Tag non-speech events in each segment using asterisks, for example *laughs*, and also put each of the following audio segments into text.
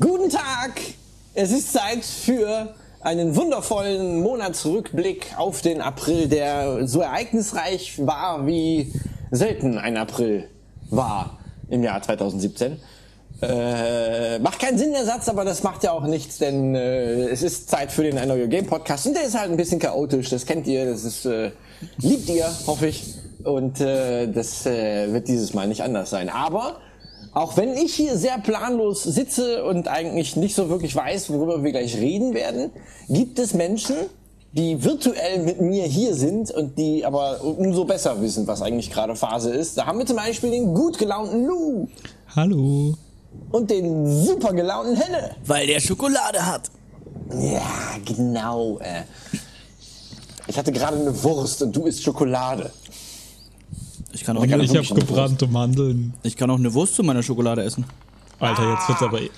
Guten Tag! Es ist Zeit für einen wundervollen Monatsrückblick auf den April, der so ereignisreich war, wie selten ein April war im Jahr 2017. Äh, macht keinen Sinn der Satz, aber das macht ja auch nichts, denn äh, es ist Zeit für den Ein Neuer Game Podcast und der ist halt ein bisschen chaotisch, das kennt ihr, das ist äh, liebt ihr, hoffe ich. Und äh, das äh, wird dieses Mal nicht anders sein. Aber auch wenn ich hier sehr planlos sitze und eigentlich nicht so wirklich weiß, worüber wir gleich reden werden, gibt es Menschen, die virtuell mit mir hier sind und die aber umso besser wissen, was eigentlich gerade Phase ist. Da haben wir zum Beispiel den gut gelaunten Lou. Hallo. Und den super gelaunten Henne. Weil der Schokolade hat. Ja, genau. Äh. Ich hatte gerade eine Wurst und du isst Schokolade. Ich kann auch, Ich eine, Ich habe gebrannte Mandeln. ich kann auch eine Wurst zu meiner Schokolade essen. Alter, jetzt wird's aber. eh-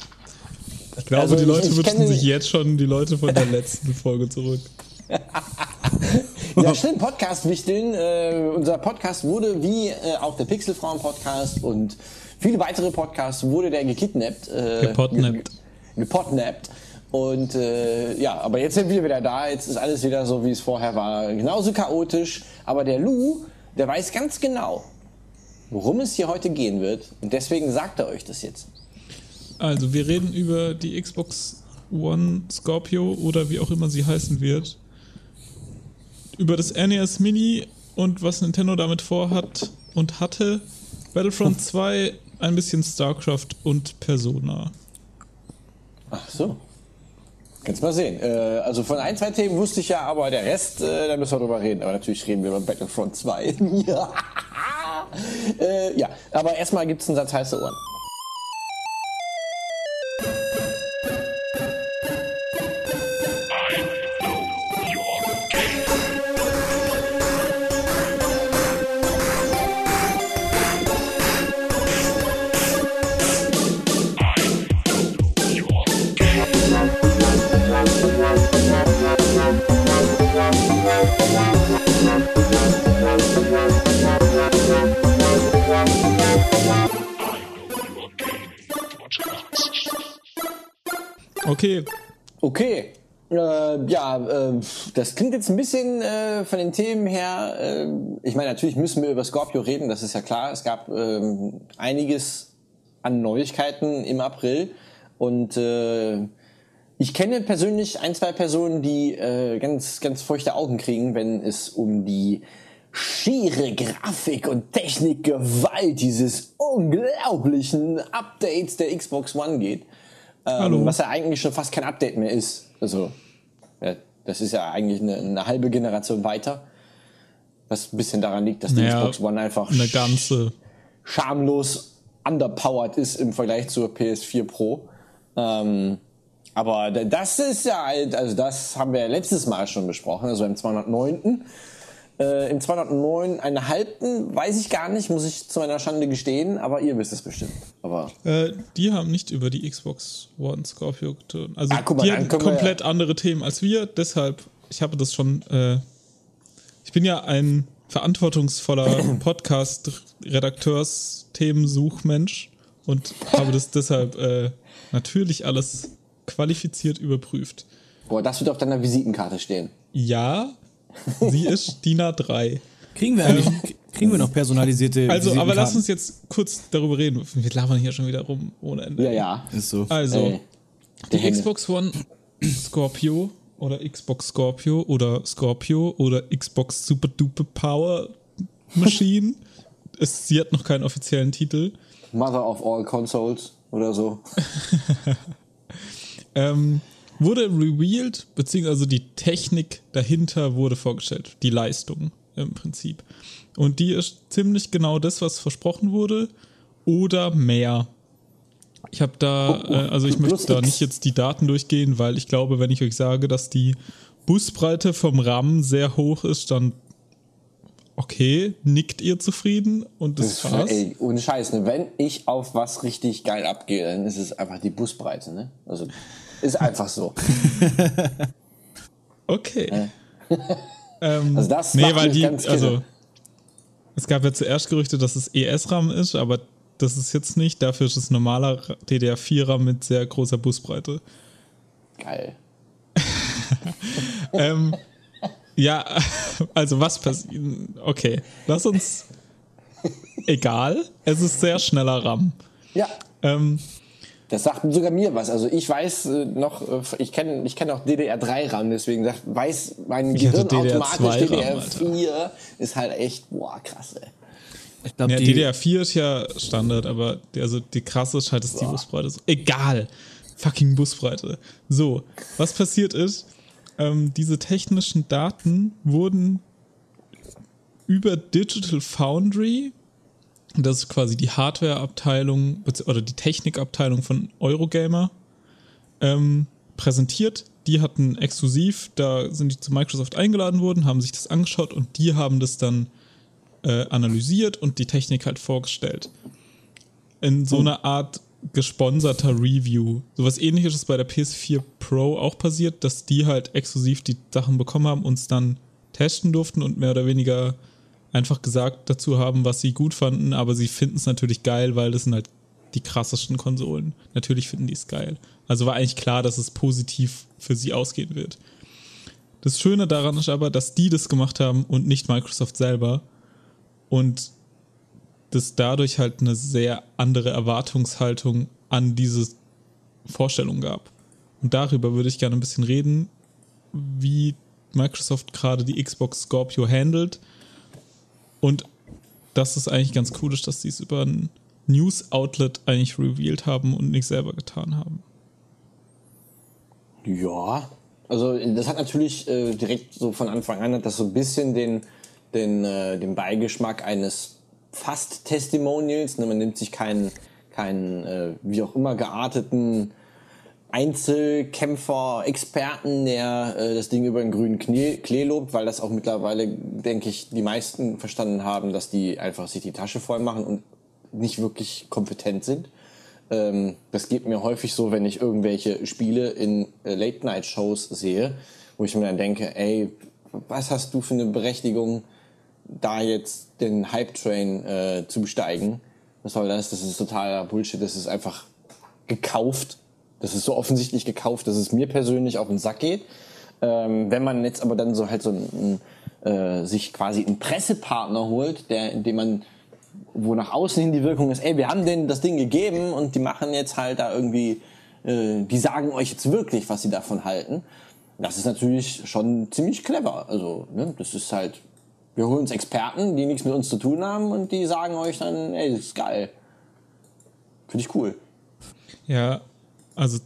Ich glaube, Also die Leute ich wünschen sich jetzt schon die Leute von der letzten Folge zurück. *laughs* Ja, stimmt, Podcast-Wichteln. Äh, unser Podcast wurde wie äh, auch der Pixelfrauen-Podcast und viele weitere Podcasts wurde der gekidnappt. Äh, Gepodnappt. ge- Gepodnappt. Und äh, ja, aber jetzt sind wir wieder da. Jetzt ist alles wieder so, wie es vorher war. Genauso chaotisch. Aber der Lou, der weiß ganz genau, worum es hier heute gehen wird. Und deswegen sagt er euch das jetzt. Also, wir reden über die Xbox One Scorpio oder wie auch immer sie heißen wird. Über das NES Mini und was Nintendo damit vorhat und hatte. Battlefront 2, ein bisschen StarCraft und Persona. Ach so. Kannst mal sehen. Äh, also von ein, zwei Themen wusste ich ja, aber der Rest, äh, da müssen wir drüber reden. Aber natürlich reden wir über Battlefront 2. *laughs* ja. äh, ja, aber erstmal gibt's einen Satz heiße Ohren. Okay, Okay. Äh, ja, äh, das klingt jetzt ein bisschen äh, von den Themen her. Äh, ich meine, natürlich müssen wir über Scorpio reden, das ist ja klar. Es gab ähm, einiges an Neuigkeiten im April und äh, ich kenne persönlich ein, zwei Personen, die äh, ganz, ganz feuchte Augen kriegen, wenn es um die schiere Grafik und Technikgewalt dieses unglaublichen Updates der Xbox One geht. Ähm. Was ja eigentlich schon fast kein Update mehr ist. Also, ja, das ist ja eigentlich eine, eine halbe Generation weiter. Was ein bisschen daran liegt, dass die naja, Xbox One einfach eine ganze. schamlos underpowered ist im Vergleich zur PS4 Pro. Ähm, aber das ist ja halt, also das haben wir ja letztes Mal schon besprochen, also im 209. Äh, Im 209 einen halben, weiß ich gar nicht, muss ich zu meiner Schande gestehen, aber ihr wisst es bestimmt. Aber Äh, die haben nicht über die Xbox One Scorpio getan. Also, Ah, mal, die hatten komplett andere Themen als wir. Deshalb, ich habe das schon. Äh, ich bin ja ein verantwortungsvoller *coughs* Podcast-Redakteurs-Themensuchmensch und habe das deshalb äh, natürlich alles qualifiziert überprüft. boah, das wird auf deiner Visitenkarte stehen. Ja, sie ist DIN A3. Kriegen wir eigentlich, kriegen wir noch personalisierte Also, aber lass uns jetzt kurz darüber reden. Wir labern hier schon wieder rum ohne Ende. Ja, ja. Ist so. Also, Ey, die der Henne. Xbox One Scorpio oder Xbox Scorpio oder Scorpio oder Xbox Super Duper Power Machine. *laughs* es, sie hat noch keinen offiziellen Titel. Mother of all Consoles oder so. *laughs* Ähm, wurde revealed, beziehungsweise die Technik dahinter wurde vorgestellt. Die Leistung im Prinzip. Und die ist ziemlich genau das, was versprochen wurde. Oder mehr. Ich habe da, Oh, oh, äh, also ich möchte da nicht jetzt die Daten durchgehen, weil ich glaube, wenn ich euch sage, dass die Busbreite vom RAM sehr hoch ist, dann okay, nickt ihr zufrieden und das, Das ist, war's. ey, ohne Scheiß, ne? wenn ich auf was richtig geil abgehe, dann ist es einfach die Busbreite, ne? Also, ist einfach so. *laughs* Okay. *laughs* ähm, Also das nee, weil die, ganz also es gab ja zuerst Gerüchte, dass es ES-RAM ist, aber das ist jetzt nicht. Dafür ist es normaler DDR4er mit sehr großer Busbreite. Geil. *laughs* ähm, ja, also was passiert? Okay, lass uns. Egal, es ist sehr schneller RAM. Ja. Ähm, Das sagt sogar mir was. Also ich weiß äh, noch, äh, ich kenne ich kenn auch DDR3-RAM, deswegen sagt, weiß mein Ich Gehirn automatisch DDR2 RAM, DDR4 ist halt echt, boah, krass, ey. Ich glaube, ja, die, DDR4 ist ja Standard, aber die, also die krasse ist halt, ist die Busbreite. So, egal. Fucking Busbreite. So, was passiert ist, ähm, diese technischen Daten wurden über Digital Foundry, das ist quasi die Hardware-Abteilung oder die Technikabteilung von Eurogamer, ähm, präsentiert. Die hatten exklusiv, da sind die zu Microsoft eingeladen worden, haben sich das angeschaut und die haben das dann äh, analysiert und die Technik halt vorgestellt. In so einer Art gesponserter Review. Sowas ähnliches ist bei der PS4 Pro auch passiert, dass die halt exklusiv die Sachen bekommen haben, uns dann testen durften und mehr oder weniger einfach gesagt dazu haben, was sie gut fanden, aber sie finden es natürlich geil, weil das sind halt die krassesten Konsolen. Natürlich finden die es geil. Also war eigentlich klar, dass es positiv für sie ausgehen wird. Das Schöne daran ist aber, dass die das gemacht haben und nicht Microsoft selber und das dadurch halt eine sehr andere Erwartungshaltung an diese Vorstellung gab. Und darüber würde ich gerne ein bisschen reden, wie Microsoft gerade die Xbox Scorpio handelt und dass es eigentlich ganz cool ist, dass sie es über ein News-Outlet eigentlich revealed haben und nicht selber getan haben. Ja, also das hat natürlich äh, direkt so von Anfang an hat das so ein bisschen den, den, äh, den Beigeschmack eines fast Testimonials. Ne? Man nimmt sich keinen, keinen äh, wie auch immer gearteten Einzelkämpfer, Experten, der äh, das Ding über den grünen Knie, Klee lobt, weil das auch mittlerweile, denke ich, die meisten verstanden haben, dass die einfach sich die Tasche voll machen und nicht wirklich kompetent sind. Ähm, das geht mir häufig so, wenn ich irgendwelche Spiele in äh, Late-Night-Shows sehe, wo ich mir dann denke, ey, was hast du für eine Berechtigung, da jetzt den Hype-Train äh, zu besteigen? Was soll das? Das ist totaler Bullshit. Das ist einfach gekauft. Das ist so offensichtlich gekauft, dass es mir persönlich auf den Sack geht. Ähm, wenn man jetzt aber dann so halt so ein, ein, äh, sich quasi einen Pressepartner holt, der, in dem man wo nach außen hin die Wirkung ist, ey, wir haben denen das Ding gegeben und die machen jetzt halt da irgendwie, äh, die sagen euch jetzt wirklich, was sie davon halten. Das ist natürlich schon ziemlich clever. Also, ne, das ist halt, wir holen uns Experten, die nichts mit uns zu tun haben und die sagen euch dann, ey, das ist geil. Finde ich cool. Ja, also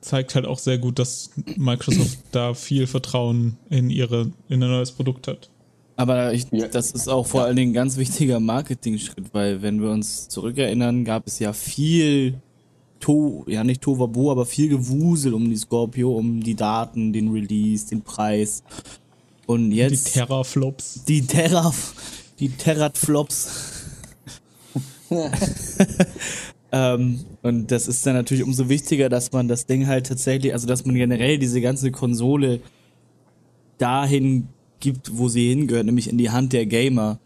zeigt halt auch sehr gut, dass Microsoft *clears throat* da viel Vertrauen in ihre in ein neues Produkt hat. Aber ich, das ist auch vor allen Dingen ein ganz wichtiger Marketing-Schritt, weil wenn wir uns zurückerinnern, gab es ja viel To, ja nicht Tovabu, aber viel Gewusel um die Scorpio, um die Daten, den Release, den Preis. Und Die jetzt Terraflops. die Terra, die Terrat-Flops. *laughs* *laughs* ähm, und das ist dann natürlich umso wichtiger, dass man das Ding halt tatsächlich, also dass man generell diese ganze Konsole dahin gibt, wo sie hingehört, nämlich in die Hand der Gamer.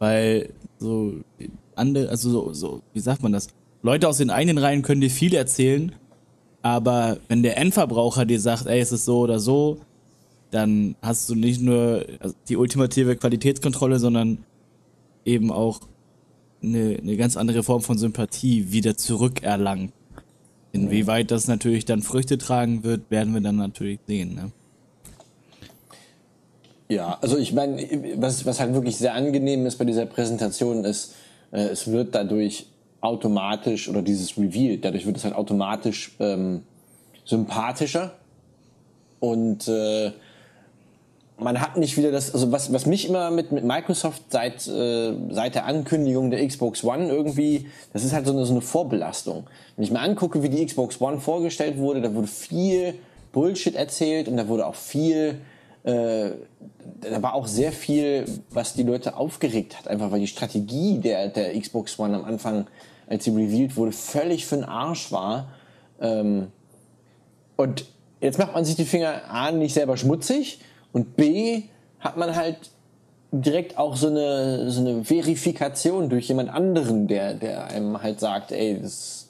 Weil so andere, also so, so, wie sagt man das? Leute aus den eigenen Reihen können dir viel erzählen, aber wenn der Endverbraucher dir sagt, ey, es ist so oder so, dann hast du nicht nur die ultimative Qualitätskontrolle, sondern eben auch eine, eine ganz andere Form von Sympathie wieder zurückerlangt. Inwieweit das natürlich dann Früchte tragen wird, werden wir dann natürlich sehen. Ne? Ja, also ich meine, was, was halt wirklich sehr angenehm ist bei dieser Präsentation ist, äh, es wird dadurch automatisch, oder dieses Reveal, dadurch wird es halt automatisch ähm, sympathischer und äh, man hat nicht wieder das, also was, was mich immer mit, mit Microsoft seit, äh, seit der Ankündigung der Xbox One irgendwie, das ist halt so eine, so eine Vorbelastung. Wenn ich mir angucke, wie die Xbox One vorgestellt wurde, da wurde viel Bullshit erzählt und da wurde auch viel, äh, da war auch sehr viel, was die Leute aufgeregt hat, einfach weil die Strategie der, der Xbox One am Anfang, als sie revealed wurde, völlig für den Arsch war. Ähm, und jetzt macht man sich die Finger A nicht selber schmutzig und B hat man halt direkt auch so eine, so eine Verifikation durch jemand anderen, der, der einem halt sagt, ey, das,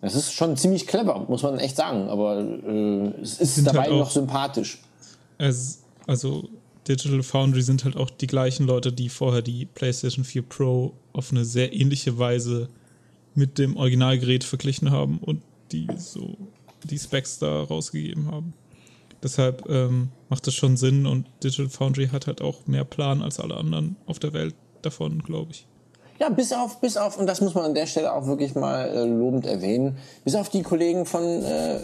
das ist schon ziemlich clever, muss man echt sagen, aber äh, es ist Sind dabei halt auch- noch sympathisch. Es, also Digital Foundry sind halt auch die gleichen Leute, die vorher die PlayStation 4 Pro auf eine sehr ähnliche Weise mit dem Originalgerät verglichen haben und die so die Specs da rausgegeben haben. Deshalb ähm, macht es schon Sinn und Digital Foundry hat halt auch mehr Plan als alle anderen auf der Welt davon, glaube ich. Ja, bis auf, bis auf, und das muss man an der Stelle auch wirklich mal äh, lobend erwähnen, bis auf die Kollegen von äh,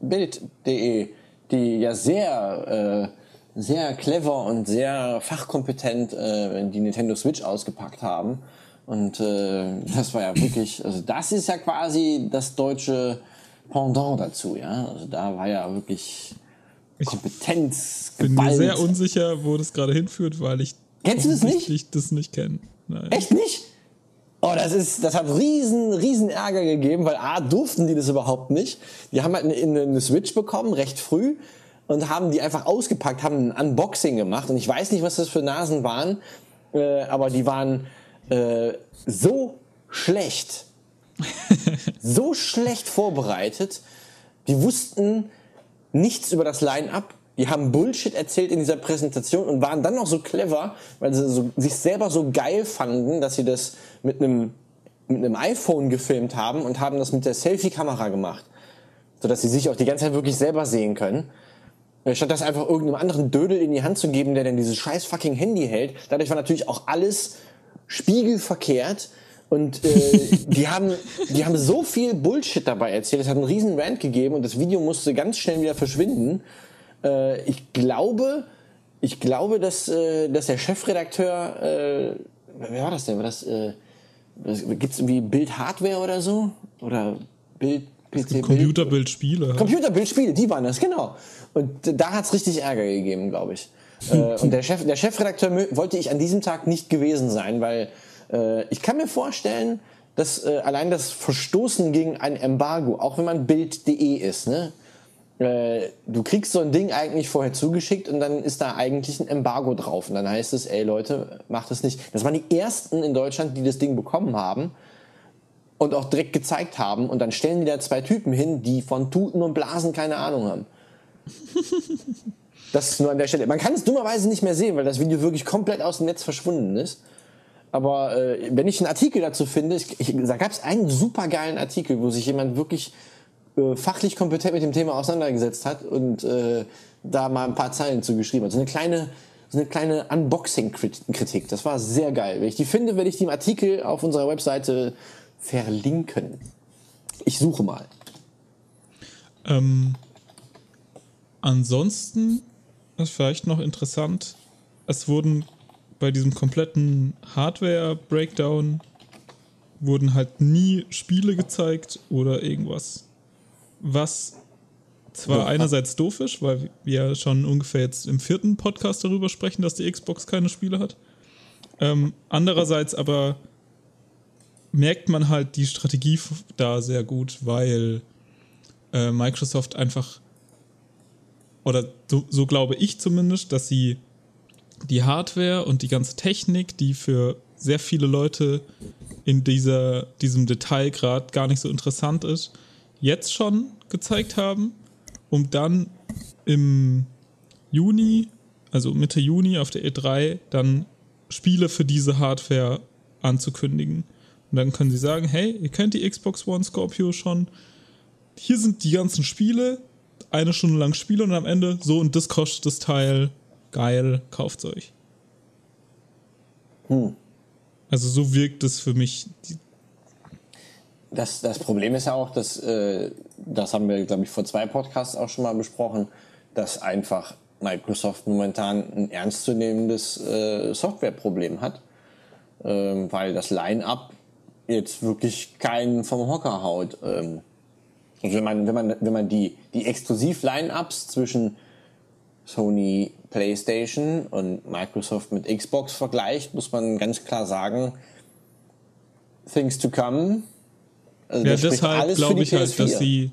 Bild.de, die ja sehr, äh, sehr clever und sehr fachkompetent äh, die Nintendo Switch ausgepackt haben. Und äh, das war ja wirklich, also das ist ja quasi das deutsche Pendant dazu, ja. Also da war ja wirklich Kompetenz, Bin mir sehr unsicher, wo das gerade hinführt, weil ich Kennst du das nicht? das nicht kenne. Echt nicht? Oh, das ist, das hat riesen, riesen Ärger gegeben, weil A, durften die das überhaupt nicht. Die haben halt eine, eine, eine Switch bekommen, recht früh, und haben die einfach ausgepackt, haben ein Unboxing gemacht. Und ich weiß nicht, was das für Nasen waren, äh, aber die waren äh, so schlecht, so schlecht vorbereitet. Die wussten nichts über das Line-Up. Die haben Bullshit erzählt in dieser Präsentation und waren dann noch so clever, weil sie so, sich selber so geil fanden, dass sie das mit einem, mit einem iPhone gefilmt haben und haben das mit der Selfie-Kamera gemacht. Sodass sie sich auch die ganze Zeit wirklich selber sehen können. Äh, Statt das einfach irgendeinem anderen Dödel in die Hand zu geben, der dann dieses scheiß fucking Handy hält. Dadurch war natürlich auch alles spiegelverkehrt. Und äh, *laughs* die, haben, die haben so viel Bullshit dabei erzählt. Es hat einen riesen Rant gegeben und das Video musste ganz schnell wieder verschwinden. Äh, ich glaube, ich glaube, dass, äh, dass der Chefredakteur, äh, wer war das denn? War das, äh, gibt es irgendwie Bild Hardware oder so? Oder Bild PC Bild? Computerbildspiele. Computerbildspiele, die waren das, genau. Und da hat's richtig Ärger gegeben, glaube ich. äh, *laughs* und der, Chef, der Chefredakteur wollte ich an diesem Tag nicht gewesen sein, weil äh, ich kann mir vorstellen, dass äh, allein das Verstoßen gegen ein Embargo, auch wenn man Bild.de ist, ne? Äh, du kriegst so ein Ding eigentlich vorher zugeschickt und dann ist da eigentlich ein Embargo drauf. Und dann heißt es, ey Leute, macht das nicht. Das waren die ersten in Deutschland, die das Ding bekommen haben und auch direkt gezeigt haben. Und dann stellen die da zwei Typen hin, die von Tuten und Blasen keine Ahnung haben. *laughs* Das ist nur an der Stelle. Man kann es dummerweise nicht mehr sehen, weil das Video wirklich komplett aus dem Netz verschwunden ist. Aber äh, wenn ich einen Artikel dazu finde, ich, ich, da gab es einen super geilen Artikel, wo sich jemand wirklich äh, fachlich kompetent mit dem Thema auseinandergesetzt hat und äh, da mal ein paar Zeilen zu geschrieben hat. So eine kleine, so eine kleine Unboxing-Kritik. Das war sehr geil. Wenn ich die finde, werde ich die im Artikel auf unserer Webseite verlinken. Ich suche mal. Ähm, ansonsten ist vielleicht noch interessant, es wurden bei diesem kompletten Hardware-Breakdown wurden halt nie Spiele gezeigt oder irgendwas, was zwar einerseits doof ist, weil wir schon ungefähr jetzt im vierten Podcast darüber sprechen, dass die Xbox keine Spiele hat. Ähm, andererseits aber merkt man halt die Strategie da sehr gut, weil äh, Microsoft einfach, oder so, so glaube ich zumindest, dass sie die Hardware und die ganze Technik, die für sehr viele Leute in dieser, diesem Detailgrad gar nicht so interessant ist, jetzt schon gezeigt haben, um dann im Juni, also Mitte Juni auf der E3, dann Spiele für diese Hardware anzukündigen. Und dann können sie sagen, hey, ihr kennt die Xbox One Scorpio schon, hier sind die ganzen Spiele, eine Stunde lang Spiele und am Ende so und das kostet das Teil, geil, kauft's euch. Also so wirkt es für mich. Das, das Problem ist ja auch, dass, äh, das haben wir, glaube ich, vor zwei Podcasts auch schon mal besprochen, dass einfach Microsoft momentan ein ernstzunehmendes äh, Softwareproblem hat, ähm, weil das Line-up jetzt wirklich keinen vom Hocker haut. Ähm, und wenn man, wenn man, wenn man die, die Exklusiv-Line-Ups zwischen Sony, PlayStation und Microsoft mit Xbox vergleicht, muss man ganz klar sagen, things to come. Also ja, das deshalb glaube ich halt, PS4. dass sie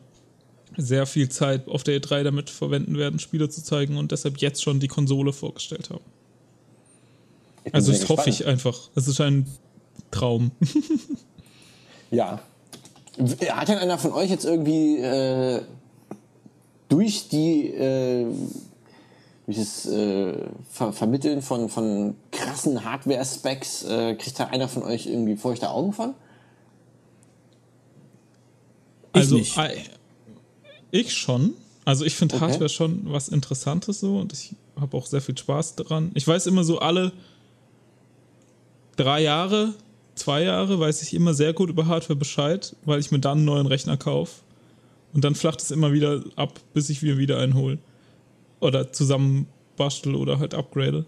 sehr viel Zeit auf der E3 damit verwenden werden, Spiele zu zeigen und deshalb jetzt schon die Konsole vorgestellt haben. Also das hoffe ich einfach. Es ist ein Traum. Ja. Hat denn einer von euch jetzt irgendwie äh, durch die äh, durch das äh, Ver Vermitteln von, von krassen Hardware-Specs, äh, kriegt da einer von euch irgendwie feuchte Augen von? Also nicht. ich schon. Also ich finde Okay. Hardware schon was Interessantes so und ich habe auch sehr viel Spaß daran. Ich weiß immer so alle drei Jahre, zwei Jahre weiß ich immer sehr gut über Hardware Bescheid, weil ich mir dann einen neuen Rechner kaufe. Und dann flacht es immer wieder ab, bis ich mir wieder einen hole. Oder zusammen bastel oder halt upgrade.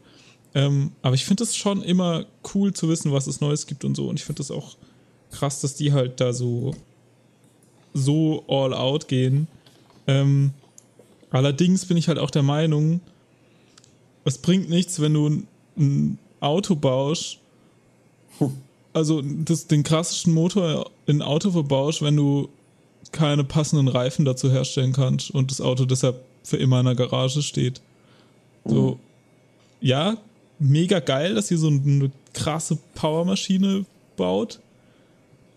Ähm, aber ich finde es schon immer cool zu wissen, was es Neues gibt und so. Und ich finde es auch krass, dass die halt da so so all out gehen. Ähm, allerdings bin ich halt auch der Meinung, es bringt nichts, wenn du ein, Auto baust, also das, den klassischen Motor in ein Auto verbaust, wenn du keine passenden Reifen dazu herstellen kannst und das Auto deshalb für immer in der Garage steht. So, ja, mega geil, dass ihr so eine krasse Powermaschine baut,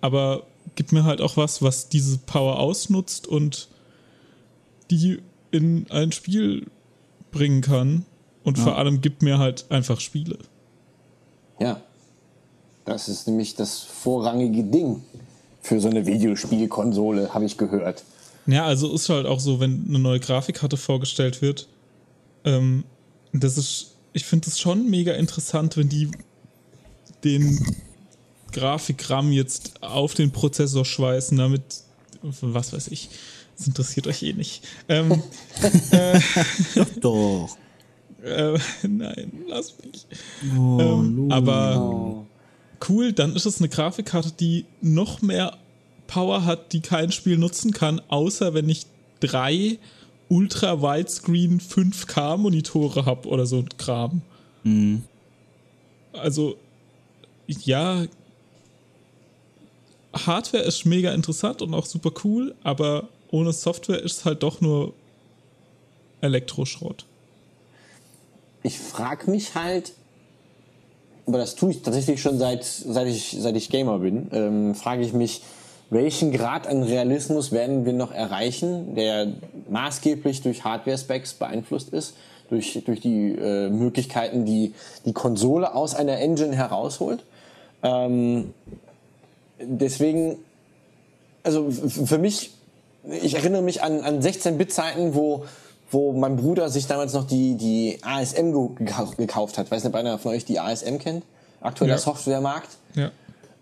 aber gibt mir halt auch was, was diese Power ausnutzt und die in ein Spiel bringen kann. Und vor allem gibt mir halt einfach Spiele. Ja. Das ist nämlich das vorrangige Ding für so eine Videospielkonsole, habe ich gehört. Ja, also ist halt auch so, wenn eine neue Grafikkarte vorgestellt wird. Ähm, das ist, ich finde es schon mega interessant, wenn die den Grafikram jetzt auf den Prozessor schweißen, damit, was weiß ich, das interessiert euch eh nicht. Ähm, *laughs* Doch. äh, nein, lass mich. Oh, Ähm, aber cool, dann ist es eine Grafikkarte, die noch mehr Power hat, die kein Spiel nutzen kann, außer wenn ich drei Ultra Widescreen 4K Monitore habe oder so ein Kram. Also ja, Hardware ist mega interessant und auch super cool, aber ohne Software ist es halt doch nur Elektroschrott. Ich frage mich halt, aber das tue ich tatsächlich schon seit, seit, ich, seit ich Gamer bin, ähm, frage ich mich, welchen Grad an Realismus werden wir noch erreichen, der maßgeblich durch Hardware-Specs beeinflusst ist, durch, durch die äh, Möglichkeiten, die die Konsole aus einer Engine herausholt. Ähm, deswegen, also für mich, ich erinnere mich an, an 16-Bit-Zeiten, wo, wo mein Bruder sich damals noch die, die ASM ge- gekau- gekauft hat. Weiß nicht, ob einer von euch die ASM kennt? Aktueller Ja. Softwaremarkt. Ja.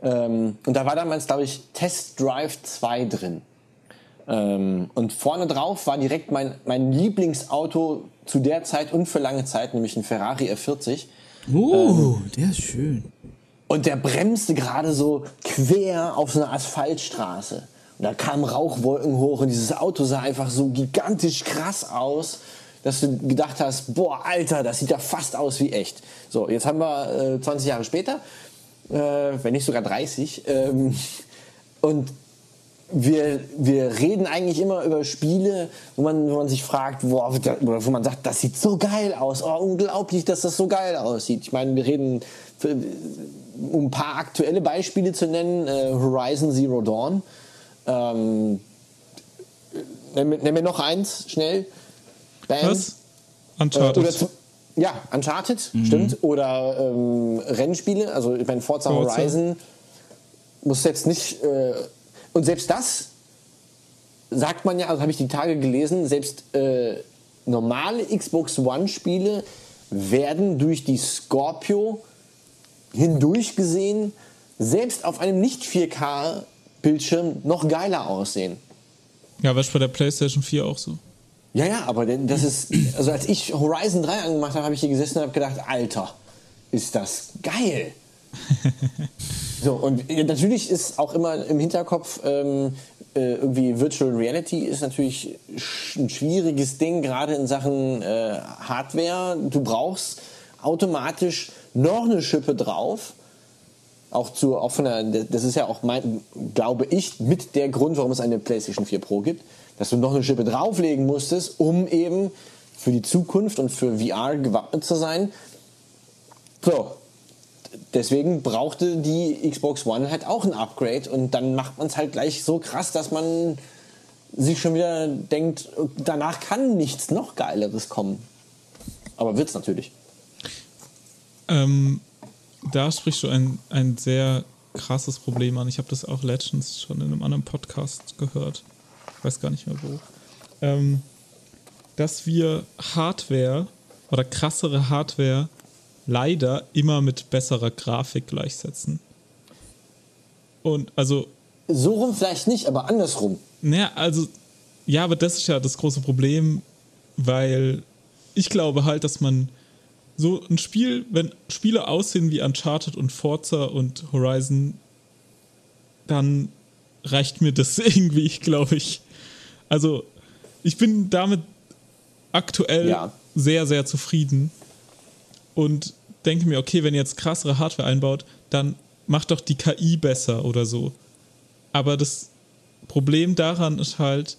Ähm, und da war damals, glaube ich, Test Drive 2 drin. Ähm, und vorne drauf war direkt mein, mein Lieblingsauto zu der Zeit und für lange Zeit, nämlich ein Ferrari F40. Oh, der ist schön. Und der bremste gerade so quer auf so einer Asphaltstraße. Und da kamen Rauchwolken hoch und dieses Auto sah einfach so gigantisch krass aus, dass du gedacht hast, boah, Alter, das sieht ja fast aus wie echt. So, jetzt haben wir äh, 20 Jahre später, wenn nicht sogar 30, ähm, und wir, wir reden eigentlich immer über Spiele, wo man, wo man sich fragt, oder wo man sagt, das sieht so geil aus. Oh, unglaublich, dass das so geil aussieht. Ich meine, wir reden, für, um ein paar aktuelle Beispiele zu nennen, äh, Horizon Zero Dawn. Ähm, nenn, mir- noch eins, schnell. Bam. Was? Äh, Uncharted. oder zu, ja, Uncharted, stimmt. Oder ähm, Rennspiele, also ich meine Forza. Horizon muss jetzt nicht. Äh, und selbst das sagt man ja, also habe ich die Tage gelesen, selbst äh, normale Xbox One-Spiele werden durch die Scorpio hindurch gesehen, selbst auf einem nicht 4K-Bildschirm noch geiler aussehen. Ja, war bei der PlayStation 4 auch so. Ja, ja, aber das ist, also als ich Horizon 3 angemacht habe, habe ich hier gesessen und habe gedacht, Alter, ist das geil. *laughs* so, und natürlich ist auch immer im Hinterkopf, ähm, äh, irgendwie Virtual Reality ist natürlich sch- ein schwieriges Ding, gerade in Sachen äh, Hardware. Du brauchst automatisch noch eine Schippe drauf. Auch zu, auch von der, das ist ja auch mein, glaube ich, mit der Grund, warum es eine PlayStation 4 Pro gibt, dass du noch eine Schippe drauflegen musstest, um eben für die Zukunft und für VR gewappnet zu sein. So, deswegen brauchte die Xbox One halt auch ein Upgrade und dann macht man es halt gleich so krass, dass man sich schon wieder denkt, danach kann nichts noch Geileres kommen. Aber wird's natürlich. Ähm, da sprichst du ein, ein sehr krasses Problem an. Ich habe das auch Legends schon in einem anderen Podcast gehört. Ich weiß gar nicht mehr wo. Ähm, dass wir Hardware oder krassere Hardware leider immer mit besserer Grafik gleichsetzen. Und also. So rum vielleicht nicht, aber andersrum. Naja, also, ja, aber das ist ja das große Problem, weil ich glaube halt, dass man so ein Spiel, wenn Spiele aussehen wie Uncharted und Forza und Horizon, dann reicht mir das *laughs* irgendwie, glaube ich. Also, ich bin damit aktuell ja. sehr, sehr zufrieden und denke mir, okay, wenn ihr jetzt krassere Hardware einbaut, dann macht doch die KI besser oder so. Aber das Problem daran ist halt,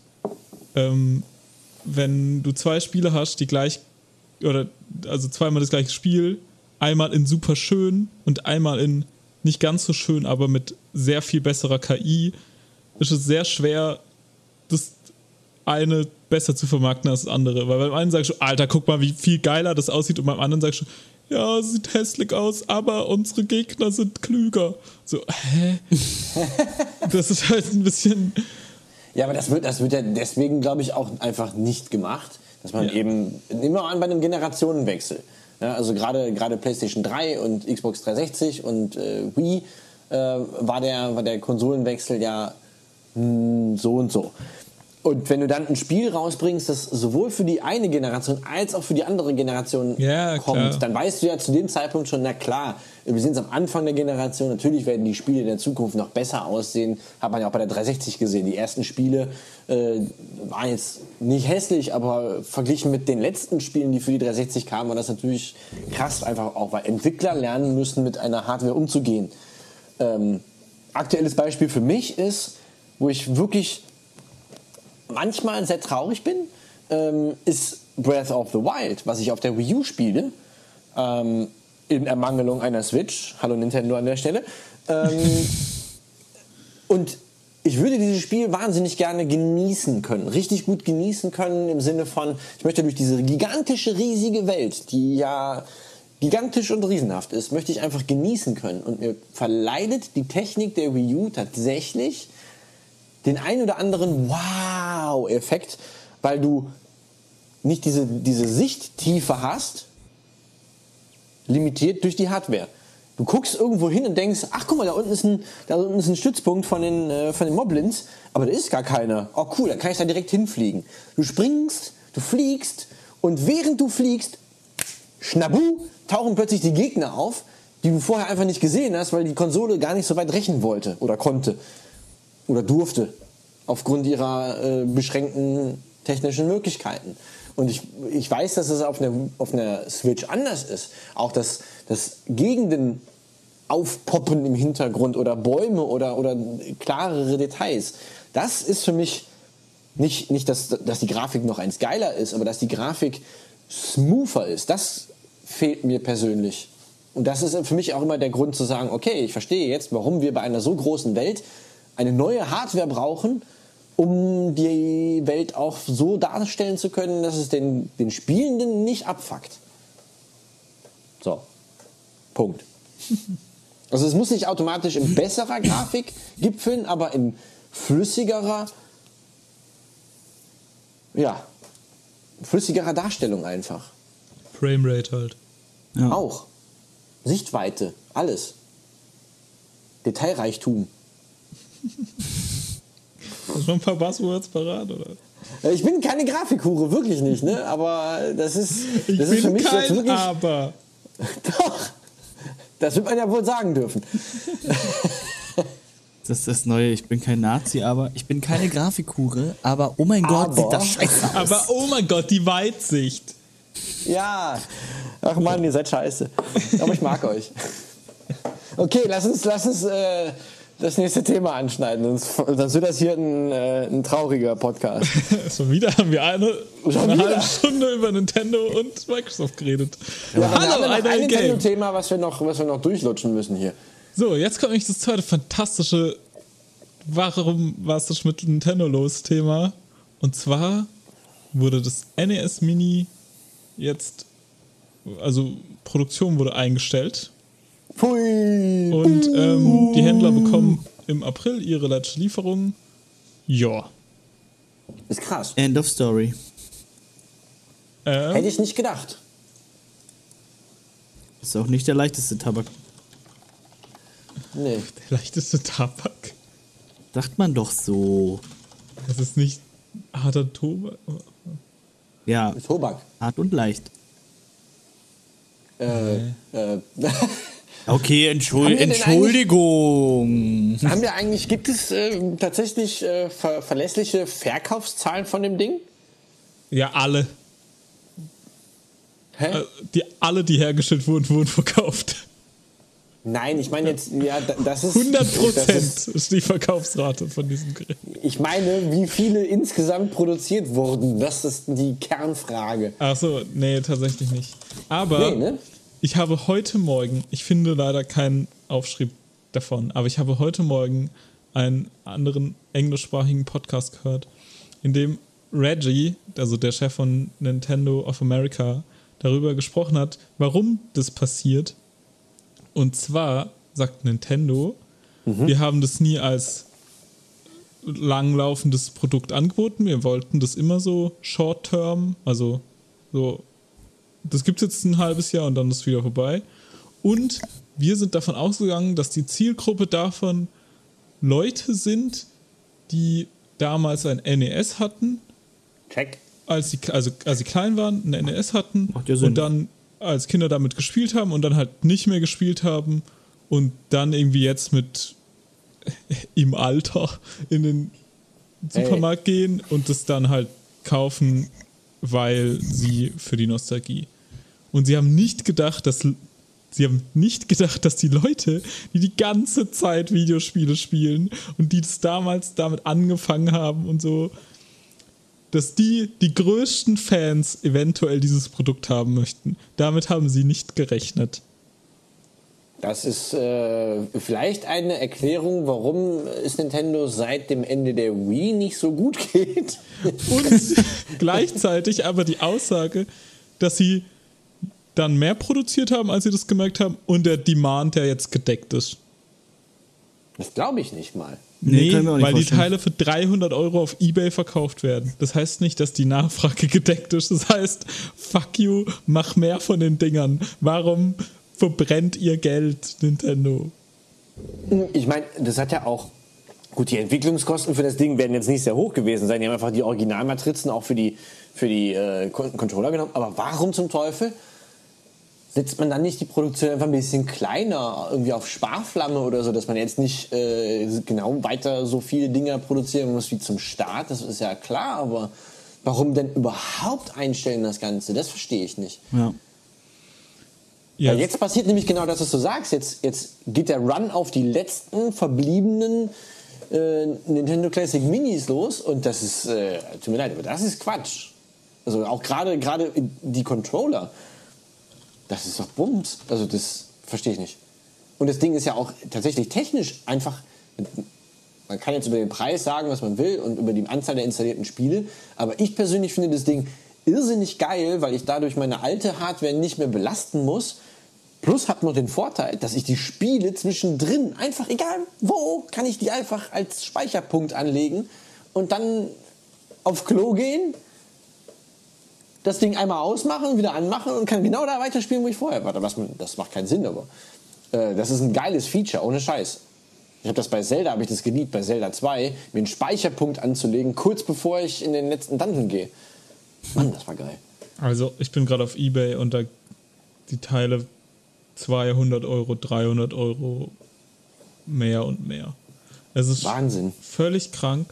ähm, wenn du zwei Spiele hast, die gleich, oder also zweimal das gleiche Spiel, einmal in super schön und einmal in nicht ganz so schön, aber mit sehr viel besserer KI, ist es sehr schwer, eine besser zu vermarkten als das andere. Weil beim einen sagst du, Alter, guck mal, wie viel geiler das aussieht, und beim anderen sagst du, ja, sieht hässlich aus, aber unsere Gegner sind klüger. So, hä? *laughs* das ist halt ein bisschen. Ja, aber das wird, das wird ja deswegen, glaube ich, auch einfach nicht gemacht, dass man ja. eben immer an bei einem Generationenwechsel. Ja, also gerade gerade PlayStation 3 und Xbox 360 und äh, Wii äh, war der war der Konsolenwechsel ja mh, hm, so und so. Und wenn du dann ein Spiel rausbringst, das sowohl für die eine Generation als auch für die andere Generation ja, kommt, klar. dann weißt du ja zu dem Zeitpunkt schon, na klar, wir sind am Anfang der Generation, natürlich werden die Spiele in der Zukunft noch besser aussehen. Hat man ja auch bei der 360 gesehen. Die ersten Spiele äh, waren jetzt nicht hässlich, aber verglichen mit den letzten Spielen, die für die 360 kamen, war das natürlich krass, einfach auch, weil Entwickler lernen müssen, mit einer Hardware umzugehen. Ähm, aktuelles Beispiel für mich ist, wo ich wirklich manchmal sehr traurig bin, ähm, ist Breath of the Wild, was ich auf der Wii U spiele. Ähm, in Ermangelung einer Switch. Hallo Nintendo an der Stelle. Ähm, *laughs* und ich würde dieses Spiel wahnsinnig gerne genießen können, richtig gut genießen können im Sinne von, ich möchte durch diese gigantische, riesige Welt, die ja gigantisch und riesenhaft ist, möchte ich einfach genießen können. Und mir verleidet die Technik der Wii U tatsächlich den ein oder anderen Wow-Effekt, weil du nicht diese, diese Sichttiefe hast, limitiert durch die Hardware. Du guckst irgendwo hin und denkst, ach guck mal, da unten ist ein, da unten ist ein Stützpunkt von den, äh, von den Moblins, aber da ist gar keiner. Oh cool, dann kann ich da direkt hinfliegen. Du springst, du fliegst und während du fliegst, schnabu, tauchen plötzlich die Gegner auf, die du vorher einfach nicht gesehen hast, weil die Konsole gar nicht so weit rechnen wollte oder konnte oder durfte aufgrund ihrer äh, beschränkten technischen Möglichkeiten. Und ich, ich weiß, dass es auf einer, auf einer Switch anders ist. Auch das, das Gegenden aufpoppen im Hintergrund oder Bäume oder, oder klarere Details. Das ist für mich nicht, nicht dass, dass die Grafik noch eins geiler ist, aber dass die Grafik smoother ist. Das fehlt mir persönlich. Und das ist für mich auch immer der Grund zu sagen, okay, ich verstehe jetzt, warum wir bei einer so großen Welt eine neue Hardware brauchen, um die Welt auch so darstellen zu können, dass es den, den Spielenden nicht abfuckt. So. Punkt. *laughs* Also es muss nicht automatisch in besserer Grafik gipfeln, aber in flüssigerer, ja, flüssigerer Darstellung einfach. Framerate halt. Ja. Auch. Sichtweite, alles. Detailreichtum. Hast *laughs* du schon ein paar Buzzwords parat, oder? Äh, ich bin keine Grafikhure, wirklich nicht, ne? Aber das ist, das ich ist für mich jetzt wirklich. Aber. *laughs* Doch. Das wird man ja wohl sagen dürfen. *laughs* Das ist das Neue. Ich bin kein Nazi, aber ich bin keine Grafikhure. Aber oh mein Gott, sieht das scheiße aus. Aber oh mein Gott, die Weitsicht. Ja. Ach man, ihr seid scheiße. Aber ich mag euch. Okay, lass uns, lass uns. Äh, das nächste Thema anschneiden, sonst, sonst wird das hier ein, äh, ein trauriger Podcast. *laughs* Schon wieder haben wir eine, eine halbe Stunde über Nintendo und Microsoft geredet. Ja, wir Hallo, haben ja noch einer ein. Nintendo-Thema, was wir noch, was wir noch durchlutschen müssen hier. So, jetzt kommt nämlich das zweite fantastische Warum warst du mit Nintendo los Thema. Und zwar wurde das NES Mini jetzt, also Produktion wurde eingestellt. Pfui. Und ähm, die Händler bekommen im April ihre letzte Lieferung. Ja. Ist krass. End of story. Ähm, Hätte ich nicht gedacht. Ist auch nicht der leichteste Tabak. Nee. der leichteste Tabak. Sagt man doch so. Das ist nicht harter Tobak. Ja, Tobak. hart und leicht. Äh, äh, *laughs* Okay, Entschuld Haben Entschuldigung. haben wir eigentlich, gibt es äh, tatsächlich äh, ver verlässliche Verkaufszahlen von dem Ding? Ja, alle. Hä? Äh, Die, alle, die hergestellt wurden, wurden verkauft. Nein, ich meine jetzt, ja, da- das ist. 100 das Prozent ist- ist die Verkaufsrate von diesem Gerät. Ich meine, wie viele insgesamt produziert wurden? Das ist die Kernfrage. Ach so, nee, tatsächlich nicht. Aber Nee, ne? Ich habe heute Morgen, ich finde leider keinen Aufschrieb davon, aber ich habe heute Morgen einen anderen englischsprachigen Podcast gehört, in dem Reggie, also der Chef von Nintendo of America, darüber gesprochen hat, warum das passiert. Und zwar sagt Nintendo, wir haben das nie als langlaufendes Produkt angeboten. Wir wollten das immer so short-term, also so, das gibt es jetzt ein halbes Jahr und dann ist es wieder vorbei. Und wir sind davon ausgegangen, dass die Zielgruppe davon Leute sind, die damals ein NES hatten, Check. als sie, also, als sie klein waren, ein NES hatten Macht ja Sinn. und dann als Kinder damit gespielt haben und dann halt nicht mehr gespielt haben und dann irgendwie jetzt mit *laughs* im Alter in den Supermarkt gehen und das dann halt kaufen, weil sie für die Nostalgie. Und sie haben nicht gedacht, dass sie haben nicht gedacht, dass die Leute, die die ganze Zeit Videospiele spielen und die das damals damit angefangen haben und so, dass die die größten Fans eventuell dieses Produkt haben möchten. Damit haben sie nicht gerechnet. Das ist äh, vielleicht eine Erklärung, warum es Nintendo seit dem Ende der Wii nicht so gut *laughs* geht. Und gleichzeitig aber die Aussage, dass sie dann mehr produziert haben, als sie das gemerkt haben und der Demand, der jetzt gedeckt ist. Das glaube ich nicht mal. Nee, Nee, weil die. Teile für 300 Euro auf Ebay verkauft werden. Das heißt nicht, dass die Nachfrage *laughs* gedeckt ist. Das heißt, fuck you, mach mehr von den Dingern. Warum verbrennt ihr Geld, Nintendo? Ich meine, das hat ja auch. Gut, die Entwicklungskosten für das Ding werden jetzt nicht sehr hoch gewesen sein. Die haben einfach die Originalmatrizen auch für die, für die äh, Con- Controller genommen. Aber warum zum Teufel setzt man dann nicht die Produktion einfach ein bisschen kleiner, irgendwie auf Sparflamme oder so, dass man jetzt nicht äh, genau weiter so viele Dinger produzieren muss wie zum Start? Das ist ja klar, aber warum denn überhaupt einstellen das Ganze? Das verstehe ich nicht. Ja. Ja, Weil jetzt passiert nämlich genau das, was du sagst. Jetzt, jetzt geht der Run auf die letzten verbliebenen äh, Nintendo Classic Minis los und das ist, äh, tut mir leid, aber das ist Quatsch. Also auch gerade gerade die Controller, das ist doch Bums. Also das verstehe ich nicht. Und das Ding ist ja auch tatsächlich technisch einfach. Man kann jetzt über den Preis sagen, was man will und über die Anzahl der installierten Spiele, aber ich persönlich finde das Ding irrsinnig geil, weil ich dadurch meine alte Hardware nicht mehr belasten muss. Plus hat noch den Vorteil, dass ich die Spiele zwischendrin einfach, egal wo, kann ich die einfach als Speicherpunkt anlegen und dann auf Klo gehen, das Ding einmal ausmachen, wieder anmachen und kann genau da weiterspielen, wo ich vorher war. Was, das macht keinen Sinn, aber äh, das ist ein geiles Feature, ohne Scheiß. Ich habe das bei Zelda, habe ich das geliebt, bei Zelda 2, mir einen Speicherpunkt anzulegen, kurz bevor ich in den letzten Dungeon gehe. Mann, das war geil. Also ich bin gerade auf Ebay und da die Teile 200 Euro, 300 Euro mehr und mehr. Es ist Wahnsinn. völlig krank.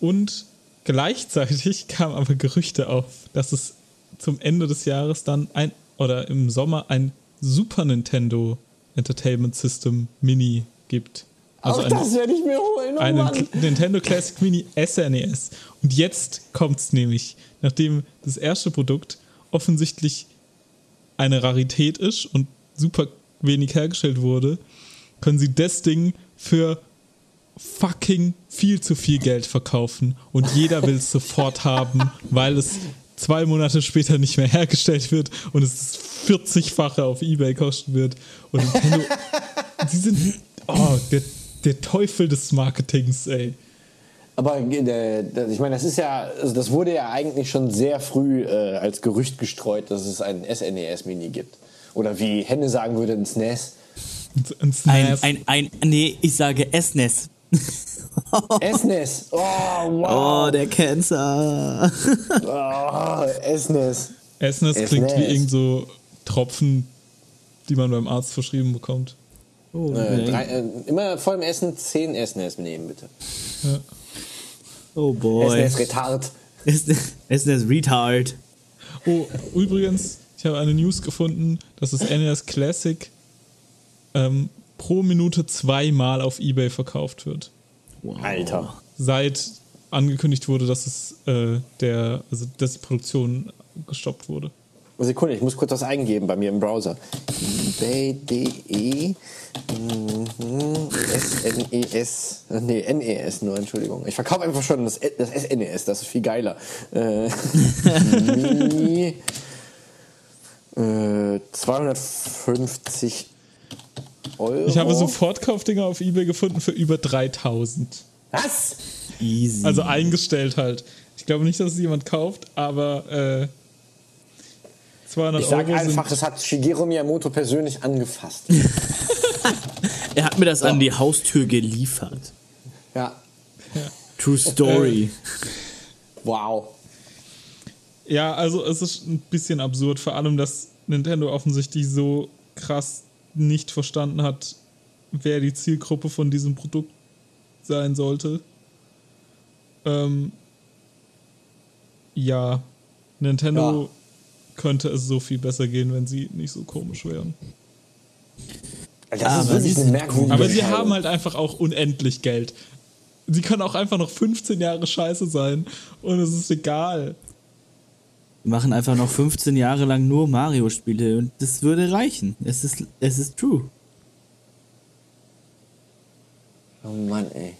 Und gleichzeitig *laughs* kamen aber Gerüchte auf, dass es zum Ende des Jahres dann ein oder im Sommer ein Super Nintendo Entertainment System Mini gibt. Also Auch eine, das werde ich mir holen, oh einen Mann. Nintendo Classic Mini SNES. Und jetzt kommt's nämlich, nachdem das erste Produkt offensichtlich eine Rarität ist und super wenig hergestellt wurde, können sie das Ding für fucking viel zu viel Geld verkaufen und jeder will es sofort haben, weil es zwei Monate später nicht mehr hergestellt wird und es das 40-fache auf Ebay kosten wird. Und Nintendo, sie sind oh, der, der Teufel des Marketings, ey. Aber ich meine, das ist ja, also das wurde ja eigentlich schon sehr früh äh, als Gerücht gestreut, dass es ein SNES Mini gibt. Oder wie Henne sagen würde, ein E SNES. Ein Ein, SNES. ein, ein, nee, ich sage SNES. *laughs* SNES. Oh, wow. Oh, der Cancer. *laughs* Oh, SNES. SNES klingt wie irgend so Tropfen, die man beim Arzt verschrieben bekommt. Oh, Äh, drei, äh, immer vor dem Essen 10 SNES nehmen, bitte. Ja. oh boy. SNES Retard. SNES Retard. Oh, übrigens, ich habe eine News gefunden, dass das NES Classic ähm, pro Minute zweimal auf Ebay verkauft wird. Wow. Alter. Seit angekündigt wurde, dass es äh, der, also dass die Produktion gestoppt wurde. Sekunde, ich muss kurz was eingeben bei mir im Browser. ebay.de mhm, SNES. äh, Nee, NES nur, Entschuldigung. Ich verkaufe einfach schon das, das SNES, das ist viel geiler. Äh, *laughs* 250 Euro. Ich habe Sofortkaufdinger auf Ebay gefunden für über 3000. Was? Easy. Also eingestellt halt. Ich glaube nicht, dass es jemand kauft, aber äh, 200 Ich sage Euro einfach, sind das hat Shigeru Miyamoto persönlich angefasst. *laughs* er hat mir das an die Haustür geliefert. ja. True Story. Wow. Ja, also es ist ein bisschen absurd, vor allem, dass Nintendo offensichtlich so krass nicht verstanden hat, wer die Zielgruppe von diesem Produkt sein sollte. Ähm, ja, Nintendo Ja. könnte es so viel besser gehen, wenn sie nicht so komisch wären. Das Aber ist wirklich sie eine merkwürdige Aber sie haben halt einfach auch unendlich Geld. Sie können auch einfach noch 15 Jahre scheiße sein und es ist egal. Wir machen einfach noch 15 Jahre lang nur Mario-Spiele und das würde reichen. Es ist, es ist true. Oh Mann, ey.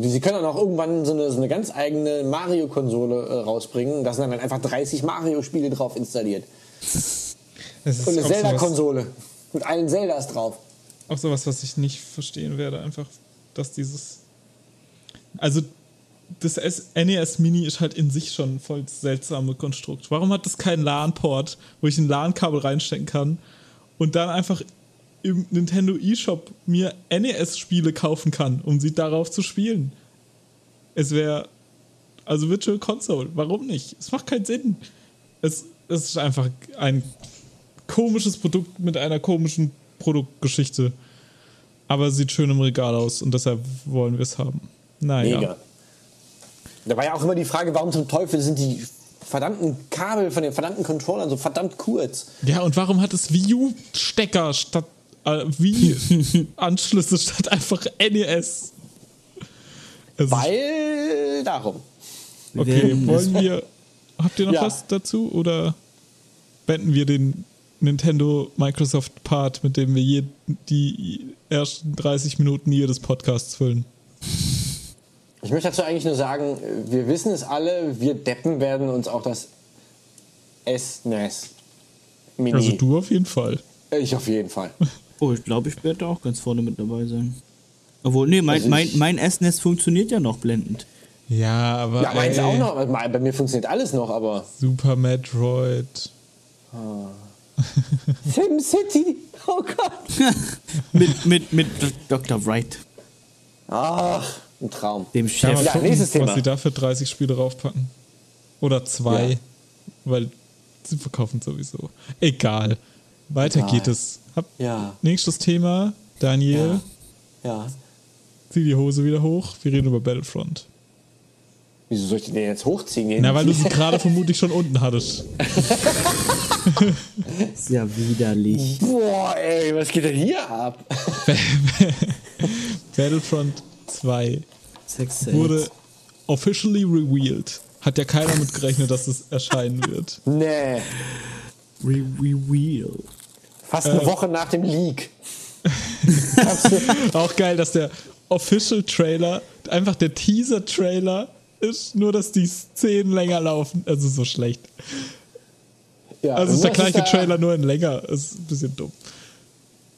Sie können dann auch irgendwann so eine, so eine ganz eigene Mario-Konsole äh, rausbringen. Da sind dann einfach 30 Mario-Spiele drauf installiert. Und eine Zelda-Konsole. Mit allen Zeldas drauf. auch sowas, was ich nicht verstehen werde. Einfach, dass dieses. Also, das NES Mini ist halt in sich schon ein voll seltsame Konstrukt. Warum hat das keinen LAN-Port, wo ich ein LAN-Kabel reinstecken kann und dann einfach im Nintendo eShop mir NES-Spiele kaufen kann, um sie darauf zu spielen? Es wäre. Also Virtual Console, warum nicht? Es macht keinen Sinn. Es, es ist einfach ein komisches Produkt mit einer komischen Produktgeschichte. Aber sieht schön im Regal aus und deshalb wollen wir es haben. Naja. Mega. Da war ja auch immer die Frage, warum zum Teufel sind die verdammten Kabel von den verdammten Controllern so verdammt kurz? Ja, und warum hat es Wii U-Stecker statt äh, Wii-Anschlüsse *laughs* statt einfach NES? Es ist- Weil darum. okay, wollen wir. Habt ihr noch Ja. was dazu oder beenden wir den Nintendo Microsoft Part, mit dem wir je, die ersten 30 Minuten jedes Podcasts füllen? Ich möchte dazu eigentlich nur sagen, wir wissen es alle, wir Deppen werden uns auch das SNES Mini. Also du auf jeden Fall. Ich auf jeden Fall. *laughs* Oh, ich glaube, ich werde da auch ganz vorne mit dabei sein. Obwohl, nee, mein, Also mein, mein SNES funktioniert ja noch blendend. Ja, aber. Ja, meins ey, auch noch. Bei mir funktioniert alles noch, aber. Super Metroid. *laughs* SimCity! Oh Gott! *laughs* mit, mit, mit Dr. Wright, Ach, ein Traum. dem Ja, Chef. Ja, gucken, nächstes Thema. was sie da für 30 Spiele draufpacken. Oder zwei. Ja. Weil sie verkaufen sowieso. Egal. Weiter Egal. geht es. Hab Ja, nächstes Thema. Daniel, ja. zieh die Hose wieder hoch. Wir reden über Battlefront. Wieso soll ich den jetzt hochziehen? Na, weil du sie gerade vermutlich schon unten hattest. *laughs* ist ja widerlich. Boah, ey, was geht denn hier ab? *laughs* Battlefront 2 Sex wurde officially revealed. Hat ja keiner mit gerechnet, dass es erscheinen wird. *laughs* Nee. Re Reveal. Fast Äh. eine Woche nach dem Leak. *laughs* Auch geil, dass der Official Trailer einfach der Teaser Trailer ist, nur dass die Szenen länger laufen. Also so schlecht. Ja, Also ist der gleiche ja- Trailer, nur in länger. Ist ein bisschen dumm.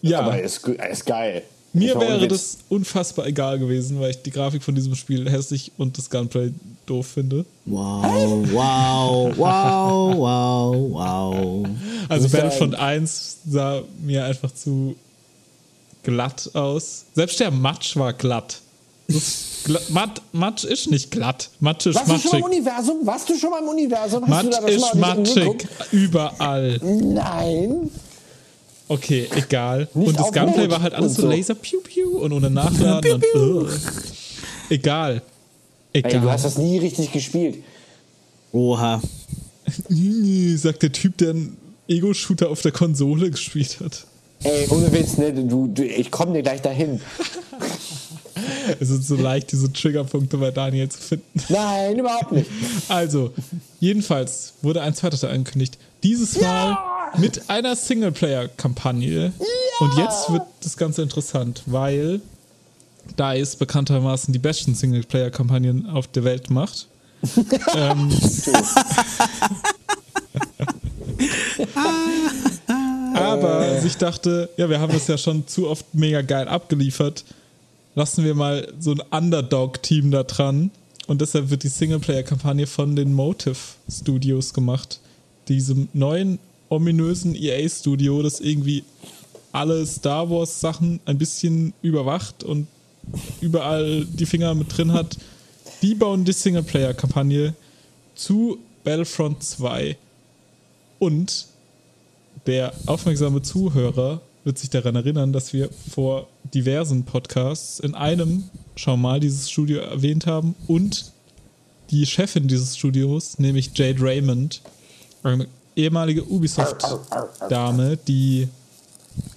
Ja, Aber ist, ist geil. Mir wäre das unfassbar egal gewesen, weil ich die Grafik von diesem Spiel hässlich und das Gunplay doof finde. Wow, wow, wow, wow, wow. Also Battlefront sagen- 1 sah mir einfach zu glatt aus. Selbst der Matsch war glatt. Matt, Matsch ist nicht glatt. Matsch ist Warst du schon mal im matschig. Universum? Warst du schon mal im Universum? Hast du Matsch ist matschig. Überall. Nein. Okay, egal. Nicht und das Gunplay war halt alles so so. Laser Piu Piu und ohne Nachladen. und, ugh. Egal. Ey, Egal. du hast das nie richtig gespielt. Oha. *laughs* sagt der Typ, der einen Ego-Shooter auf der Konsole gespielt hat. Ey, ohne Witz, ne? Du, du, ich komme dir gleich dahin. *laughs* Es ist so leicht, diese Triggerpunkte bei Daniel zu finden. Nein, überhaupt nicht. Also, jedenfalls wurde ein zweiter Teil angekündigt. Dieses Mal mit einer Singleplayer-Kampagne. Und jetzt wird das Ganze interessant, weil DICE bekanntermaßen die besten Singleplayer-Kampagnen auf der Welt macht. *laughs* ähm, aber sich dachte, ja, wir haben das ja schon zu oft mega geil abgeliefert. Lassen wir mal so ein Underdog-Team da dran. Und deshalb wird die Singleplayer-Kampagne von den Motive Studios gemacht. Diesem neuen, ominösen EA-Studio, das irgendwie alle Star Wars-Sachen ein bisschen überwacht und überall die Finger mit drin hat. Die bauen die Singleplayer-Kampagne zu Battlefront 2. Und der aufmerksame Zuhörer wird sich daran erinnern, dass wir vor diversen Podcasts in einem schon mal dieses Studio erwähnt haben und die Chefin dieses Studios, nämlich Jade Raymond, eine ehemalige Ubisoft-Dame, die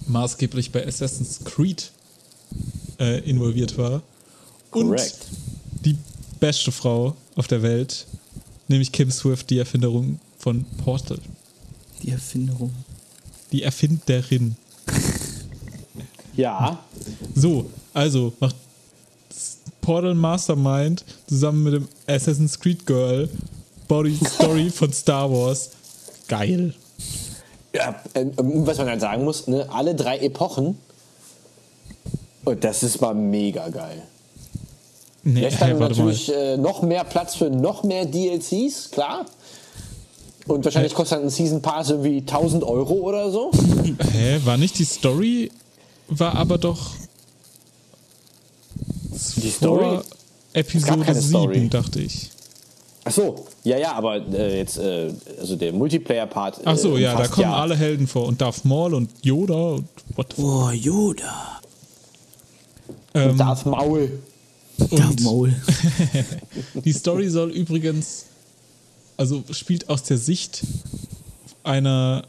maßgeblich bei Assassin's Creed äh, involviert war. Und Correct. die beste Frau auf der Welt, nämlich Kim Swift, die Erfinderung von Portal. Die Erfinderung. Die Erfinderin. Ja. So, also macht Portal Mastermind zusammen mit dem Assassin's Creed Girl Body Story von Star Wars. Geil. ja ähm, was man halt sagen muss, ne? alle drei Epochen. Und das ist mal mega geil. Nee, dann *laughs* warte mal. natürlich äh, noch mehr Platz für noch mehr DLCs, klar. Und wahrscheinlich kostet ein Season Pass irgendwie 1000 Euro oder so. *laughs* Hä, war nicht die Story? War aber doch. Die Story? Episode keine 7, Story. dachte ich. Ach so, ja, ja, aber äh, jetzt, äh, also der Multiplayer-Part. Ach so, äh, ja, da kommen alle Helden vor. Und Darth Maul und Yoda und what the fuck. Oh, Yoda. Ähm, Darth Maul. Darth und Maul. *laughs* Die Story soll übrigens, also spielt aus der Sicht einer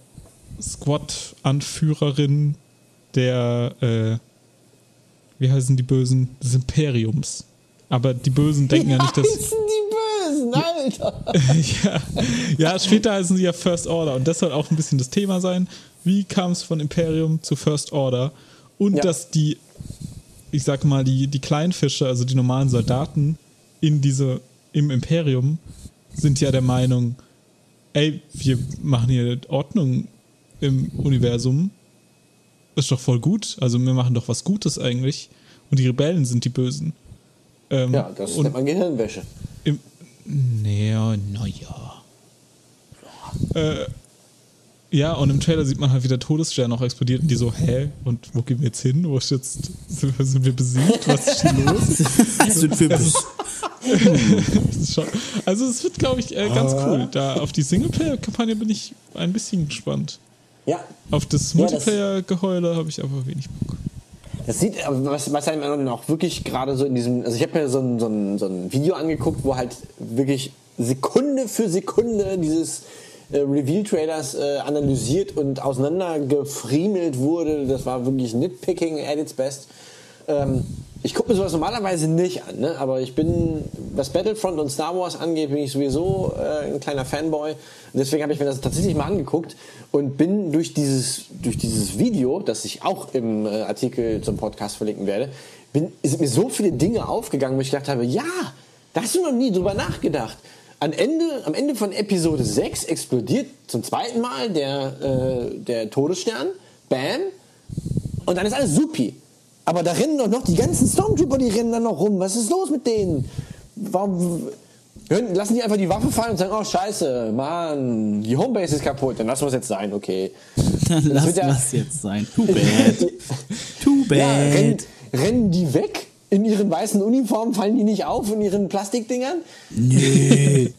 Squad-Anführerin der, äh, wie heißen die Bösen? Des Imperiums. Aber die Bösen denken ja nicht, dass. *laughs* die Alter. *laughs* ja, ja, später heißen sie ja First Order und das soll auch ein bisschen das Thema sein. Wie kam es von Imperium zu First Order? Und Ja. dass die, ich sag mal, die, die kleinen Fische, also die normalen Soldaten in diese, im Imperium, sind ja der Meinung, ey, wir machen hier Ordnung im Universum. Ist doch voll gut. Also wir machen doch was Gutes eigentlich. Und die Rebellen sind die Bösen. Ähm, Ja, das nennt man Gehirnwäsche. im, nee, naja. Äh, ja, und im Trailer sieht man halt, wie der Todesstern auch explodiert und die so, hä? Und wo gehen wir jetzt hin? Wo ist jetzt, sind wir, sind wir besiegt? Was ist hier los? *laughs* Sind wir *laughs* schon, also es wird, glaube ich, äh, ganz cool. Da auf die Singleplayer-Kampagne bin ich ein bisschen gespannt. Ja, Auf das- Multiplayer-Geheule habe ich aber wenig Bock. Das sieht, was, was einem auch wirklich gerade so in diesem, also ich habe mir so ein, so, ein, so ein Video angeguckt, wo halt wirklich Sekunde für Sekunde dieses äh, Reveal-Trailers äh, analysiert und auseinandergefriemelt wurde. Das war wirklich Nitpicking at its best. Ähm, ich gucke mir sowas normalerweise nicht an, ne? aber ich bin, was Battlefront und Star Wars angeht, bin ich sowieso äh, ein kleiner Fanboy. Und deswegen habe ich mir das tatsächlich mal angeguckt und bin durch dieses, durch dieses Video, das ich auch im äh, Artikel zum Podcast verlinken werde, bin, sind mir so viele Dinge aufgegangen, wo ich gedacht habe, ja, da hast du noch nie drüber nachgedacht. Am Ende, am Ende von Episode 6 explodiert zum zweiten Mal der, äh, der Todesstern. Bam. Und dann ist alles supi. Aber da rennen doch noch die ganzen Stormtrooper, die rennen dann noch rum. Was ist los mit denen? Warum lassen die einfach die Waffe fallen und sagen, oh scheiße, Mann, die Homebase ist kaputt, dann lassen wir es jetzt sein, okay. *laughs* Dann lass wird ja- das jetzt sein. Too bad. *laughs* Too bad. Ja, rennen, rennen die weg in ihren weißen Uniformen, fallen die nicht auf in ihren Plastikdingern? nee. *laughs*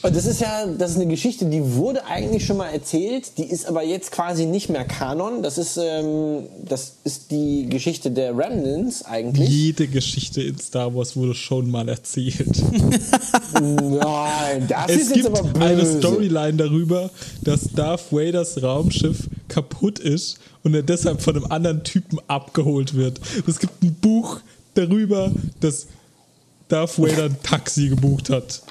Und das ist ja, das ist eine Geschichte, die wurde eigentlich schon mal erzählt, die ist aber jetzt quasi nicht mehr Kanon. Das ist, ähm, das ist die Geschichte der Remnants eigentlich. Jede Geschichte in Star Wars wurde schon mal erzählt. *laughs* Nein, das Es ist jetzt gibt aber böse. eine Storyline darüber, dass Darth Vaders Raumschiff kaputt ist und er deshalb von einem anderen Typen abgeholt wird. Es gibt ein Buch darüber, dass Darth Vader ein Taxi gebucht hat.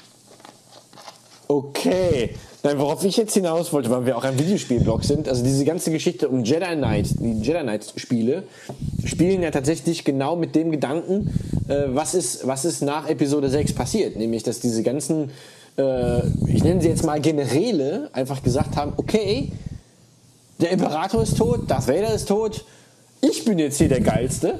Okay. Nein, worauf ich jetzt hinaus wollte, weil wir auch ein Videospielblog sind, also diese ganze Geschichte um Jedi Knight, die Jedi Knight Spiele, spielen ja tatsächlich genau mit dem Gedanken, äh, was, ist, was ist nach Episode 6 passiert. Nämlich, dass diese ganzen, äh, ich nenne sie jetzt mal Generäle, einfach gesagt haben, okay, der Imperator ist tot, Darth Vader ist tot, ich bin jetzt hier der Geilste.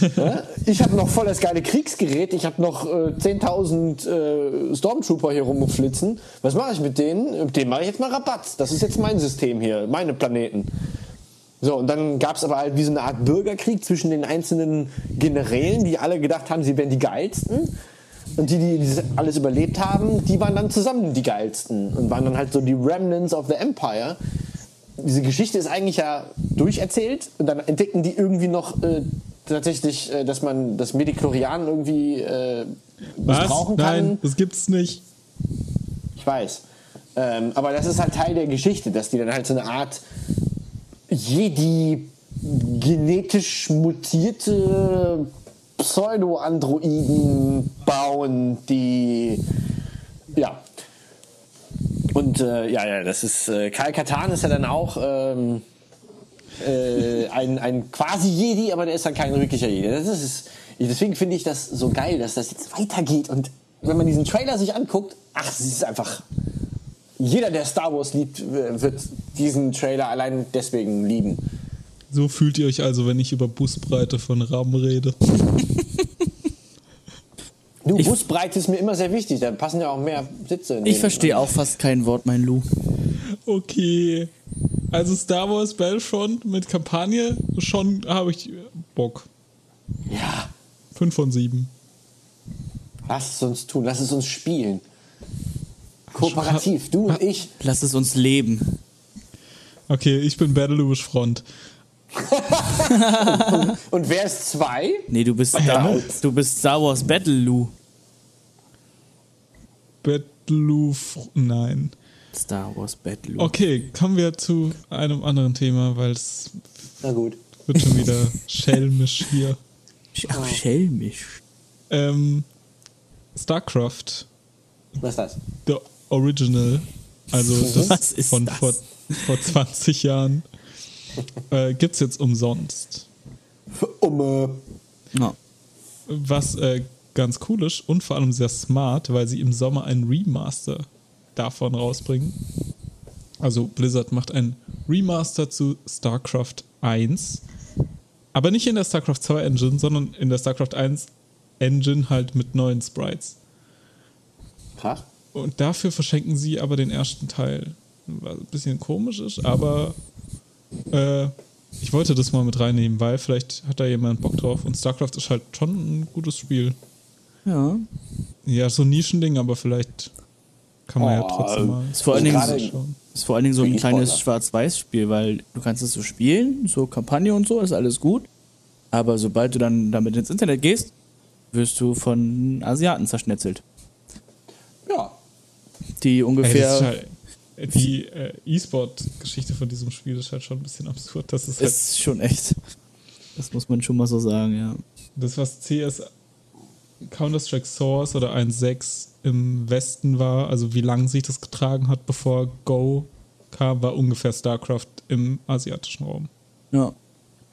*laughs* Ich habe noch voll das geile Kriegsgerät, ich habe noch äh, 10.000 äh, Stormtrooper hier rumflitzen. Was mache ich mit denen? Mit denen mache ich jetzt mal Rabatz. Das ist jetzt mein System hier, meine Planeten. So, und dann gab es aber halt wie so eine Art Bürgerkrieg zwischen den einzelnen Generälen, die alle gedacht haben, sie wären die Geilsten. Und die, die das alles überlebt haben, die waren dann zusammen die Geilsten und waren dann halt so die Remnants of the Empire diese Geschichte ist eigentlich ja durcherzählt und dann entdecken die irgendwie noch äh, tatsächlich, äh, dass man das Mediklorian irgendwie äh, Was? missbrauchen kann. Nein, das gibt's nicht. Ich weiß. Ähm, aber das ist halt Teil der Geschichte, dass die dann halt so eine Art Jedi genetisch mutierte Pseudo-Androiden bauen, die ja. Und äh, ja, ja, das ist äh, Kai Katan ist ja dann auch ähm, äh, ein, ein quasi Jedi, aber der ist dann kein wirklicher Jedi. Das ist, deswegen finde ich das so geil, dass das jetzt weitergeht. Und wenn man diesen Trailer sich anguckt, ach, es ist einfach. Jeder, der Star Wars liebt, wird diesen Trailer allein deswegen lieben. So fühlt ihr euch also, wenn ich über Busbreite von Rahmen rede. *laughs* Du, Busbreite ist mir immer sehr wichtig, da passen ja auch mehr Sitze. in Ich verstehe auch fast kein Wort, mein Lou. Okay. Also Star Wars Battlefront mit Kampagne, schon habe ich Bock. Ja, 5 von 7. lass es uns tun, lass es uns spielen. Kooperativ, du und ich. Lass es uns leben. Okay, ich bin Battlefield Front. *laughs* Und wer ist zwei? Nee, du bist, Star, du bist Star Wars Battle Lou. Battlefield. Nein. Star Wars Battle Lou. Okay, kommen wir zu einem anderen Thema, weil es Na gut. wird schon wieder schelmisch hier. Ach, schelmisch. Ähm, StarCraft, Was ist das? the Original, also das von das? Vor, vor 20 Jahren, *laughs* äh, gibt es jetzt umsonst. Um, äh, Ja. Was äh, ganz cool ist und vor allem sehr smart, weil sie im Sommer ein Remaster davon rausbringen. Also Blizzard macht ein Remaster zu StarCraft 1, aber nicht in der StarCraft 2 Engine, sondern in der StarCraft 1 Engine halt mit neuen Sprites. krass. Und dafür verschenken sie aber den ersten Teil. Was ein bisschen komisch ist, aber äh, ich wollte das mal mit reinnehmen, weil vielleicht hat da jemand Bock drauf. Und StarCraft ist halt schon ein gutes Spiel. Ja. Ja, so ein Nischending, aber vielleicht kann man ja Oh, trotzdem mal. Ist vor allen Dingen, ist vor allen Dingen so ein kleines. Schwarz-Weiß-Spiel, weil du kannst es so spielen, so Kampagne und so, ist alles gut. Aber sobald du dann damit ins Internet gehst, wirst du von Asiaten zerschnetzelt. Ja. Die Ey, ungefähr. ist halt, die äh, E-Sport-Geschichte von diesem Spiel ist halt schon ein bisschen absurd. Das ist halt ist schon echt. Das muss man schon mal so sagen, ja. Das, was CS Counter-Strike Source oder 1.6 im Westen war, also wie lange sich das getragen hat, bevor Go kam, war ungefähr StarCraft im asiatischen Raum. Ja.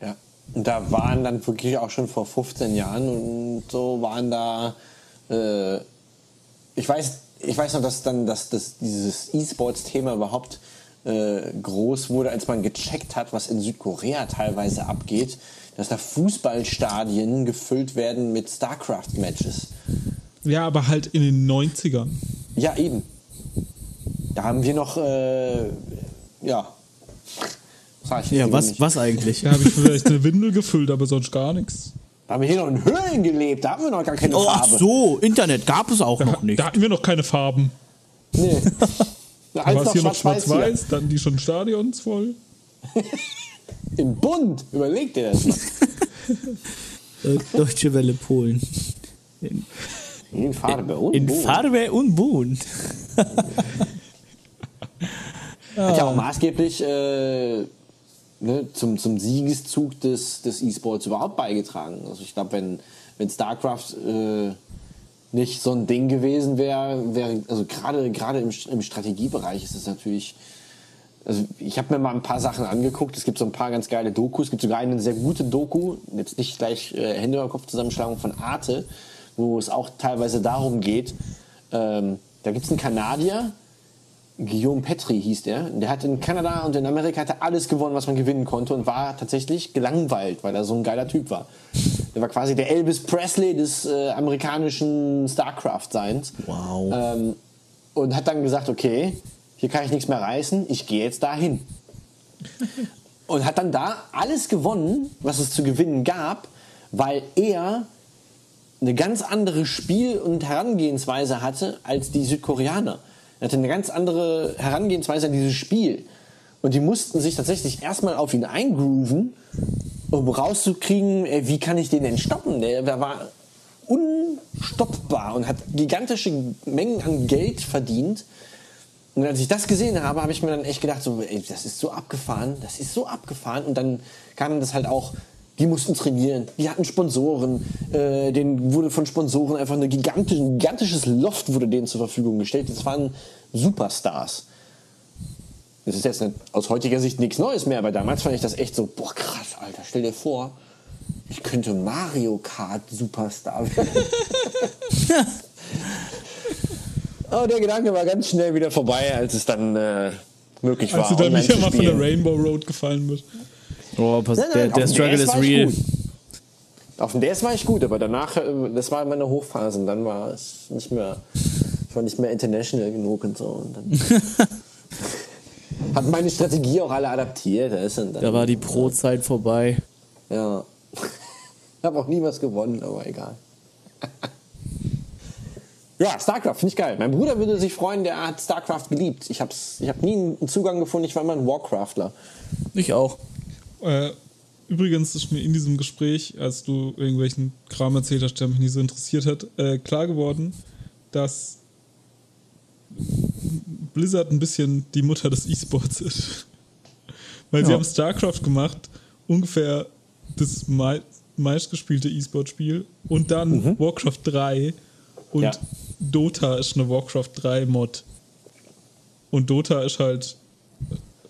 Ja. Und da waren dann wirklich auch schon vor 15 Jahren und so waren da, äh, ich weiß, ich weiß noch, dass dann dass, dass dieses E-Sports-Thema überhaupt äh, groß wurde, als man gecheckt hat, was in Südkorea teilweise abgeht, dass da Fußballstadien gefüllt werden mit StarCraft-Matches. Ja, aber halt in den 90ern. Ja, eben. Da haben wir noch, äh, ja. Sag ich Ja, was, nicht. was eigentlich? Da habe ich vielleicht eine Windel gefüllt, aber sonst gar nichts. Da haben wir hier noch in Höhlen gelebt, da haben wir noch gar keine Oh, ach Farbe. so, Internet gab es auch noch nicht. Da hatten wir noch keine Farben. Nee. *laughs* Da war es hier noch schwarz-weiß schwarz-weiß, dann die schon Stadions voll. *laughs* In bunt, überleg dir das mal. *laughs* Deutsche Welle Polen. In, In Farbe und in bunt. Farbe und Bunt. Hat ja auch maßgeblich äh, ne, zum, zum Siegeszug des, des E-Sports überhaupt beigetragen. Also ich glaube, wenn, wenn StarCraft äh, nicht so ein Ding gewesen wäre, wäre also gerade gerade im, im Strategiebereich ist es natürlich. Also ich habe mir mal ein paar Sachen angeguckt. Es gibt so ein paar ganz geile Dokus. Es gibt sogar eine sehr gute Doku, jetzt nicht gleich äh, Hände über Kopf zusammenschlagen von Arte, wo es auch teilweise darum geht. Ähm, da gibt es einen Kanadier, Guillaume Petri hieß der. Der hat in Kanada und in Amerika hat er alles gewonnen, was man gewinnen konnte und war tatsächlich gelangweilt, weil er so ein geiler Typ war. Der war quasi der Elvis Presley des äh, amerikanischen StarCraft-Seins. Wow. Ähm, und hat dann gesagt, okay, hier kann ich nichts mehr reißen, ich gehe jetzt dahin. *laughs* und hat dann da alles gewonnen, was es zu gewinnen gab, weil er eine ganz andere Spiel- und Herangehensweise hatte als die Südkoreaner. Er hatte eine ganz andere Herangehensweise an dieses Spiel. Und die mussten sich tatsächlich erstmal auf ihn eingrooven, um rauszukriegen, ey, wie kann ich den denn stoppen? Der, der war unstoppbar und hat gigantische Mengen an Geld verdient. Und als ich das gesehen habe, habe ich mir dann echt gedacht, so, ey, das ist so abgefahren, das ist so abgefahren. Und dann kam das halt auch, die mussten trainieren, die hatten Sponsoren, äh, denen wurde von Sponsoren einfach eine gigantische, ein gigantisches Loft wurde denen zur Verfügung gestellt. Das waren Superstars. Das ist jetzt aus heutiger Sicht nichts Neues mehr, aber damals fand ich das echt so, boah krass, Alter, stell dir vor, ich könnte Mario Kart Superstar werden. *laughs* *laughs* Aber der Gedanke war ganz schnell wieder vorbei, als es dann äh, möglich war. Als du dann nicht einmal von der. Rainbow Road gefallen bist. Oh, pass, Nein, nein, der, auf der Struggle ist real. gut. Auf dem DS war ich gut, aber danach, äh, das war meine Hochphase und dann war es nicht mehr, ich war nicht mehr international genug und so. Und dann *laughs* hat meine Strategie auch alle adaptiert. Da war die Pro-Zeit vorbei. Ja. *laughs* Ich habe auch nie was gewonnen, aber egal. *laughs* ja, StarCraft, finde ich geil. Mein Bruder würde sich freuen, der hat StarCraft geliebt. Ich habe ich hab nie einen Zugang gefunden, ich war immer ein Warcraftler. Ich auch. Äh, übrigens ist mir in diesem Gespräch, als du irgendwelchen Kram erzählt hast, der mich nicht so interessiert hat, äh, klar geworden, dass Blizzard ein bisschen die Mutter des E-Sports ist. *laughs* Weil sie Ja. haben StarCraft gemacht, ungefähr das mei meistgespielte E-Sport-Spiel und dann Warcraft 3 und Ja. Dota ist eine Warcraft 3 Mod. Und Dota ist halt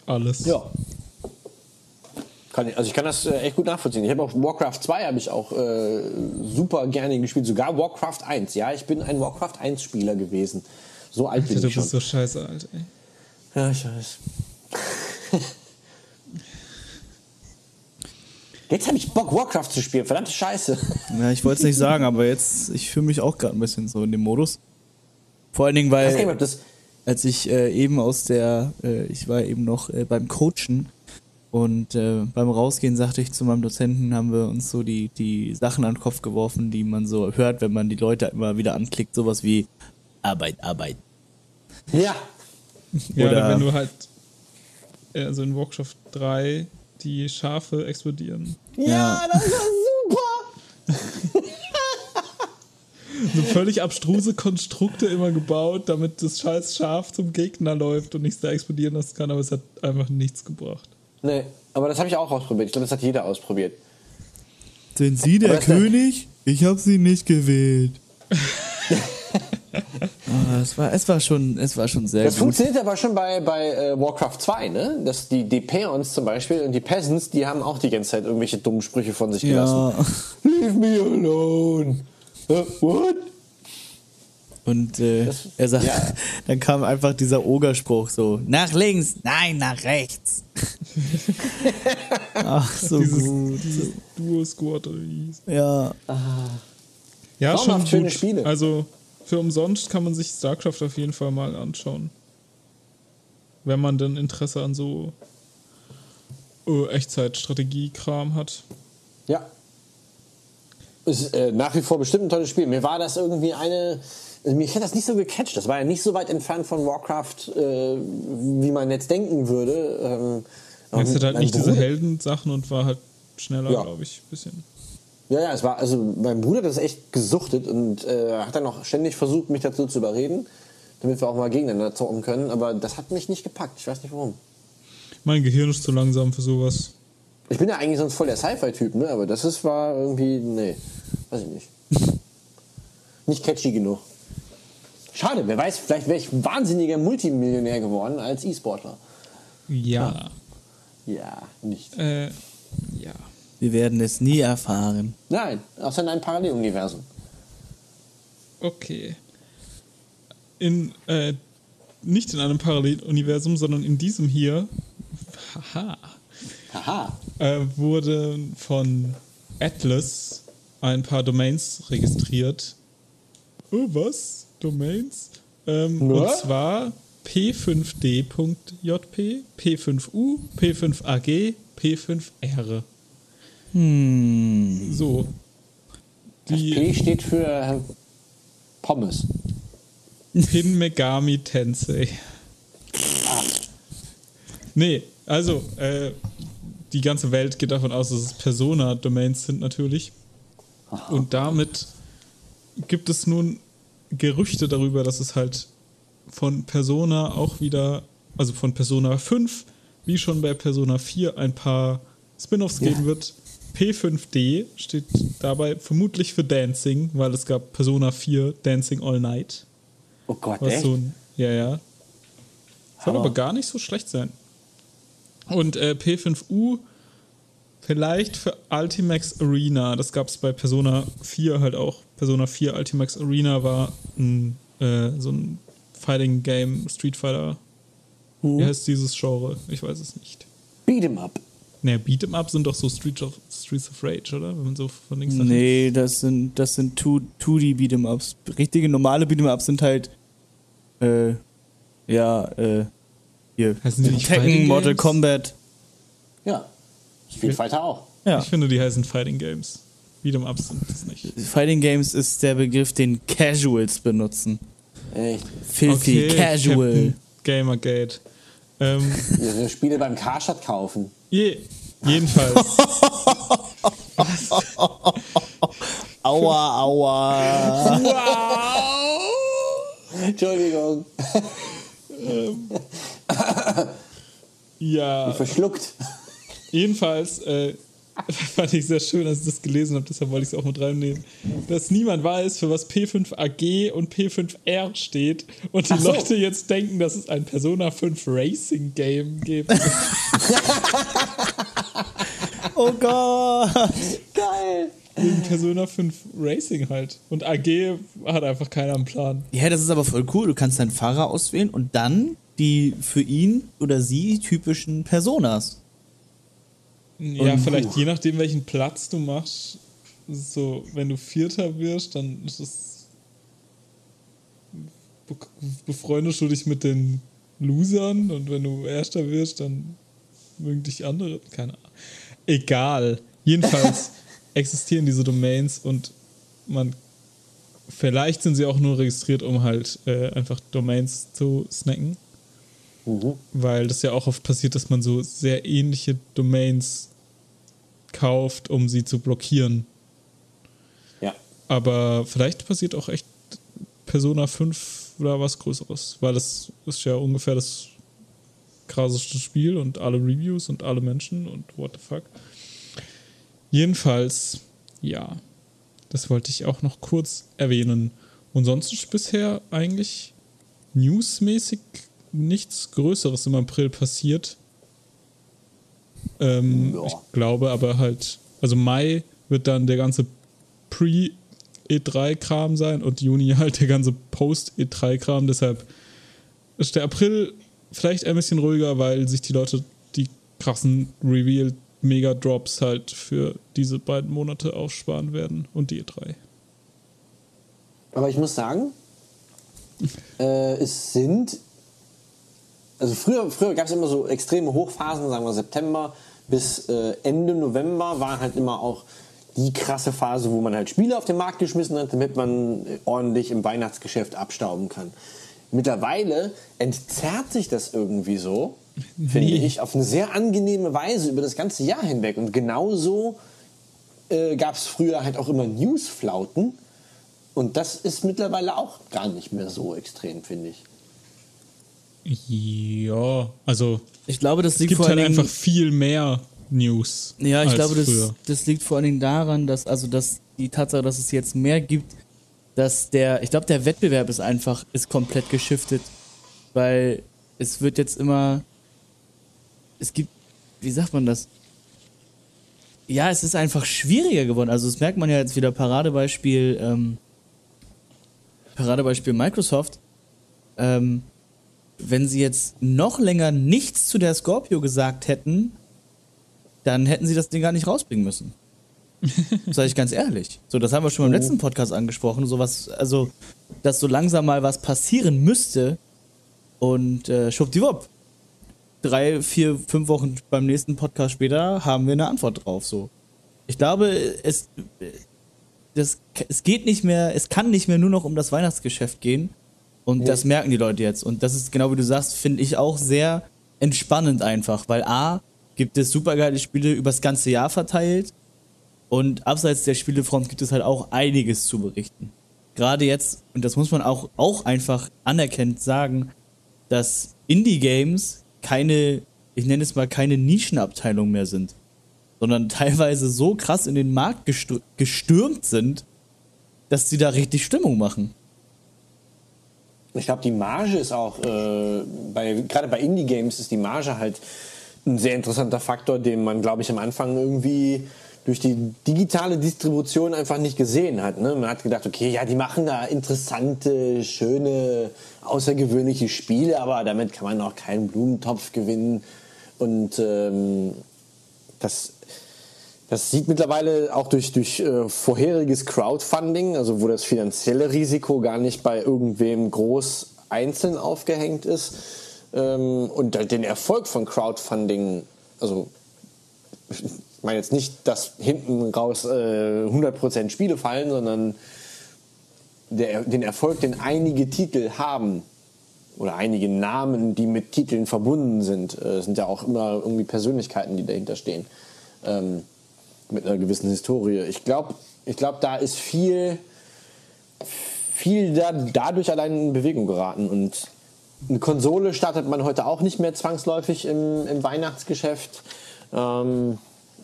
alles. Ja. Kann ich, also ich kann das äh, echt gut nachvollziehen. Ich habe auch Warcraft 2 habe ich auch äh, super gerne gespielt, sogar Warcraft 1. Ja, ich bin ein Warcraft 1 Spieler gewesen. So alt bin Du ich schon. bist so scheiße alt, ey. Ja, ich weiß. *laughs* Jetzt habe ich Bock, Warcraft zu spielen. Verdammte Scheiße. Ja, ich wollte es nicht sagen, aber jetzt, ich fühle mich auch gerade ein bisschen so in dem Modus. Vor allen Dingen, Ich nicht, weil ob das. als ich äh, eben aus der, äh, ich war eben noch äh, beim Coachen und äh, beim Rausgehen sagte ich zu meinem Dozenten, haben wir uns so die, die Sachen an den Kopf geworfen, die man so hört, wenn man die Leute immer wieder anklickt, sowas wie Arbeit, Arbeit. Ja. Ja, Oder- oder wenn du halt, also in Warcraft 3 die Schafe explodieren. Ja, Ja. das war super. *laughs* So völlig abstruse Konstrukte immer gebaut, damit das scheiß Schaf zum Gegner läuft und nichts da explodieren lassen kann, aber es hat einfach nichts gebracht. Nee, aber das habe ich auch ausprobiert. Ich glaube, das hat jeder ausprobiert. Sind Sie der König? Ich habe Sie nicht gewählt. *laughs* ah, es, war, es, war schon, es war schon sehr Das gut. funktioniert aber schon bei, bei äh, Warcraft 2, ne? Dass die, die Peons zum Beispiel und die Peasants, die haben auch die ganze Zeit irgendwelche dummen Sprüche von sich gelassen. Ja. Leave me alone. Uh, what? Und äh, Das- er sagt, ja. *laughs* dann kam einfach dieser Ogerspruch so, nach links, nein, nach rechts. *laughs* Ach, so Dieses, gut. dieses Duo-Squad oder wie hieß. Ja, Ja, Traumhaft schon schöne gut. Spiele. Also für umsonst kann man sich StarCraft auf jeden Fall mal anschauen. Wenn man dann Interesse an so äh, Echtzeit-Strategie-Kram hat. Ja. Ist äh, nach wie vor bestimmt ein tolles Spiel. Mir war das irgendwie eine. Also mich hat das nicht so gecatcht. Das war ja nicht so weit entfernt von Warcraft, äh, wie man jetzt denken würde. Ähm, Es und hat halt nicht diese Bruder- Heldensachen und war halt schneller, Ja. glaube ich, bisschen. Ja, ja, es war, also mein Bruder hat das echt gesuchtet und äh, hat dann auch ständig versucht, mich dazu zu überreden, damit wir auch mal gegeneinander zocken können. Aber das hat mich nicht gepackt. Ich weiß nicht warum. Mein Gehirn ist zu langsam für sowas. Ich bin ja eigentlich sonst voll der Sci-Fi-Typ, ne? Aber das ist, war irgendwie, nee, weiß ich nicht. *laughs* nicht catchy genug. Schade, wer weiß, vielleicht wäre ich wahnsinniger Multimillionär geworden als E-Sportler. Ja. Ja, nicht. Äh, ja. Wir werden es nie erfahren. Nein, außer in einem Paralleluniversum. Okay. In, äh, nicht in einem Paralleluniversum, sondern in diesem hier, haha, Haha. äh, wurde von Atlas ein paar Domains registriert. Oh, was? Domains? Ähm, und zwar p5d.jp, p5u, p5ag, p5r. Hm. So. Die P steht für Pommes. Pin Megami Tensei. Nee, also, äh, die ganze Welt geht davon aus, dass es Persona-Domains sind natürlich. Und damit gibt es nun Gerüchte darüber, dass es halt von Persona auch wieder, also von Persona 5, wie schon bei Persona 4, ein paar Spin-offs Ja. geben wird. P5D steht dabei vermutlich für Dancing, weil es gab Persona 4 Dancing All Night. Oh Gott, Was echt? so ein, ja, ja. Soll aber gar nicht so schlecht sein. Und äh, P5U vielleicht für Ultimax Arena. Das gab es bei Persona 4 halt auch. Persona 4 Ultimax Arena war ein, äh, so ein Fighting Game, Street Fighter. Mhm. Wie heißt dieses Genre? Ich weiß es nicht. Beat 'em up. Naja, Beat'em Up sind doch so Streets of, Streets of Rage, oder? Wenn man so von links nach rechts- Nee, das sind, das sind 2- 2D Beat'em-Ups. Richtige normale Beat'em-Ups sind halt, äh, ja, äh, hier. Heißen die nicht Fighting Tekken, Mortal Games? Kombat. Ja. Street Fighter auch. Ja. Ich finde, die heißen Fighting Games. Beat'em Ups sind das nicht. Fighting Games ist der Begriff, den Casuals benutzen. Echt. Filthy, casual. Captain Gamergate. Ähm, Ihre Spiele beim Karstadt kaufen. je, jedenfalls. *laughs* Aua, aua. Entschuldigung. ja, Verschluckt. jedenfalls äh, *laughs* fand ich sehr schön, als ich das gelesen habe, deshalb wollte ich es auch mit reinnehmen, dass niemand weiß, für was P5AG und P5R steht und die so. Leute jetzt denken, dass es ein Persona 5 Racing Game gibt. *laughs* Oh Gott. Geil. Wegen Persona 5 Racing halt. Und AG hat einfach keiner am Plan. Ja, das ist aber voll cool. Du kannst deinen Fahrer auswählen und dann die für ihn oder sie typischen Personas. Ja, Und- vielleicht je nachdem, welchen Platz du machst. So, wenn du Vierter wirst, dann ist es. be- Befreundest du dich mit den Losern und wenn du Erster wirst, dann mögen dich andere. Keine Ahnung. Egal. Jedenfalls *laughs* existieren diese Domains und man. Vielleicht sind sie auch nur registriert, um halt äh, einfach Domains zu snacken. Weil das ja auch oft passiert, dass man so sehr ähnliche Domains kauft, um sie zu blockieren. Ja. Aber vielleicht passiert auch echt Persona 5 oder was Größeres. Weil das ist ja ungefähr das krasseste Spiel und alle Reviews und alle Menschen und what the fuck. Jedenfalls Ja, das wollte ich auch noch kurz erwähnen. Und sonst ist bisher eigentlich newsmäßig nichts Größeres im April passiert. Ähm, Ja. Ich glaube aber halt, also Mai wird dann der ganze Pre-E3-Kram sein und Juni *laughs* halt der ganze Post-E3-Kram. Deshalb ist der April vielleicht ein bisschen ruhiger, weil sich die Leute die krassen Reveal-Mega-Drops halt für diese beiden Monate aufsparen werden und die E E3. Aber ich muss sagen, *laughs* äh, es sind. Also früher, früher gab es immer so extreme Hochphasen, sagen wir September bis äh, Ende November war halt immer auch die krasse Phase, wo man halt Spiele auf den Markt geschmissen hat, damit man äh, ordentlich im Weihnachtsgeschäft abstauben kann. Mittlerweile entzerrt sich das irgendwie so, *laughs* finde ich, auf eine sehr angenehme Weise über das ganze Jahr hinweg. Und genauso äh, gab es früher halt auch immer Newsflauten. Und das ist mittlerweile auch gar nicht mehr so extrem, finde ich. Ja, also Ich glaube, das es liegt gibt vor halt einfach viel mehr News. Ja, ich glaube, das, das liegt vor allen Dingen daran, dass also dass die Tatsache, dass es jetzt mehr gibt, dass der, ich glaube, der Wettbewerb ist einfach ist komplett geschiftet, weil es wird jetzt immer, es gibt, wie sagt man das? Ja, es ist einfach schwieriger geworden. Also das merkt man ja jetzt wieder Paradebeispiel, ähm, Paradebeispiel Microsoft. Ähm, wenn sie jetzt noch länger nichts zu der Scorpio gesagt hätten, dann hätten sie das Ding gar nicht rausbringen müssen. *laughs* Sag ich ganz ehrlich. So, das haben wir schon beim letzten Podcast angesprochen. Sowas, also, dass so langsam mal was passieren müsste und äh, schwuppdiwupp. Drei, vier, fünf Wochen beim nächsten Podcast später haben wir eine Antwort drauf. So. Ich glaube, es, das, es geht nicht mehr, es kann nicht mehr nur noch um das Weihnachtsgeschäft gehen. Und das merken die Leute jetzt. Und das ist genau wie du sagst, finde ich auch sehr entspannend einfach, weil A, gibt es supergeile Spiele übers ganze Jahr verteilt und abseits der Spielefront gibt es halt auch einiges zu berichten. Gerade jetzt, und das muss man auch, auch einfach anerkennt sagen, dass Indie-Games keine, ich nenne es mal keine Nischenabteilung mehr sind, sondern *laughs* teilweise so krass in den Markt gestür- gestürmt sind, dass sie da richtig Stimmung machen. Ich glaube, die Marge ist auch, äh, bei, gerade bei Indie-Games ist die Marge halt ein sehr interessanter Faktor, den man, glaube ich, am Anfang irgendwie durch die digitale Distribution einfach nicht gesehen hat. Ne? Man hat gedacht, okay, ja, die machen da interessante, schöne, außergewöhnliche Spiele, aber damit kann man auch keinen Blumentopf gewinnen. Und ähm, das, das sieht mittlerweile auch durch, durch äh, vorheriges Crowdfunding, also wo das finanzielle Risiko gar nicht bei irgendwem groß einzeln aufgehängt ist. Ähm, und den Erfolg von Crowdfunding, also ich meine jetzt nicht, dass hinten raus äh, 100% Spiele fallen, sondern der, den Erfolg, den einige Titel haben, oder einige Namen, die mit Titeln verbunden sind, äh, sind ja auch immer irgendwie Persönlichkeiten, die dahinter stehen. Ähm, mit einer gewissen Historie. Ich glaube, ich glaub, da ist viel, viel da, dadurch allein in Bewegung geraten. Und eine Konsole startet man heute auch nicht mehr zwangsläufig im, im Weihnachtsgeschäft. Ähm,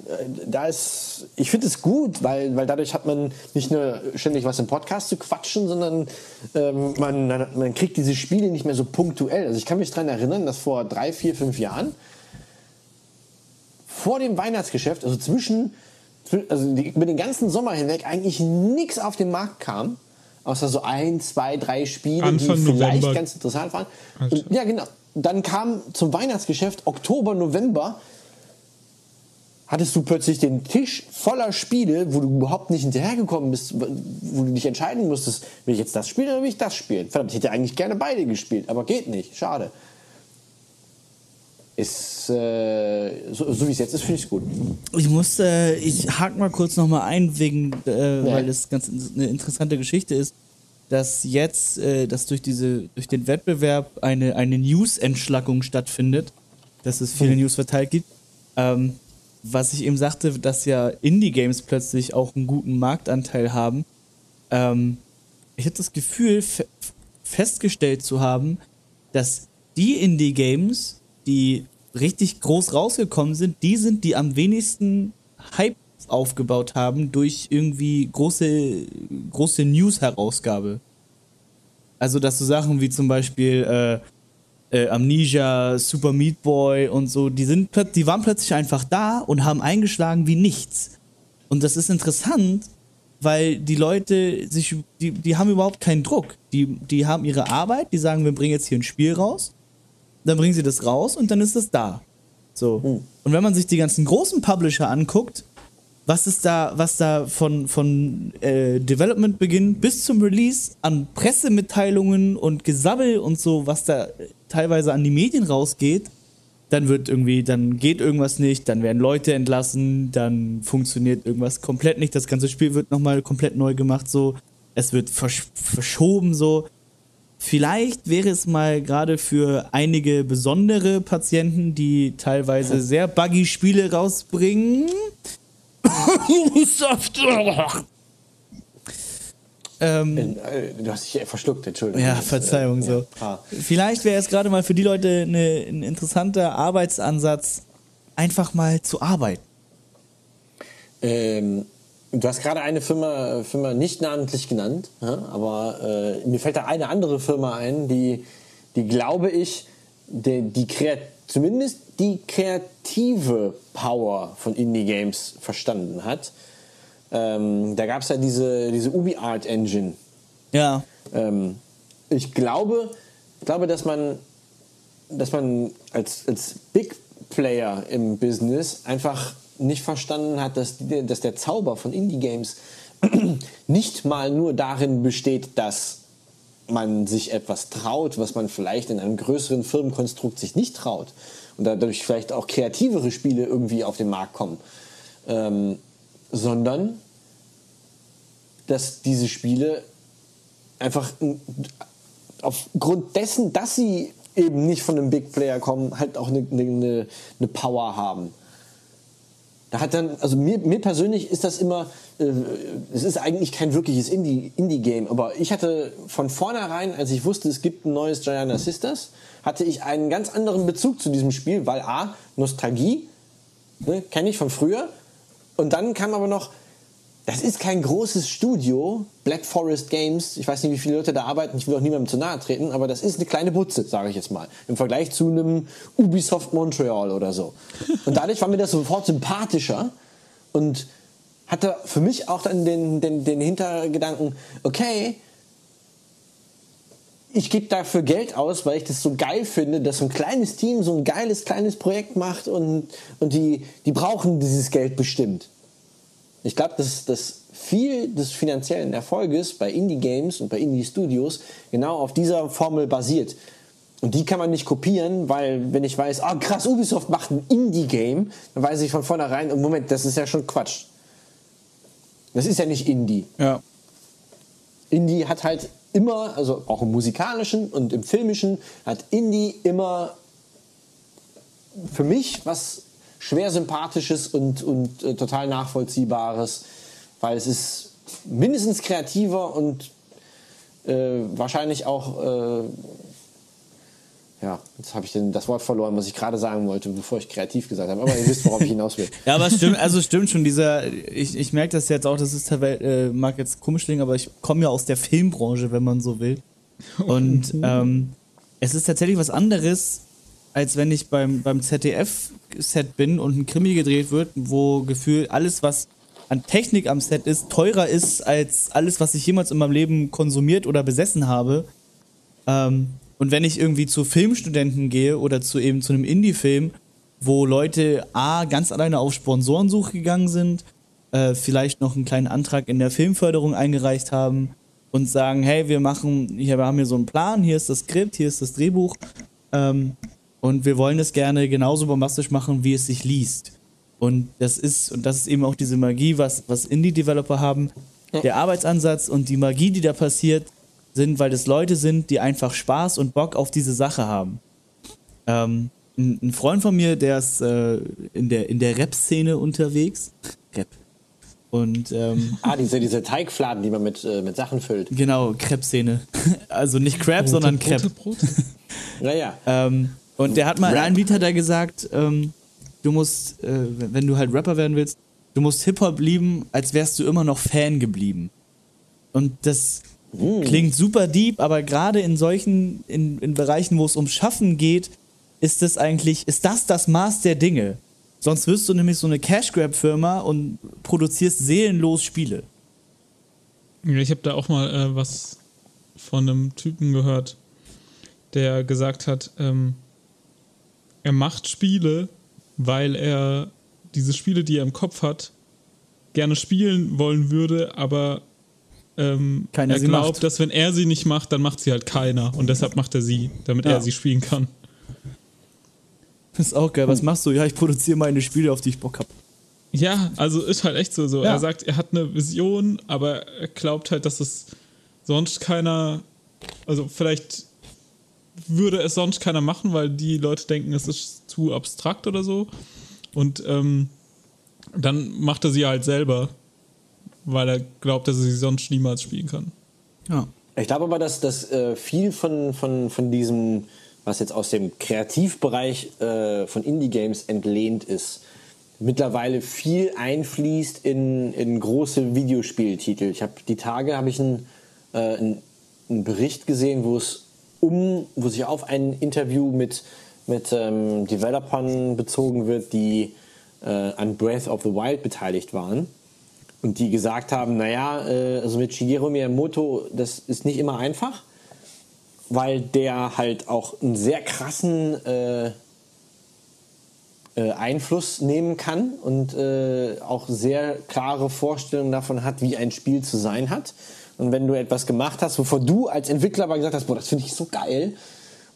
äh, da ist, ich finde es gut, weil, weil dadurch hat man nicht nur ständig was im Podcast zu quatschen, sondern ähm, man, man kriegt diese Spiele nicht mehr so punktuell. Also ich kann mich daran erinnern, dass vor drei, vier, fünf Jahren vor dem Weihnachtsgeschäft, also zwischen, also die, über den ganzen Sommer hinweg eigentlich nichts auf den Markt kam, außer so ein, zwei, drei Spiele, Anfang die vielleicht November. ganz interessant waren. Alter. Und, ja, genau. Dann kam zum Weihnachtsgeschäft Oktober, November, hattest du plötzlich den Tisch voller Spiele, wo du überhaupt nicht hinterhergekommen bist, wo du dich entscheiden musstest, will ich jetzt das spielen oder will ich das spielen? Verdammt, ich hätte eigentlich gerne beide gespielt, aber geht nicht. Schade. Ist, äh, so, so wie es jetzt ist, finde ich es gut. Ich muss, äh, ich hake mal kurz nochmal ein, wegen, äh, weil es ganz in- eine interessante Geschichte ist, dass jetzt, äh, dass durch diese, durch den Wettbewerb eine, eine News-Entschlackung stattfindet, dass es viele News verteilt gibt. Ähm, was ich eben sagte, dass ja Indie-Games plötzlich auch einen guten Marktanteil haben. Ähm, ich habe das Gefühl, fe festgestellt zu haben, dass die Indie-Games, die richtig groß rausgekommen sind, die sind, die am wenigsten Hype aufgebaut haben durch irgendwie große, große News-Herausgabe. Also, dass so Sachen wie zum Beispiel äh, äh, Amnesia, Super Meat Boy und so, die, sind, die waren plötzlich einfach da und haben eingeschlagen wie nichts. Und das ist interessant, weil die Leute sich, die, die haben überhaupt keinen Druck. Die, die haben ihre Arbeit, die sagen, wir bringen jetzt hier ein Spiel raus, dann bringen sie das raus und dann ist es da. So. Mhm. Und wenn man sich die ganzen großen Publisher anguckt, was ist da, was da von, von äh, Development-Beginn bis zum Release an Pressemitteilungen und Gesabbel und so, was da teilweise an die Medien rausgeht, dann wird irgendwie, dann geht irgendwas nicht, dann werden Leute entlassen, dann funktioniert irgendwas komplett nicht, das ganze Spiel wird nochmal komplett neu gemacht, so, es wird versch verschoben, so. Vielleicht wäre es mal gerade für einige besondere Patienten, die teilweise sehr buggy Spiele rausbringen, Ubisoft. Ähm, äh, du hast dich verschluckt, Entschuldigung. Ja, Verzeihung äh, so. Ja. Vielleicht wäre es gerade mal für die Leute eine, ein interessanter Arbeitsansatz, einfach mal zu arbeiten. Ähm, du hast gerade eine Firma, Firma nicht namentlich genannt, aber äh, mir fällt da eine andere Firma ein, die, die glaube ich, die, die Kreat zumindest die kreative Power von Indie-Games verstanden hat. Ähm, da gab es ja diese, diese UbiArt Engine. Ja. Ähm, ich glaube, glaube, dass man, dass man als, als Big Player im Business einfach nicht verstanden hat, dass, dass der Zauber von Indie-Games *clears throat* nicht mal nur darin besteht, dass man sich etwas traut, was man vielleicht in einem größeren Firmenkonstrukt sich nicht traut, und dadurch vielleicht auch kreativere Spiele irgendwie auf den Markt kommen, ähm, sondern dass diese Spiele einfach aufgrund dessen, dass sie eben nicht von einem Big Player kommen, halt auch eine, eine, eine Power haben. Da hat dann, also mir, mir persönlich ist das immer, äh, es ist eigentlich kein wirkliches Indie-Game, Indie aber ich hatte von vornherein, als ich wusste, es gibt ein neues Gianna Sisters, hatte ich einen ganz anderen Bezug zu diesem Spiel, weil A, Nostalgie, ne, kenne ich von früher. Und dann kam aber noch, das ist kein großes Studio, Black Forest Games. Ich weiß nicht, wie viele Leute da arbeiten, ich will auch niemandem zu nahe treten, aber das ist eine kleine Butze, sage ich jetzt mal. Im Vergleich zu einem Ubisoft Montreal oder so. Und dadurch war mir das sofort sympathischer und hatte für mich auch dann den, den, den Hintergedanken, okay, ich gebe dafür Geld aus, weil ich das so geil finde, dass so ein kleines Team so ein geiles kleines Projekt macht und, und die, die brauchen dieses Geld bestimmt. Ich glaube, dass, dass viel des finanziellen Erfolges bei Indie-Games und bei Indie-Studios genau auf dieser Formel basiert. Und die kann man nicht kopieren, weil wenn ich weiß, ah oh, krass, Ubisoft macht ein Indie-Game, dann weiß ich von vornherein, im Moment, das ist ja schon Quatsch. Das ist ja nicht Indie. Ja. Indie hat halt immer, also auch im musikalischen und im filmischen, hat Indie immer für mich was schwer sympathisches und, und äh, total nachvollziehbares, weil es ist mindestens kreativer und äh, wahrscheinlich auch äh, ja, jetzt habe ich den, das Wort verloren, was ich gerade sagen wollte, bevor ich kreativ gesagt habe. Aber ihr wisst, worauf ich hinaus will. *laughs* ja, aber es stimmt, also stimmt schon, dieser, ich, ich merke das jetzt auch, das ist äh, mag jetzt komisch klingen, aber ich komme ja aus der Filmbranche, wenn man so will. Und *laughs* ähm, es ist tatsächlich was anderes, als wenn ich beim, beim ZDF-Set bin und ein Krimi gedreht wird, wo gefühlt alles, was an Technik am Set ist, teurer ist als alles, was ich jemals in meinem Leben konsumiert oder besessen habe. Ähm, und wenn ich irgendwie zu Filmstudenten gehe oder zu eben zu einem Indie-Film, wo Leute A, ganz alleine auf Sponsorensuche gegangen sind, äh, vielleicht noch einen kleinen Antrag in der Filmförderung eingereicht haben und sagen, hey, wir machen, hier, wir haben hier so einen Plan, hier ist das Skript, hier ist das Drehbuch ähm, und wir wollen es gerne genauso bombastisch machen, wie es sich liest. Und das ist, und das ist eben auch diese Magie, was, was Indie-Developer haben. Der Arbeitsansatz und die Magie, die da passiert, sind, weil das Leute sind, die einfach Spaß und Bock auf diese Sache haben. Ähm, ein, ein, Freund von mir, der ist äh, in der, in der Rap-Szene unterwegs. Rap. Und, ähm, *laughs* ah, diese, diese Teigfladen, die man mit, äh, mit Sachen füllt. Genau, Crepe-Szene. *laughs* Also nicht Crepe, sondern Crepe. naja. *laughs* Ähm, und der hat mal, Rap. ein Lied hat er gesagt, ähm, du musst, äh, wenn du halt Rapper werden willst, Du musst Hip-Hop lieben, als wärst du immer noch Fan geblieben. Und das klingt super deep, aber gerade in solchen, in, in Bereichen, wo es um Schaffen geht, ist das eigentlich, ist das das Maß der Dinge. Sonst wirst du nämlich so eine Cash-Grab-Firma und produzierst seelenlos Spiele. Ja, Ich habe da auch mal äh, was von einem Typen gehört, der gesagt hat, ähm, er macht Spiele, weil er diese Spiele, die er im Kopf hat, gerne spielen wollen würde, aber ähm, er glaubt, macht. dass wenn er sie nicht macht, dann macht sie halt keiner und deshalb macht er sie, damit Ja. er sie spielen kann. Das *laughs* ist auch geil. Was machst du? Ja, ich produziere meine Spiele, auf die ich Bock habe. Ja, also ist halt echt so. so. Ja. Er sagt, er hat eine Vision, aber er glaubt halt, dass es sonst keiner, also vielleicht würde es sonst keiner machen, weil die Leute denken, es ist zu abstrakt oder so. Und ähm, dann macht er sie halt selber, weil er glaubt, dass er sie sonst niemals spielen kann. Ja. Ich glaube aber, dass, dass äh, viel von, von, von diesem, was jetzt aus dem Kreativbereich äh, von Indie-Games entlehnt ist, mittlerweile viel einfließt in, in große Videospieltitel. Ich habe die Tage habe ich einen, äh, einen, einen Bericht gesehen, wo es um, wo sich auf ein Interview mit, mit ähm, Developern bezogen wird, die äh, an Breath of the Wild beteiligt waren und die gesagt haben, naja, äh, also mit Shigeru Miyamoto, das ist nicht immer einfach, weil der halt auch einen sehr krassen äh, äh, Einfluss nehmen kann und äh, auch sehr klare Vorstellungen davon hat, wie ein Spiel zu sein hat. Und wenn du etwas gemacht hast, wovon du als Entwickler aber gesagt hast, boah, das finde ich so geil,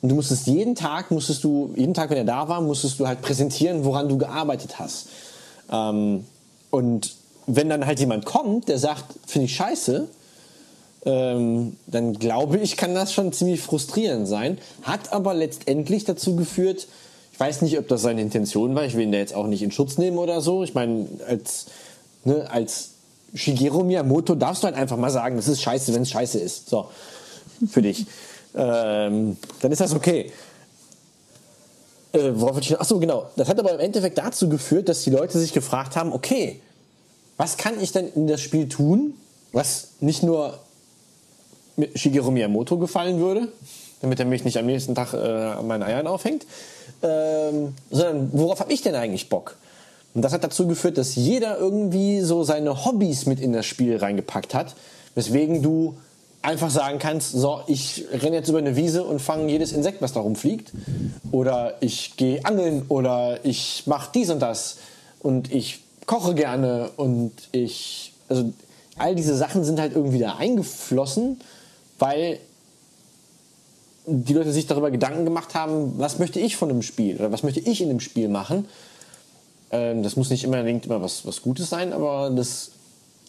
und du musstest jeden Tag, musstest du, jeden Tag, wenn er da war, musstest du halt präsentieren, woran du gearbeitet hast. Ähm, und wenn dann halt jemand kommt, der sagt, finde ich scheiße, ähm, dann glaube ich, kann das schon ziemlich frustrierend sein. Hat aber letztendlich dazu geführt, ich weiß nicht, ob das seine Intention war, ich will ihn da jetzt auch nicht in Schutz nehmen oder so. Ich meine, als, ne, als Shigeru Miyamoto darfst du halt einfach mal sagen, das ist scheiße, wenn es scheiße ist. So, für dich. ähm, dann ist das okay. Äh, worauf ich? Achso, genau. Das hat aber im Endeffekt dazu geführt, dass die Leute sich gefragt haben, okay, was kann ich denn in das Spiel tun, was nicht nur mit Shigeru Miyamoto gefallen würde, damit er mich nicht am nächsten Tag äh, an meinen Eiern aufhängt, ähm, sondern worauf habe ich denn eigentlich Bock? Und das hat dazu geführt, dass jeder irgendwie so seine Hobbys mit in das Spiel reingepackt hat, weswegen du einfach sagen kannst, so, ich renne jetzt über eine Wiese und fange jedes Insekt, was da rumfliegt. Oder ich gehe angeln oder ich mache dies und das. Und ich koche gerne und ich, also all diese Sachen sind halt irgendwie da eingeflossen, weil die Leute sich darüber Gedanken gemacht haben, was möchte ich von einem Spiel oder was möchte ich in dem Spiel machen. Ähm, das muss nicht immer, unbedingt immer was, was Gutes sein, aber das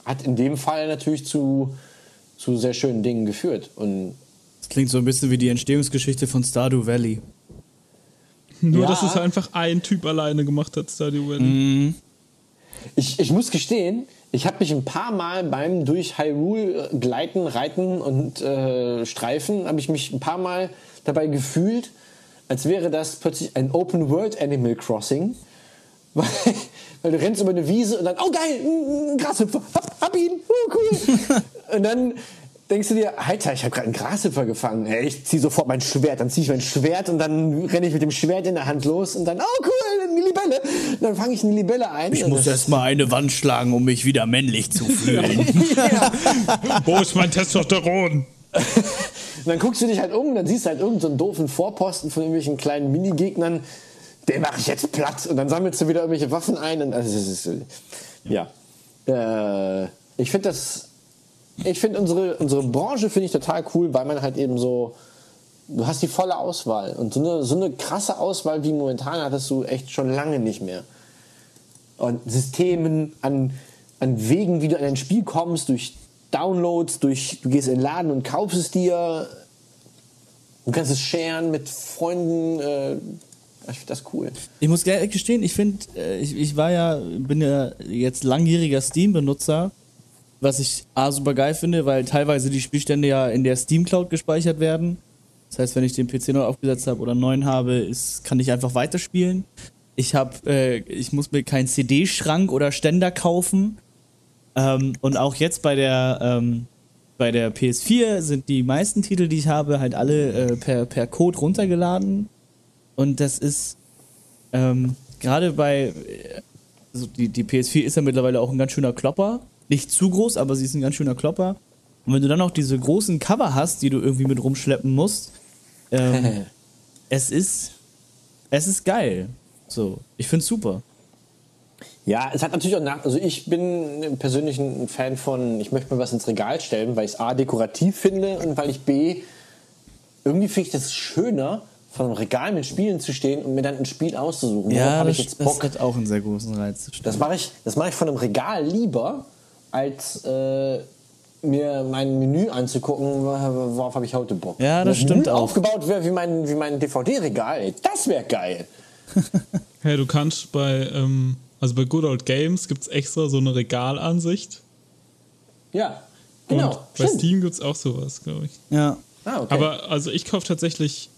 hat in dem Fall natürlich zu, zu sehr schönen Dingen geführt. Und Das klingt so ein bisschen wie die Entstehungsgeschichte von Stardew Valley. *laughs* Nur, Ja. dass es einfach ein Typ alleine gemacht hat, Stardew Valley. ich, ich muss gestehen, ich habe mich ein paar Mal beim durch Hyrule äh, gleiten, reiten und äh, streifen, habe ich mich ein paar Mal dabei gefühlt, als wäre das plötzlich ein Open World Animal Crossing. Weil, *laughs* weil du rennst über eine Wiese und dann, oh geil, ein Grashüpfer, hab, hab ihn, oh, cool. *laughs* und dann denkst du dir, Alter, ich habe gerade einen Grashüpfer gefangen. Hey, ich ziehe sofort mein Schwert, dann ziehe ich mein Schwert und dann renne ich mit dem Schwert in der Hand los und dann, oh cool, eine Libelle. Und dann fange ich eine Libelle ein. Ich muss das- erst mal eine Wand schlagen, um mich wieder männlich zu *laughs* fühlen. Wo ist mein Testosteron? Und dann guckst du dich halt um und dann siehst du halt irgendeinen so einen doofen Vorposten von irgendwelchen kleinen Minigegnern. Den mache ich jetzt platt. Und dann sammelst du wieder irgendwelche Waffen ein. Und also, ist, äh, ja. Äh, ich finde das. Ich finde unsere, unsere Branche finde ich total cool, weil man halt eben so. Du hast die volle Auswahl. Und so eine, so eine krasse Auswahl wie momentan hattest du echt schon lange nicht mehr. Und Systemen, an, an Wegen, wie du an ein Spiel kommst, durch Downloads, durch, du gehst in den Laden und kaufst es dir. Du kannst es sharen mit Freunden. Äh, ich finde das cool. Ich muss ehrlich gestehen, ich finde, äh, ich, ich war ja, bin ja jetzt langjähriger Steam-Benutzer, was ich A super geil finde, weil teilweise die Spielstände ja in der Steam Cloud gespeichert werden. Das heißt, wenn ich den PC neu aufgesetzt habe oder neuen habe, ist, kann ich einfach weiterspielen. Ich habe, äh, ich muss mir keinen CD-Schrank oder Ständer kaufen. Ähm, und auch jetzt bei der ähm, bei der PS4 sind die meisten Titel, die ich habe, halt alle äh, per, per Code runtergeladen. Und das ist ähm, gerade bei, also die, die PS4 ist ja mittlerweile auch ein ganz schöner Klopper. Nicht zu groß, aber sie ist ein ganz schöner Klopper. Und wenn du dann auch diese großen Cover hast, die du irgendwie mit rumschleppen musst, ähm, *laughs* es ist, es ist geil. So, ich find's super. Ja, es hat natürlich auch nach. Also ich bin persönlich ein Fan von, ich möchte mir was ins Regal stellen, weil ich es A dekorativ finde und weil ich B irgendwie finde ich das schöner, vor einem Regal mit Spielen zu stehen und mir dann ein Spiel auszusuchen. Ja, habe das, ich jetzt das Bock. hat auch einen sehr großen Reiz. Das mache ich, das mache ich von einem Regal lieber, als äh, mir mein Menü anzugucken, worauf habe ich heute Bock. Ja, das Wenn stimmt Menü auch. aufgebaut wäre wie mein, wie mein DVD-Regal, das wäre geil. *laughs* Hey, du kannst bei, ähm, also bei Good Old Games gibt es extra so eine Regalansicht. Ja, genau. Und bei stimmt. Steam gibt es auch sowas, glaube ich. Ja. Ah, okay. Aber also ich kaufe tatsächlich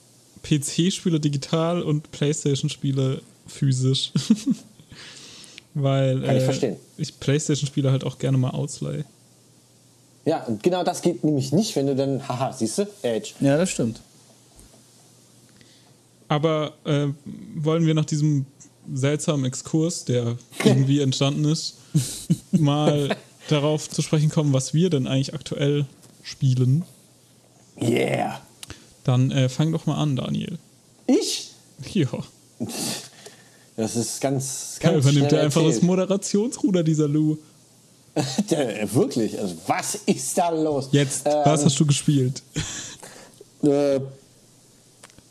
PC-Spiele digital und Playstation-Spiele physisch. *laughs* Weil Kann ich äh, verstehen. ich Playstation-Spiele halt auch gerne mal ausleihe. ja, und genau das geht nämlich nicht, wenn du dann, haha, siehst du, Edge. Ja, das stimmt. Aber äh, wollen wir nach diesem seltsamen Exkurs, der irgendwie *laughs* entstanden ist, mal *laughs* darauf zu sprechen kommen, was wir denn eigentlich aktuell spielen? Yeah. Dann äh, fang doch mal an, Daniel. Ich? Ja, Das ist ganz, ganz übernimmt schnell er einfach das. Moderationsruder, dieser Lou. *laughs* Der, wirklich, also was ist da los? Jetzt, Ähm, was hast du gespielt? *laughs* äh,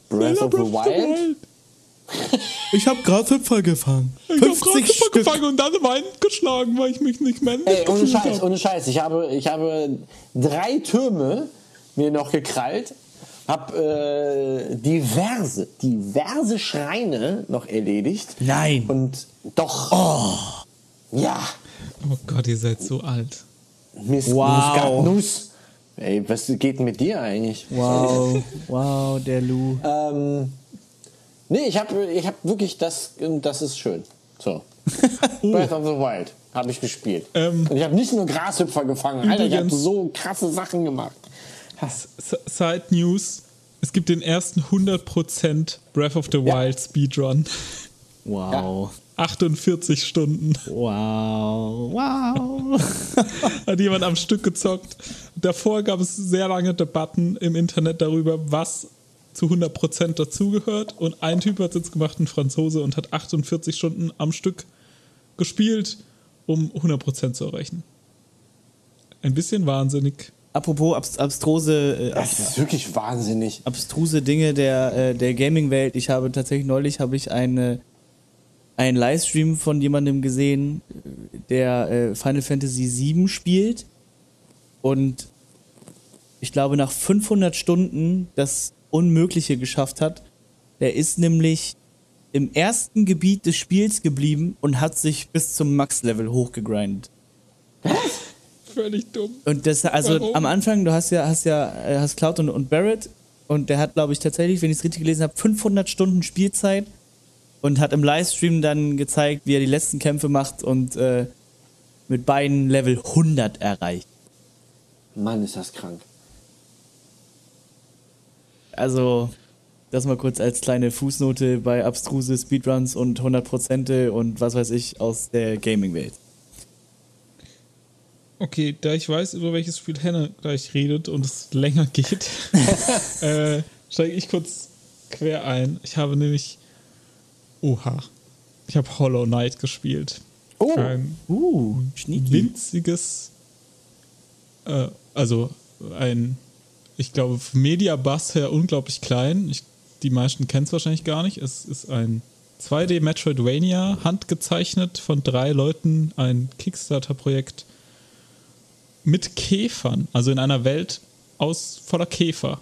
Breath of the Wild? *laughs* Ich habe gerade Hüpfer gefangen. Ich hab gerade Super gefangen und dann Wein geschlagen, weil ich mich nicht mehr Ey, ohne Scheiß, hab. ohne Scheiß. Ich habe, ich habe drei Türme mir noch gekrallt, hab äh, diverse, diverse Schreine noch erledigt. Nein. Und doch. Ja. Oh Gott, ihr seid so alt. Miss, Wow. Nuss. Ey, was geht denn mit dir eigentlich? Wow, *laughs* wow, der Lou. Ähm, nee, ich habe ich hab wirklich das, das ist schön. So. *laughs* Breath of the Wild habe ich gespielt. Ähm, Und ich habe nicht nur Grashüpfer gefangen, Alter, ich habe so krasse Sachen gemacht. S- Side News: Es gibt den ersten 100% Breath of the Ja. Wild Speedrun. Wow. 48 Stunden. Wow. Wow. *laughs* Hat jemand am Stück gezockt. Davor gab es sehr lange Debatten im Internet darüber, was zu 100% dazugehört. Und ein Typ hat es jetzt gemacht, ein Franzose, und hat 48 Stunden am Stück gespielt, um 100% zu erreichen. Ein bisschen wahnsinnig. Apropos abs abstruse, äh, Das ist wirklich wahnsinnig. abstruse Dinge der, äh, der Gaming-Welt. Ich habe tatsächlich neulich habe ich eine, einen Livestream von jemandem gesehen, der äh, Final Fantasy VII spielt und ich glaube nach 500 Stunden das Unmögliche geschafft hat. Der ist nämlich im ersten Gebiet des Spiels geblieben und hat sich bis zum Max-Level hochgegrindet. Völlig dumm. Und das, also Warum? am Anfang, du hast ja, hast ja, äh, hast Cloud und, und Barrett und der hat, glaube ich, tatsächlich, wenn ich es richtig gelesen habe, 500 Stunden Spielzeit und hat im Livestream dann gezeigt, wie er die letzten Kämpfe macht und äh, mit beiden Level 100 erreicht. Mann, ist das krank. Also, das mal kurz als kleine Fußnote bei abstruse Speedruns und 100% und was weiß ich aus der Gaming-Welt. Okay, da ich weiß, über welches Spiel Henne gleich redet und es länger geht, *laughs* äh, steige ich kurz quer ein. Ich habe nämlich. Oha. Ich habe Hollow Knight gespielt. Oh, Ein Uh, sneaky. winziges. Äh, also ein. Ich glaube, Media Bass her unglaublich klein. Ich, die meisten kennen es wahrscheinlich gar nicht. Es ist ein 2D Metroidvania, handgezeichnet von drei Leuten, ein Kickstarter-Projekt mit Käfern, also in einer Welt aus voller Käfer.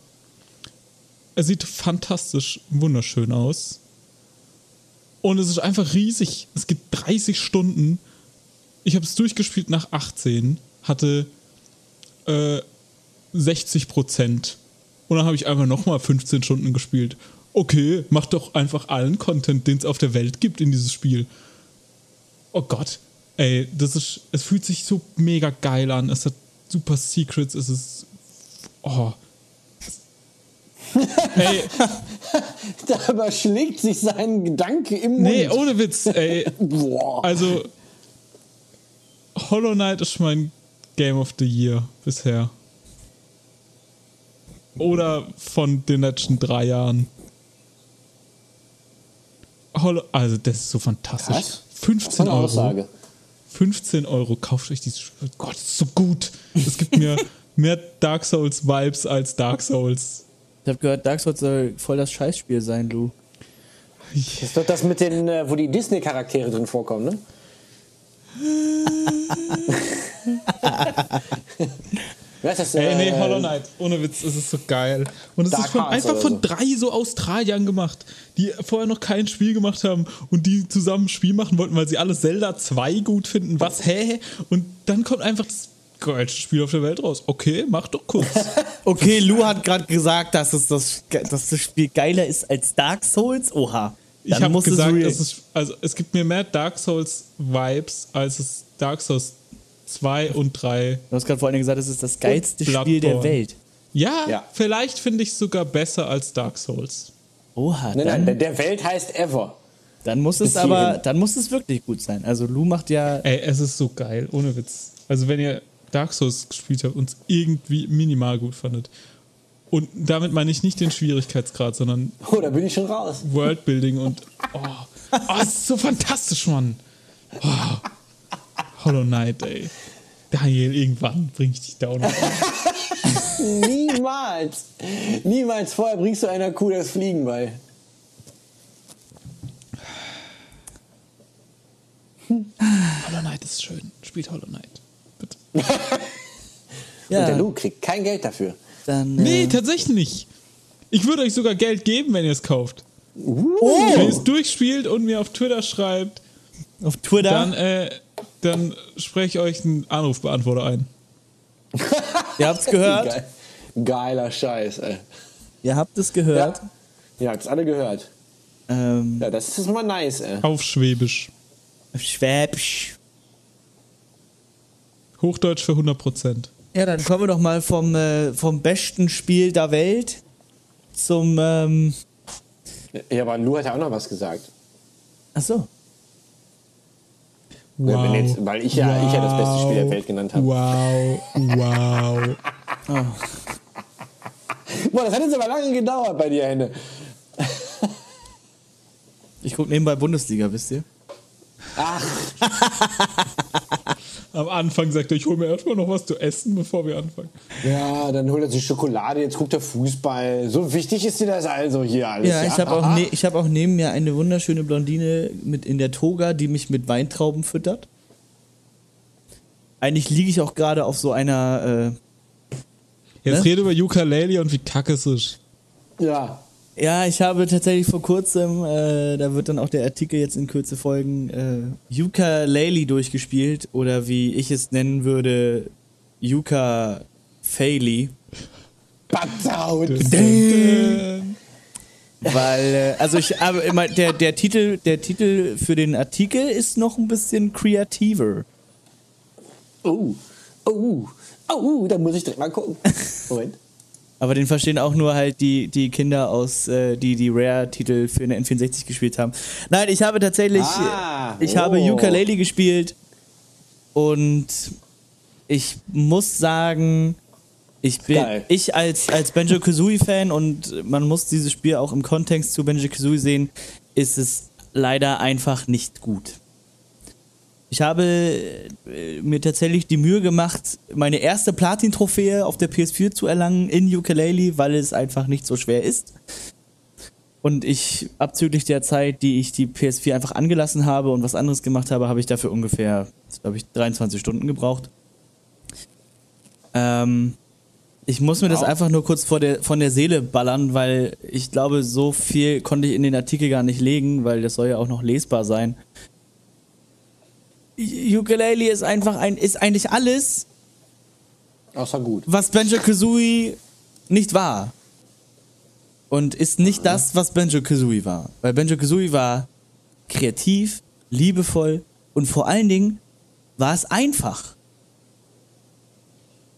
Er sieht fantastisch wunderschön aus. Und es ist einfach riesig. Es gibt 30 Stunden. Ich habe es durchgespielt nach 18, hatte äh, 60 Prozent. Und dann habe ich einfach nochmal 15 Stunden gespielt. okay, mach doch einfach allen Content, den es auf der Welt gibt in dieses Spiel. Oh Gott, ey, das ist, es fühlt sich so mega geil an. Es hat super Secrets, es ist, oh. *laughs* ey, Da überschlägt sich sein Gedanke im Mund. nee, ohne Witz, ey. *laughs* Boah. Also, Hollow Knight ist mein Game of the Year bisher. Oder von den letzten drei Jahren. Hollow, also, das ist so fantastisch. Was? 15 Eine Euro. Aussage. 15 Euro, kauft euch dieses Spiel. Gott, das ist so gut. Es gibt mir mehr Dark Souls Vibes als Dark Souls. Ich habe gehört, Dark Souls soll voll das Scheißspiel sein, Lou. Das ist doch das mit den, äh, wo die Disney-Charaktere drin vorkommen, ne? *laughs* *laughs* Wer ist? Ey, nee, äh, Hollow Knight, ohne Witz, es ist so geil. Und es ist von, einfach von so. drei so Australiern gemacht, die vorher noch kein Spiel gemacht haben und die zusammen ein Spiel machen wollten, weil sie alle Zelda 2 gut finden. Was, hä? Und dann kommt einfach das geilste Spiel auf der Welt raus. Okay, mach doch kurz. *laughs* Okay, Lou hat gerade gesagt, dass, es das, dass das Spiel geiler ist als Dark Souls. Oha. Ich Dann habe muss es gesagt, es ist, also es gibt mir mehr Dark Souls Vibes als es Dark Souls 2 und 3. Du hast gerade vor allen Dingen gesagt, es ist das geilste Spiel der. Welt. Ja, Ja. vielleicht finde ich es sogar besser als Dark Souls. Oha, Nein, dann, nein, der, Welt heißt Ever. dann muss es aber, dann muss es wirklich gut sein. Also Lou macht ja, Ey, es ist so geil, ohne Witz. Also wenn ihr Dark Souls gespielt habt und es irgendwie minimal gut fandet. Und damit meine ich nicht den Schwierigkeitsgrad, sondern Oh, da bin ich schon raus. Worldbuilding und oh, oh es ist so fantastisch, Mann. Oh. Hollow Knight, ey. Daniel, irgendwann bring ich dich da auch noch. *laughs* Niemals. Niemals vorher bringst du einer Kuh das Fliegen bei. Hollow Knight ist schön. Spielt Hollow Knight. Bitte. *laughs* ja, Und der Lu kriegt kein Geld dafür. dann, Nee, äh, tatsächlich nicht. Ich würde euch sogar Geld geben, wenn ihr es kauft. oh, Wenn ihr es durchspielt und mir auf Twitter schreibt, auf Twitter. dann, äh, dann spreche ich euch einen Anrufbeantworter ein. ihr habt's *laughs* gehört. Geil. Geiler Scheiß, ey. Ihr habt es gehört. Ja. Ihr habt's alle gehört. Ähm, Ja, das ist mal nice, ey. Auf Schwäbisch. Schwäbisch. Hochdeutsch für 100%. Ja, dann kommen wir doch mal vom, äh, vom besten Spiel der Welt zum, ähm, Ja, aber Lu hat ja auch noch was gesagt. achso. Ja, wenn jetzt, weil ich ja, ich ja das beste Spiel der Welt genannt habe. Wow, wow. *laughs* Boah, das hat jetzt aber lange gedauert bei dir, Henne. Ich gucke nebenbei Bundesliga, wisst ihr? Ach, *laughs* Am Anfang sagt er, ich hole mir erstmal noch was zu essen, bevor wir anfangen. ja, dann holt er sich Schokolade, jetzt guckt er Fußball. So wichtig ist dir das also hier alles. Ja, ich habe auch, ne ich hab auch neben mir eine wunderschöne Blondine mit in der Toga, die mich mit Weintrauben füttert. Eigentlich liege ich auch gerade auf so einer, Jetzt Ne? rede über Ukulele und wie kacke es ist. Ja. Ja, ich habe tatsächlich vor kurzem, äh, da wird dann auch der Artikel jetzt in Kürze folgen, äh, Ukulele durchgespielt oder wie ich es nennen würde, Yuka. Batzaut. Weil, äh, also ich habe immer, der, der Titel, der Titel für den Artikel ist noch ein bisschen kreativer. Oh, oh, oh, da muss ich direkt mal gucken. Moment. Aber den verstehen auch nur halt die, die Kinder aus, äh, die die Rare-Titel für eine N64 gespielt haben. Nein, ich habe tatsächlich, Ah, ich habe oh. Ukulele gespielt und ich muss sagen, ich bin, Geil. ich als, als Banjo Kazooie Fan und man muss dieses Spiel auch im Kontext zu Banjo Kazooie sehen, ist es leider einfach nicht gut. Ich habe äh, mir tatsächlich die Mühe gemacht, meine erste Platin-Trophäe auf der PS4 zu erlangen in Ukulele, weil es einfach nicht so schwer ist. Und ich, abzüglich der Zeit, die ich die PS4 einfach angelassen habe und was anderes gemacht habe, habe ich dafür ungefähr, glaube ich, 23 Stunden gebraucht. Ähm, ich muss mir das Wow. einfach nur kurz vor der, von der Seele ballern, weil ich glaube, so viel konnte ich in den Artikel gar nicht legen, weil das soll ja auch noch lesbar sein. Ukulele ist einfach ein, ist eigentlich alles, Außer gut. was Banjo Kazooie nicht war. Und ist nicht das, was Benjo Kazooie war. Weil Benjo Kazooie war kreativ, liebevoll und vor allen Dingen war es einfach.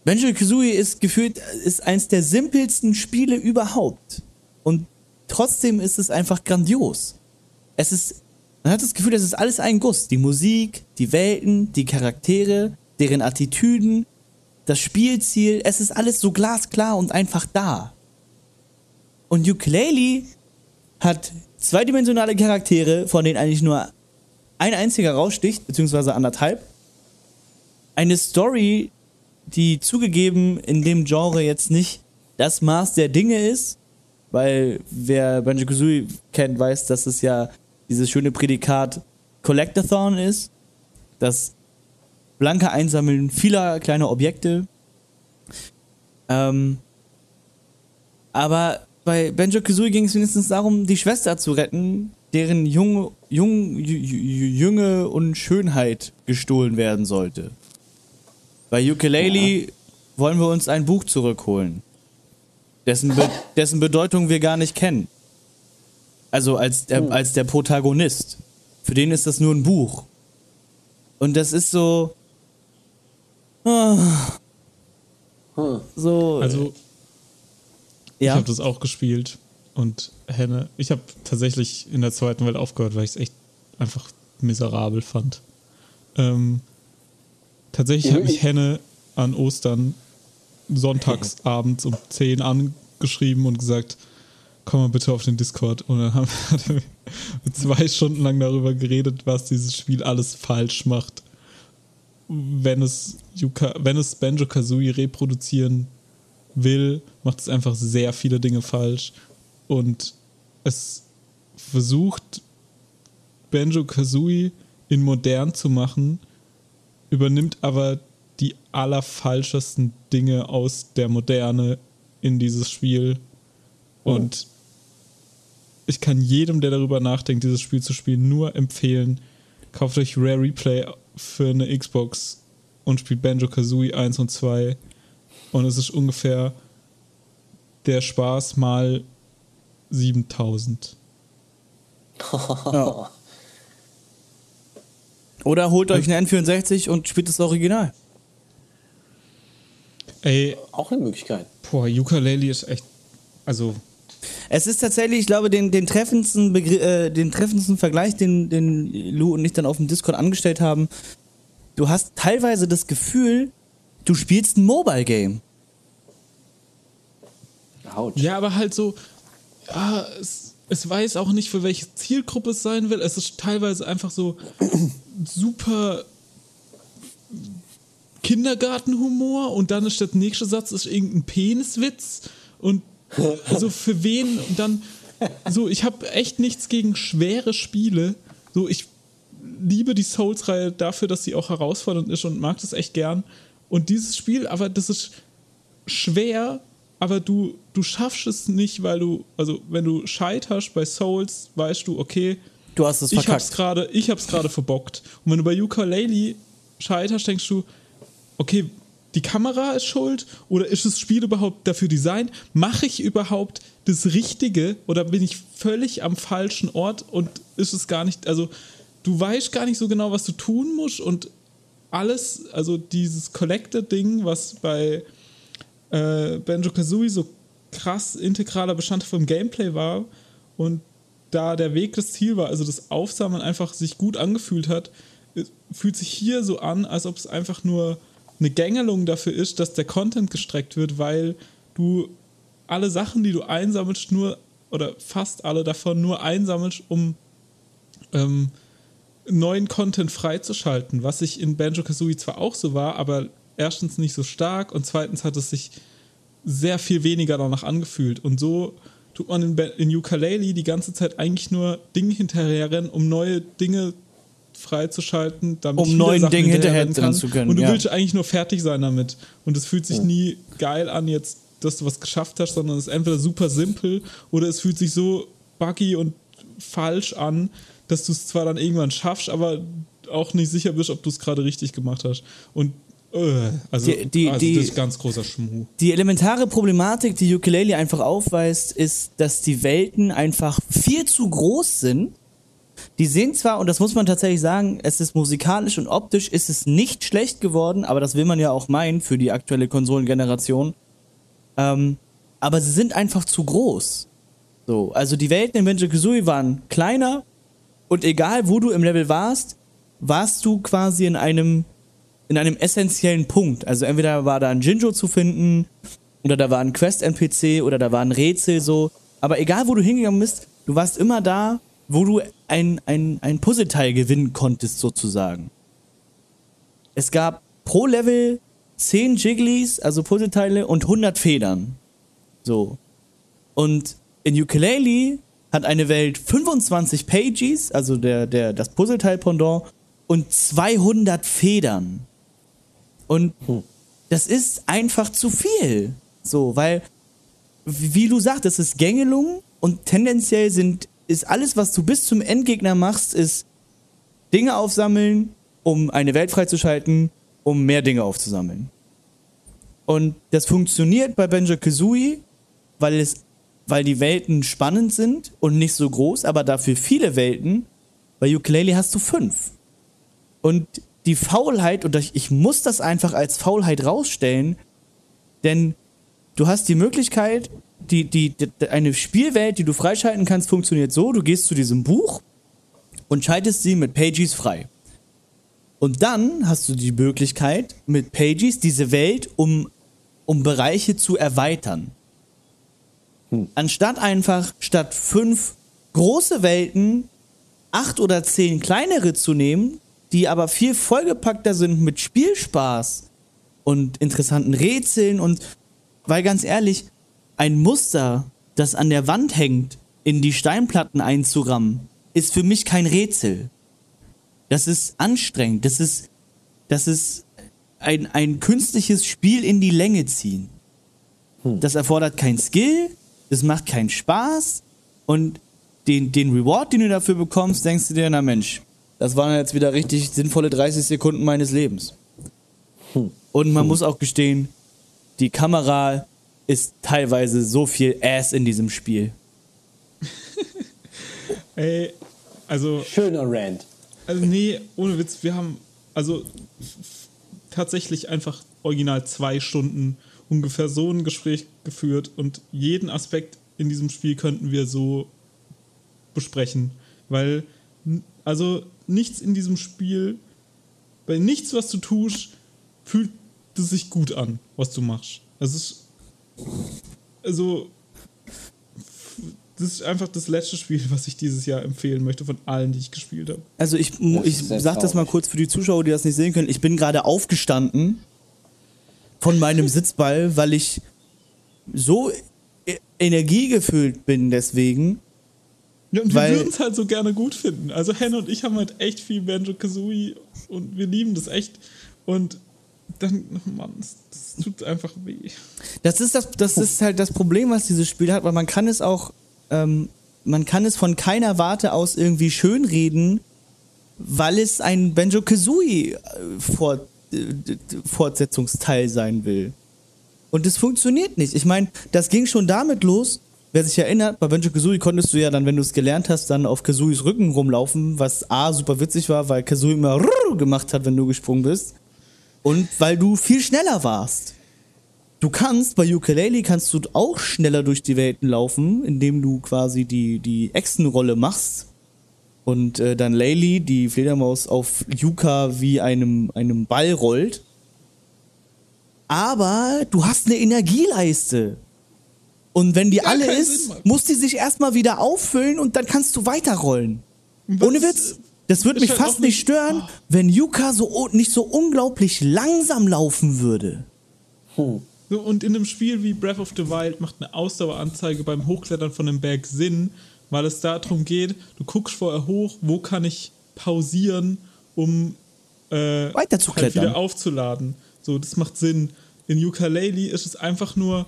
Benjo Kazooie ist gefühlt, ist eins der simpelsten Spiele überhaupt. Und trotzdem ist es einfach grandios. Es ist, man hat das Gefühl, es ist alles ein Guss. Die Musik, die Welten, die Charaktere, deren Attitüden, das Spielziel, es ist alles so glasklar und einfach da. Und Ukulele hat zweidimensionale Charaktere, von denen eigentlich nur ein einziger raussticht, beziehungsweise anderthalb. Eine Story, die zugegeben in dem Genre jetzt nicht das Maß der Dinge ist, weil wer Banjo Kazooie kennt, weiß, dass es ja dieses schöne Prädikat Collectathon ist, das blanke Einsammeln vieler kleiner Objekte. Ähm, aber bei Banjo Kazooie ging es wenigstens darum, die Schwester zu retten, deren Jung, Jung, Jünge und Schönheit gestohlen werden sollte. Bei Ukulele ja. wollen wir uns ein Buch zurückholen, dessen, Be dessen Bedeutung wir gar nicht kennen. Also als der, hm. als der Protagonist. Für den ist das nur ein Buch. Und das ist so. Oh, so. Also ja. Ich habe das auch gespielt und Henne, ich habe tatsächlich in der zweiten Welt aufgehört, weil ich es echt einfach miserabel fand. Ähm, tatsächlich habe ich Henne an Ostern sonntags *laughs* abends um 10 angeschrieben und gesagt, komm mal bitte auf den Discord. Und dann haben wir *laughs* zwei Stunden lang darüber geredet, was dieses Spiel alles falsch macht, wenn es, Yuka, wenn es Banjo Kazooie reproduzieren will, macht es einfach sehr viele Dinge falsch. Und es versucht Banjo Kazooie in modern zu machen, übernimmt aber die allerfalschesten Dinge aus der Moderne in dieses Spiel und ich kann jedem, der darüber nachdenkt, dieses Spiel zu spielen, nur empfehlen, kauft euch Rare Replay für eine Xbox und spielt Banjo Kazooie 1 und 2 und es ist ungefähr der Spaß mal 7000. *laughs* ja. Oder holt euch eine N64 und spielt das Original. Ey, auch eine Möglichkeit. Boah, Ukulele ist echt. Also. Es ist tatsächlich, ich glaube, den, den, treffendsten, Begr äh, den treffendsten Vergleich, den, den Lou und ich dann auf dem Discord angestellt haben. Du hast teilweise das Gefühl, Du spielst ein Mobile Game. Ouch. Ja, aber halt so, ja, es, es weiß auch nicht, für welche Zielgruppe es sein will. Es ist teilweise einfach so *clears throat* super Kindergartenhumor und dann ist der nächste Satz ist irgendein Peniswitz und also für wen und dann so ich habe echt nichts gegen schwere Spiele so ich liebe die Souls Reihe dafür dass sie auch herausfordernd ist und mag das echt gern und dieses Spiel, aber das ist schwer, aber du, du schaffst es nicht, weil du, also wenn du scheiterst bei Souls, weißt du, okay, du hast es verkackt. Ich hab's gerade, ich hab's gerade verbockt. Und wenn du bei Ukulele scheiterst, denkst du, okay, die Kamera ist schuld oder ist das Spiel überhaupt dafür designt? Mache ich überhaupt das Richtige oder bin ich völlig am falschen Ort und ist es gar nicht, also du weißt gar nicht so genau, was du tun musst und alles, also dieses Collector-Ding, was bei äh, Banjo Kazooie so krass integraler Bestandteil vom Gameplay war und da der Weg das Ziel war, also das Aufsammeln einfach sich gut angefühlt hat, fühlt sich hier so an, als ob es einfach nur eine Gängelung dafür ist, dass der Content gestreckt wird, weil du alle Sachen, die du einsammelst, nur oder fast alle davon nur einsammelst, um ähm, neuen Content freizuschalten, was ich in Banjo Kazooie zwar auch so war, aber erstens nicht so stark und zweitens hat es sich sehr viel weniger danach angefühlt. Und so tut man in, in Ukulele die ganze Zeit eigentlich nur Dinge hinterherrennen, um neue Dinge freizuschalten, damit um neuen Dingen hinterher kann. zu können. Und du ja. willst eigentlich nur fertig sein damit. Und es fühlt sich oh. nie geil an, jetzt, dass du was geschafft hast, sondern es ist entweder super simpel oder es fühlt sich so buggy und falsch an, dass du es zwar dann irgendwann schaffst, aber auch nicht sicher bist, ob du es gerade richtig gemacht hast. Und Äh, also, Die- die- also die- das ist ganz großer Schmuh. Die elementare Problematik, die Ukulele einfach aufweist, ist, dass die Welten einfach viel zu groß sind. Die sehen zwar, und das muss man tatsächlich sagen, es ist musikalisch und optisch ist es nicht schlecht geworden, aber das will man ja auch meinen für die aktuelle Konsolengeneration. Ähm, aber sie sind einfach zu groß. So, also die Welten in Banjo-Kazooie waren kleiner und egal wo du im Level warst, warst du quasi in einem in einem essentiellen Punkt. Also entweder war da ein Jinjo zu finden oder da war ein Quest-NPC oder da war ein Rätsel so. Aber egal wo du hingegangen bist, du warst immer da, wo du ein, ein, ein Puzzleteil gewinnen konntest sozusagen. Es gab pro Level 10 Jigglies, also Puzzleteile und 100 Federn. So. Und in Ukulele hat eine Welt 25 Pages, also der, der, das Puzzleteil-Pendant, und 200 Federn. Und das ist einfach zu viel. So, weil, wie wie du sagst, das ist Gängelung und tendenziell sind, ist alles, was du bis zum Endgegner machst, ist Dinge aufsammeln, um eine Welt freizuschalten, um mehr Dinge aufzusammeln. Und das funktioniert bei Banjo Kazooie, weil es, weil die Welten spannend sind und nicht so groß, aber dafür viele Welten. Bei Ukulele hast du fünf. Und die Faulheit, und ich muss das einfach als Faulheit rausstellen, denn du hast die Möglichkeit, die, die, die, eine Spielwelt, die du freischalten kannst, funktioniert so, du gehst zu diesem Buch und schaltest sie mit Pages frei. Und dann hast du die Möglichkeit, mit Pages diese Welt um, um Bereiche zu erweitern. Anstatt einfach statt fünf große Welten acht oder zehn kleinere zu nehmen, die aber viel vollgepackter sind mit Spielspaß und interessanten Rätseln und weil ganz ehrlich, ein Muster, das an der Wand hängt, in die Steinplatten einzurammen, ist für mich kein Rätsel. Das ist anstrengend, das ist, das ist ein, ein künstliches Spiel in die Länge ziehen. Das erfordert kein Skill, das macht keinen Spaß und den, den Reward, den du dafür bekommst, denkst du dir, na Mensch, das waren jetzt wieder richtig sinnvolle 30 Sekunden meines Lebens. Und man muss auch gestehen, die Kamera ist teilweise so viel Ass in diesem Spiel. *laughs* Ey, also, Schöner Rant. also nee, ohne Witz, wir haben also tatsächlich einfach original zwei Stunden ungefähr so ein Gespräch geführt und jeden Aspekt in diesem Spiel könnten wir so besprechen, weil also nichts in diesem Spiel, bei nichts, was du tust, fühlt es sich gut an, was du machst. Es ist also das ist einfach das letzte Spiel, was ich dieses Jahr empfehlen möchte von allen, die ich gespielt habe. Also ich, ich sag das mal kurz für die Zuschauer, die das nicht sehen können. Ich bin gerade aufgestanden von meinem *laughs* Sitzball, weil ich so e- energiegefüllt bin deswegen. Ja, und Weil- wir würden es halt so gerne gut finden. Also Henne und ich haben halt echt viel Banjo Kazooie und wir lieben das echt. Und dann, oh Mann, das, das tut einfach weh. Das ist das, das ist halt das Problem, was dieses Spiel hat, weil man kann es auch, ähm, man kann es von keiner Warte aus irgendwie schönreden, weil es ein Banjo Kazooie Fort, äh, d- Fortsetzungsteil sein will. Und es funktioniert nicht. Ich meine, das ging schon damit los. Wer sich erinnert, bei Banjo Kazooie konntest du ja dann, wenn du es gelernt hast, dann auf Kazooies Rücken rumlaufen, was A super witzig war, weil Kazooie immer gemacht hat, wenn du gesprungen bist. Und weil du viel schneller warst. Du kannst, bei Ukulele kannst du auch schneller durch die Welten laufen, indem du quasi die, die Echsenrolle machst und äh, dann Laylee, die Fledermaus, auf Yuka wie einem, einem Ball rollt. Aber du hast eine Energieleiste. Und wenn die Ja, alle ist, muss die sich erstmal wieder auffüllen und dann kannst du weiterrollen. Was- Ohne Witz. Das würde mich fast nicht stören, wenn Yuka so nicht so unglaublich langsam laufen würde. So, und in einem Spiel wie Breath of the Wild macht eine Ausdaueranzeige beim Hochklettern von einem Berg Sinn, weil es darum geht, du guckst vorher hoch, wo kann ich pausieren, um äh, Weiter zu halt klettern. wieder aufzuladen. So, das macht Sinn. In Ukulele ist es einfach nur,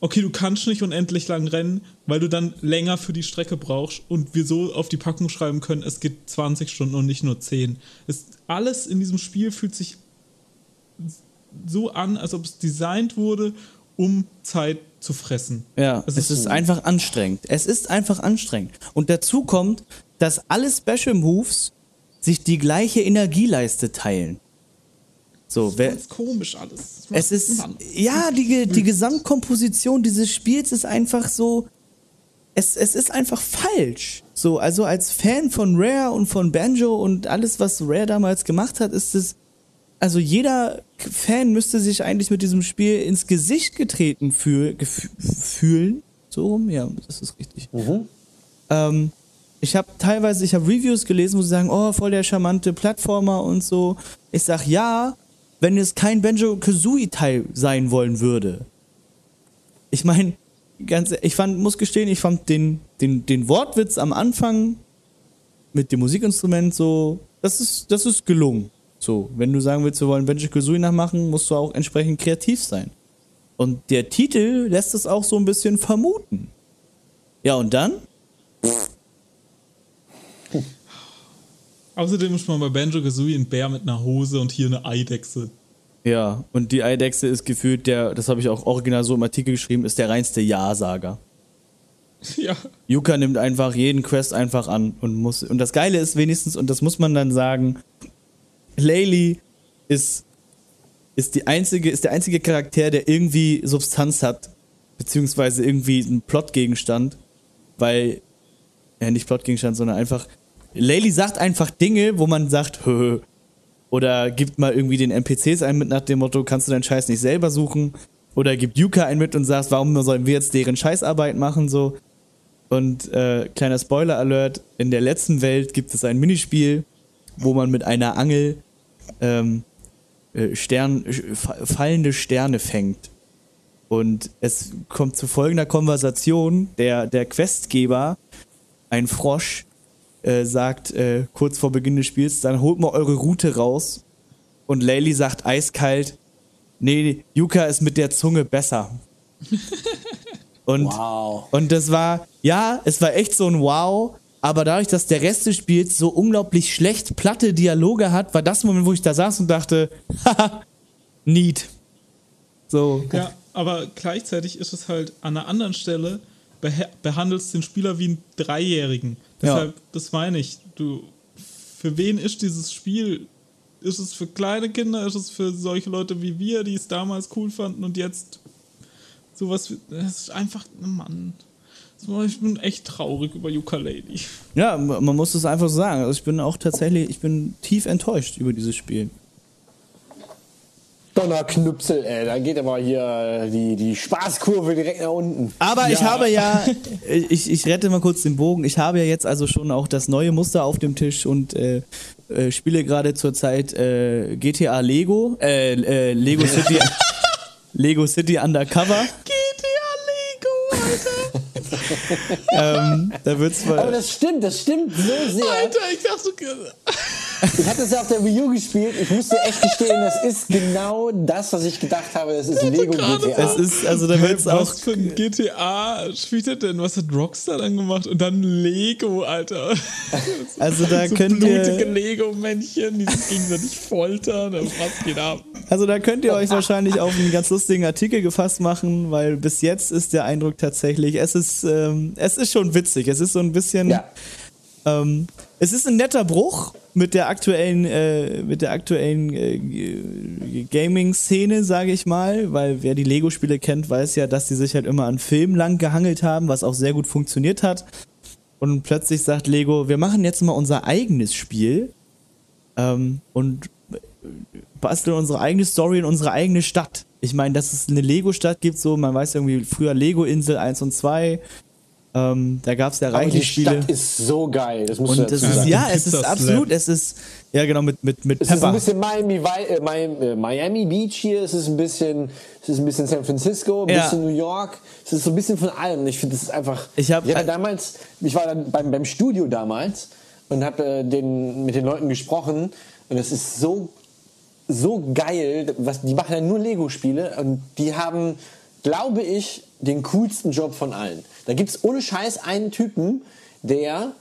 okay, du kannst nicht unendlich lang rennen, weil du dann länger für die Strecke brauchst und wir so auf die Packung schreiben können, es geht 20 Stunden und nicht nur 10. Es, alles in diesem Spiel fühlt sich so an, als ob es designt wurde, um Zeit zu fressen. Ja, Es es ist ist so. einfach anstrengend. Es ist einfach anstrengend. Und dazu kommt, dass alle Special Moves sich die gleiche Energieleiste teilen. So, wer, Ganz komisch alles. Das es ist, ja, die, die Gesamtkomposition dieses Spiels ist einfach so, es, es ist einfach falsch. So, also als Fan von Rare und von Banjo und alles, was Rare damals gemacht hat, ist es, also jeder Fan müsste sich eigentlich mit diesem Spiel ins Gesicht getreten fühl, fühlen. So rum, ja, das ist richtig. Ähm, ich habe teilweise, ich habe Reviews gelesen, wo sie sagen, oh, voll der charmante Plattformer und so. Ich sag ja, wenn es kein Banjo Kazooie Teil sein wollen würde. Ich meine, ganz, ich fand, muss gestehen, ich fand den, den, den Wortwitz am Anfang mit dem Musikinstrument so, das ist, das ist gelungen. So, wenn du sagen willst, wir wollen Banjo Kazooie nachmachen, musst du auch entsprechend kreativ sein. Und der Titel lässt es auch so ein bisschen vermuten. Ja, und dann? Außerdem ist man bei Banjo Kazooie ein Bär mit einer Hose und hier eine Eidechse. Ja, und die Eidechse ist gefühlt der, das habe ich auch original so im Artikel geschrieben, ist der reinste Ja-Sager. *laughs* Ja. Yuka nimmt einfach jeden Quest einfach an und muss. Und das Geile ist wenigstens, und das muss man dann sagen, Laylee ist, ist, die einzige, ist der einzige Charakter, der irgendwie Substanz hat, beziehungsweise irgendwie einen Plotgegenstand, weil, ja, nicht Plotgegenstand, sondern einfach, Laylee sagt einfach Dinge, wo man sagt, hö, oder gibt mal irgendwie den NPCs ein mit nach dem Motto, kannst du deinen Scheiß nicht selber suchen? Oder gibt Yuka ein mit und sagt, warum sollen wir jetzt deren Scheißarbeit machen, so. Und äh, kleiner Spoiler-Alert: In der letzten Welt gibt es ein Minispiel, wo man mit einer Angel ähm, äh, Stern, äh, fa- fallende Sterne fängt. Und es kommt zu folgender Konversation: Der, der Questgeber, ein Frosch, äh, sagt äh, kurz vor Beginn des Spiels: Dann holt mal eure Route raus. Und Laylee sagt eiskalt: Nee, Yuka ist mit der Zunge besser. *laughs* Und Wow. und das war, ja, es war echt so ein Wow, aber dadurch, dass der Rest des Spiels so unglaublich schlecht platte Dialoge hat, war das Moment, wo ich da saß und dachte, *laughs* haha, neat. So. Ja, aber gleichzeitig ist es halt an einer anderen Stelle, beha- behandelst den Spieler wie einen Dreijährigen. Ja. Deshalb, das meine ich. Du, für wen ist dieses Spiel? Ist es für kleine Kinder? Ist es für solche Leute wie wir, die es damals cool fanden und jetzt sowas? wie- Das ist einfach, Mann. Ich bin echt traurig über Ukulele. Ja, man muss es einfach so sagen. Also ich bin auch tatsächlich, ich bin tief enttäuscht über dieses Spiel. Donnerknüpsel, ey. Da geht aber hier äh, die, die Spaßkurve direkt nach unten. Aber ich Ja. habe ja, ich, ich rette mal kurz den Bogen. Ich habe ja jetzt also schon auch das neue Muster auf dem Tisch und äh, äh, spiele gerade zurzeit äh, GTA Lego, äh, äh, Lego *laughs* City, Lego City Undercover. GTA Lego, Alter! *laughs* ähm, da wird's Aber mal, das stimmt, das stimmt so sehr. Alter, ich dachte, Ich hatte es ja auf der Wii U gespielt. Ich musste echt gestehen, das ist genau das, was ich gedacht habe. Das ist Lego GTA. es ist, also da wird's auch, was für ein GTA spielt er denn? Was hat Rockstar dann gemacht? Und dann Lego, Alter. *laughs* also da so könnt blutige ihr, Lego-Männchen, die sich gegenseitig foltern. Was geht ab? also da könnt ihr euch wahrscheinlich auf einen ganz lustigen Artikel gefasst machen, weil bis jetzt ist der Eindruck tatsächlich, es ist, ähm, es ist schon witzig. Es ist so ein bisschen, ja. Ähm, es ist ein netter Bruch mit der aktuellen, äh, aktuellen äh, Gaming-Szene, sage ich mal, weil wer die Lego-Spiele kennt, weiß ja, dass die sich halt immer an Filmen lang gehangelt haben, was auch sehr gut funktioniert hat. Und plötzlich sagt Lego, wir machen jetzt mal unser eigenes Spiel ähm, und äh, basteln unsere eigene Story in unsere eigene Stadt. Ich meine, dass es eine Lego-Stadt gibt, so, man weiß irgendwie früher Lego-Insel 1 und 2. Ähm, da gab es ja Aber die reichlich Spiele. Stadt ist so geil. Das musst du Und das ist, sagen. ja, es ist absolut, es ist, ja genau, mit, mit, mit Es ist ein Pepper. bisschen Miami, äh, äh, Miami Beach hier, es ist ein bisschen, es ist ein bisschen San Francisco, ein Ja. bisschen New York, es ist so ein bisschen von allem. Ich finde, das ist einfach. Ich hab- hatte damals, ich war dann beim, beim Studio damals und habe äh, den, mit den Leuten gesprochen und es ist so, so geil. Was, die machen ja nur Lego-Spiele und die haben, glaube ich, den coolsten Job von allen. Da gibt es ohne Scheiß einen Typen, der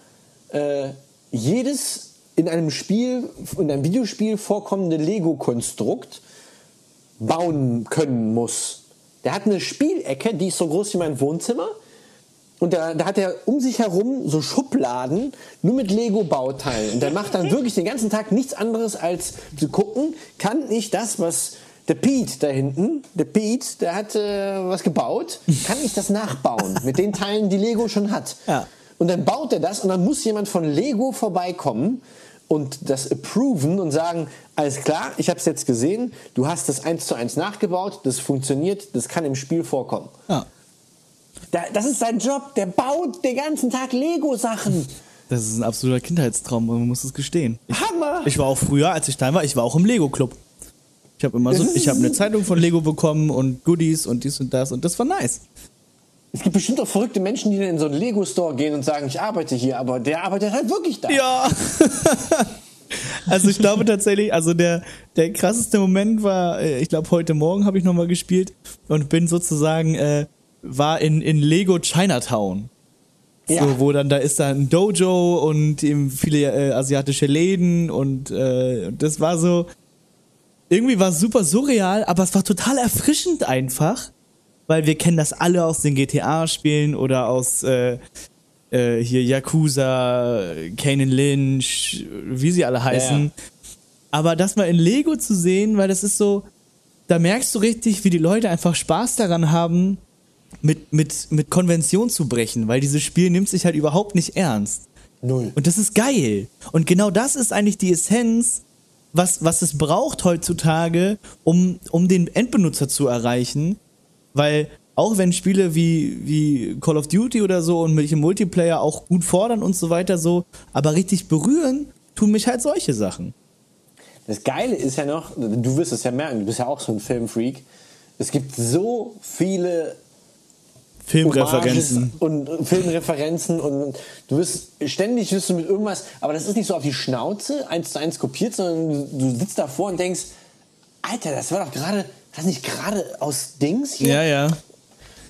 äh, jedes in einem Spiel, in einem Videospiel vorkommende Lego-Konstrukt bauen können muss. Der hat eine Spielecke, die ist so groß wie mein Wohnzimmer. Und da, da hat er um sich herum so Schubladen, nur mit Lego-Bauteilen. Und der macht dann *laughs* wirklich den ganzen Tag nichts anderes, als zu gucken, kann ich das, was der Pete da hinten, der Pete, der hat äh, was gebaut, *laughs* kann ich das nachbauen mit den Teilen, die Lego schon hat. Ja. Und dann baut er das und dann muss jemand von Lego vorbeikommen und das approven und sagen, alles klar, ich habe es jetzt gesehen, du hast das eins zu eins nachgebaut, das funktioniert, das kann im Spiel vorkommen. Ja. Da, das ist sein Job, der baut den ganzen Tag Lego-Sachen. Das ist ein absoluter Kindheitstraum, man muss es gestehen. Ich, Hammer! ich war auch früher, als ich klein war, ich war auch im Lego-Club. Ich habe immer so, ich habe eine Zeitung von Lego bekommen und Goodies und dies und das und das war nice. Es gibt bestimmt auch verrückte Menschen, die dann in so einen Lego-Store gehen und sagen, ich arbeite hier, aber der arbeitet halt wirklich da. Ja. *laughs* also ich glaube tatsächlich, also der, der krasseste Moment war, äh, ich glaube heute Morgen habe ich nochmal gespielt und bin sozusagen, äh, war in, in Lego Chinatown. Ja. So, wo dann, da ist da ein Dojo und eben viele äh, asiatische Läden und äh, das war so, irgendwie war es super surreal, aber es war total erfrischend einfach, weil wir kennen das alle aus den GTA-Spielen oder aus äh, äh, hier Yakuza, Kanan Lynch, wie sie alle heißen. Ja. Aber das mal in Lego zu sehen, weil das ist so, da merkst du richtig, wie die Leute einfach Spaß daran haben, mit, mit, mit Konvention zu brechen, weil dieses Spiel nimmt sich halt überhaupt nicht ernst. Null. Und das ist geil. Und genau das ist eigentlich die Essenz, was, was es braucht heutzutage, um, um den Endbenutzer zu erreichen. Weil auch wenn Spiele wie, wie Call of Duty oder so und welche Multiplayer auch gut fordern und so weiter so, aber richtig berühren, tun mich halt solche Sachen. Das Geile ist ja noch, du wirst es ja merken, du bist ja auch so ein Filmfreak. Es gibt so viele Filmreferenzen. Und Filmreferenzen und du wirst ständig wirst du mit irgendwas, aber das ist nicht so auf die Schnauze eins zu eins kopiert, sondern du sitzt davor und denkst, Alter, das war doch gerade, das nicht gerade aus Dings hier? Ja, ja.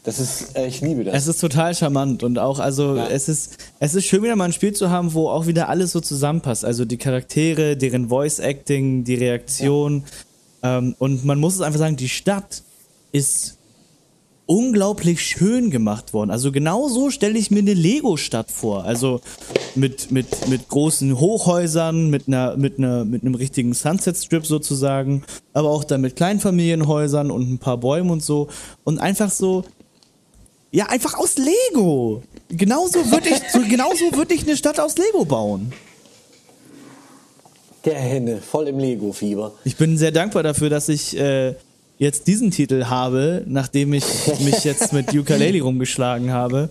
Das ist, äh, ich liebe das. Es ist total charmant und auch, also Ja. es ist, es ist schön wieder mal ein Spiel zu haben, wo auch wieder alles so zusammenpasst. Also die Charaktere, deren Voice Acting, die Reaktion. Ähm, und man muss es einfach sagen, die Stadt ist unglaublich schön gemacht worden. Also genau so stelle ich mir eine Lego-Stadt vor. Also mit, mit, mit großen Hochhäusern, mit einer, mit einer, mit einem richtigen Sunset-Strip sozusagen, aber auch dann mit Kleinfamilienhäusern und ein paar Bäumen und so. Und einfach so, ja, einfach aus Lego. Genauso würde ich, so, genauso würde ich eine Stadt aus Lego bauen. Der Henne, voll im Lego-Fieber. Ich bin sehr dankbar dafür, dass ich äh, jetzt diesen Titel habe, nachdem ich mich jetzt mit *laughs* Ukulele rumgeschlagen habe.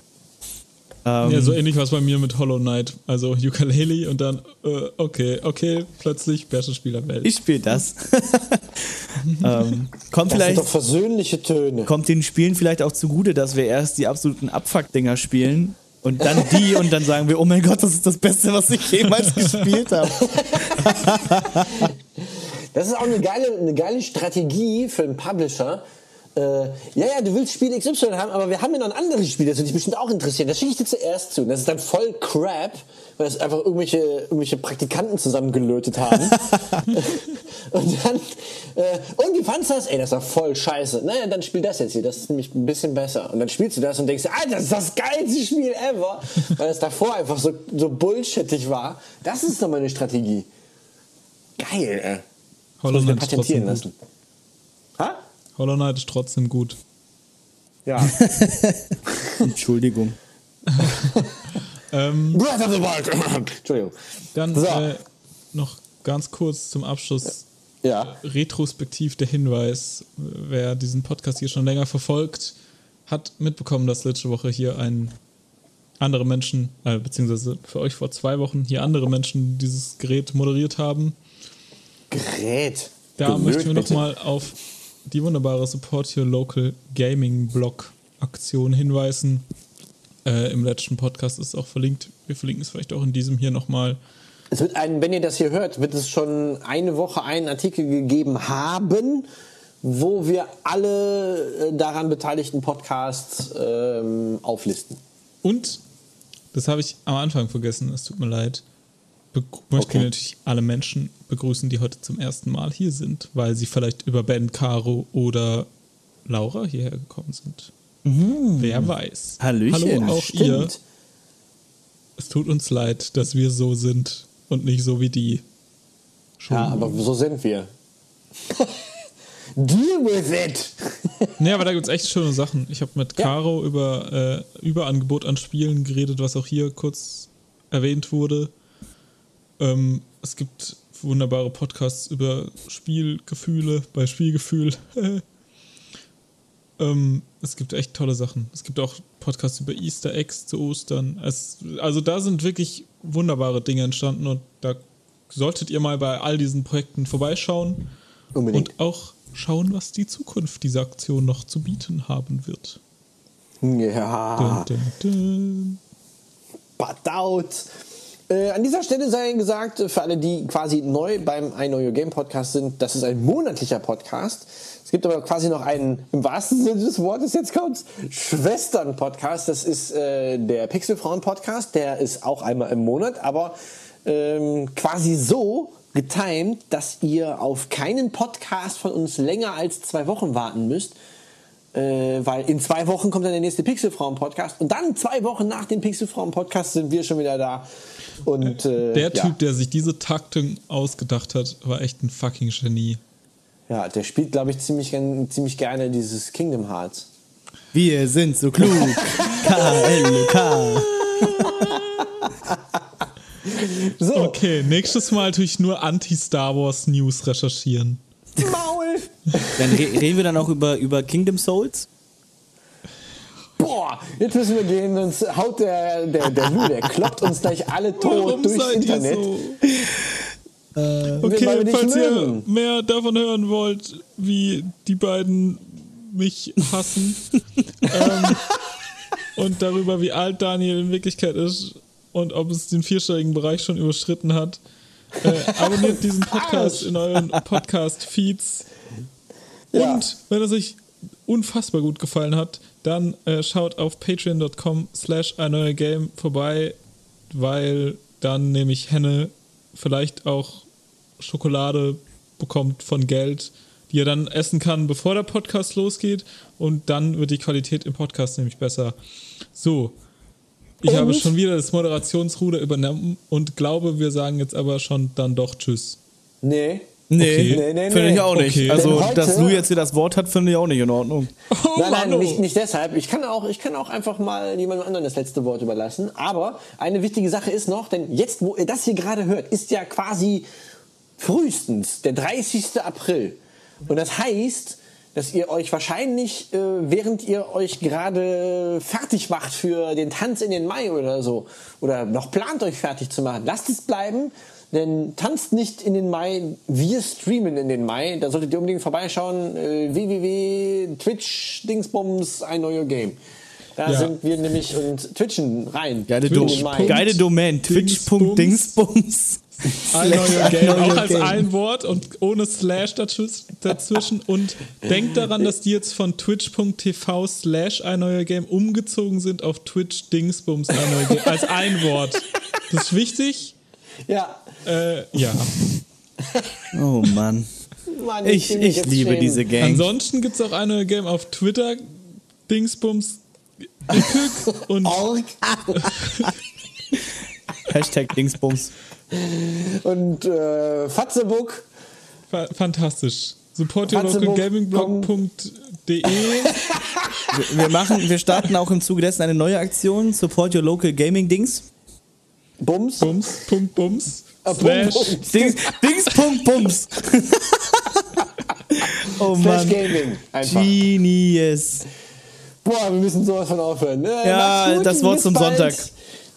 Ähm, Ja, so ähnlich war es bei mir mit Hollow Knight. Also Ukulele und dann, äh, okay, okay, plötzlich beste Spielerwelt. ich spiele das. *laughs* ähm, kommt Das vielleicht, sind doch versöhnliche Töne. kommt den Spielen vielleicht auch zugute, dass wir erst die absoluten Abfuck-Dinger spielen und dann die *laughs* und dann sagen wir, oh mein Gott, das ist das Beste, was ich jemals gespielt habe. Das ist auch eine geile, eine geile Strategie für einen Publisher. Äh, ja, ja, du willst Spiel XY haben, aber wir haben ja noch ein anderes Spiel, das würde dich bestimmt auch interessieren. Das schicke ich dir zuerst zu. Das ist dann voll Crap, weil es einfach irgendwelche, irgendwelche Praktikanten zusammengelötet haben. *laughs* und dann, äh, und wie fandst du das? Ey, das war voll scheiße. Naja, dann spiel das jetzt hier, das ist nämlich ein bisschen besser. Und dann spielst du das und denkst, Alter, das ist das geilste Spiel ever. weil es davor einfach so, so bullshittig war. Das ist doch meine Strategie. Geil, ey. Hollow Knight ist trotzdem gut. lassen. Ha? Hollow Knight ist trotzdem gut. Ja. *laughs* Entschuldigung. Ähm, Breath of the Wild. *coughs* Entschuldigung. dann So. äh, noch ganz kurz zum Abschluss Ja. retrospektiv der Hinweis, wer diesen Podcast hier schon länger verfolgt, hat mitbekommen, dass letzte Woche hier ein andere Menschen, äh, beziehungsweise für euch vor zwei Wochen hier andere Menschen dieses Gerät moderiert haben. Gerät. Da Bemüht, möchten wir nochmal auf die wunderbare Support Your Local Gaming Blog Aktion hinweisen. Äh, Im letzten Podcast ist es auch verlinkt. Wir verlinken es vielleicht auch in diesem hier nochmal. Es wird ein, wenn ihr das hier hört, wird es schon eine Woche einen Artikel gegeben haben, wo wir alle äh, daran beteiligten Podcasts ähm, auflisten. Und, das habe ich am Anfang vergessen, es tut mir leid. Möchten Okay. wir natürlich alle Menschen begrüßen, die heute zum ersten Mal hier sind, weil sie vielleicht über Ben, Caro oder Laura hierher gekommen sind. Wer weiß. Hallöchen. Hallo auch Stimmt. ihr. Es tut uns leid, dass wir so sind und nicht so wie die. Ja, aber so sind wir. Deal with it! Nee, aber da gibt es echt schöne Sachen. Ich habe mit Ja. Caro über äh, Überangebot an Spielen geredet, was auch hier kurz erwähnt wurde. Ähm, es gibt wunderbare Podcasts über Spielgefühle, bei Spielgefühl. *laughs* ähm, es gibt echt tolle Sachen. Es gibt auch Podcasts über Easter Eggs zu Ostern. Es, also da sind wirklich wunderbare Dinge entstanden und da solltet ihr mal bei all diesen Projekten vorbeischauen. Unbedingt. Und auch schauen, was die Zukunft dieser Aktion noch zu bieten haben wird. Ja. Dun, dun, dun. But out. Äh, an dieser Stelle sei gesagt, äh, für alle, die quasi neu beim I Know Your Game Podcast sind, das ist ein monatlicher Podcast. Es gibt aber quasi noch einen, im wahrsten Sinne des Wortes, jetzt kommt's, Schwestern-Podcast. Das ist äh, der Pixelfrauen-Podcast. Der ist auch einmal im Monat, aber ähm, quasi so getimed, dass ihr auf keinen Podcast von uns länger als zwei Wochen warten müsst. Äh, weil in zwei Wochen kommt dann der nächste Pixelfrauen-Podcast und dann zwei Wochen nach dem Pixelfrauen-Podcast sind wir schon wieder da. Und äh, Der ja, Typ, der sich diese Taktung ausgedacht hat, war echt ein fucking Genie. ja, der spielt, glaube ich, ziemlich, gern- ziemlich gerne dieses Kingdom Hearts. Wir sind so klug. *laughs* K-L-K. So, Okay, nächstes Mal tue ich nur Anti-Star Wars News recherchieren. Maul! Dann re reden wir dann auch über, über Kingdom Souls. Boah, jetzt müssen wir gehen, sonst haut der, der, der Lu, der kloppt uns gleich alle tot Warum durchs seid ihr Internet. so? wir Okay, dich falls ihr mehr davon hören wollt, wie die beiden mich hassen *laughs* ähm, und darüber, wie alt Daniel in Wirklichkeit ist und ob es den vierstelligen Bereich schon überschritten hat, äh, abonniert diesen Podcast in euren Podcast-Feeds. Ja. Und wenn es euch unfassbar gut gefallen hat, dann äh, schaut auf patreon.com slash ein neuer Game vorbei, weil dann nämlich Henne vielleicht auch Schokolade bekommt von Geld, die er dann essen kann, bevor der Podcast losgeht und dann wird die Qualität im Podcast nämlich besser. So, ich Und? habe schon wieder das Moderationsruder übernommen und glaube, wir sagen jetzt aber schon dann doch Tschüss. Nee. Nee, Okay. Nee, nee, finde ich auch nicht. Okay. Also, heute- dass Lou jetzt hier das Wort hat, finde ich auch nicht in Ordnung. Oh, Nein, nein, nicht, nicht deshalb. Ich kann, auch, ich kann auch einfach mal jemandem anderen das letzte Wort überlassen. Aber eine wichtige Sache ist noch, denn jetzt, wo ihr das hier gerade hört, ist ja quasi frühestens der 30. April. Und das heißt, dass ihr euch wahrscheinlich, äh, während ihr euch gerade fertig macht für den Tanz in den Mai oder so, oder noch plant euch fertig zu machen, lasst es bleiben. Denn tanzt nicht in den Mai, wir streamen in den Mai. Da solltet ihr unbedingt vorbeischauen. Äh, www.twitch Dingsbums ein neuer Game. Da Ja. sind wir nämlich und twitchen rein. Geile, Do geile Domain. Twitch.dingsbums. Ein neuer Game, Ein neuer auch als ein Wort und ohne Slash dazwis- dazwischen. Und denkt daran, dass die jetzt von twitch.tv slash ein neuer Game umgezogen sind auf Twitch Dingsbums ein neuer Game. Als ein Wort. Das ist wichtig. Ja. Äh, ja. *laughs* Oh Mann. Mann, Ich, ich jetzt liebe schämen. diese Gang. Ansonsten gibt es auch ein neuer Game auf Twitter Dingsbums *laughs* und Org *laughs* Hashtag Dingsbums. und äh, Fatzebook. fa fantastisch. Support your local gamingblog.de Wir, wir machen, wir starten auch im Zuge dessen eine neue Aktion. Support your local gaming Dings. Bums. Bums, Punkt, Bums, Slash, Bums. Dings, *laughs* Dings.bums. oh Slash Mann. Gaming. Einfach. Genius. Boah, wir müssen sowas von aufhören. Äh, Ja, gut, das Wort zum bald. Sonntag.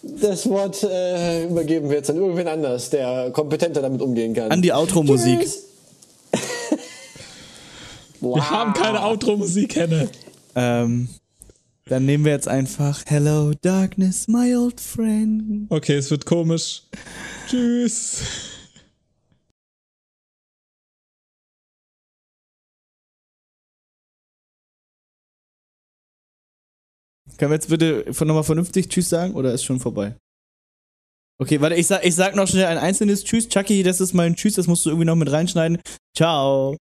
Das Wort äh, übergeben wir jetzt an irgendwen anders, der kompetenter damit umgehen kann. An die Outro-Musik. Tschüss. *laughs* Wir haben keine Outro-Musik, Henne. Ähm, dann nehmen wir jetzt einfach Hello Darkness, my old friend. Okay, es wird komisch. Tschüss. Können wir jetzt bitte nochmal vernünftig Tschüss sagen oder ist schon vorbei? Okay, warte, ich sag, ich sag noch schnell ein einzelnes Tschüss. Chucky, das ist mein Tschüss, das musst du irgendwie noch mit reinschneiden. Ciao.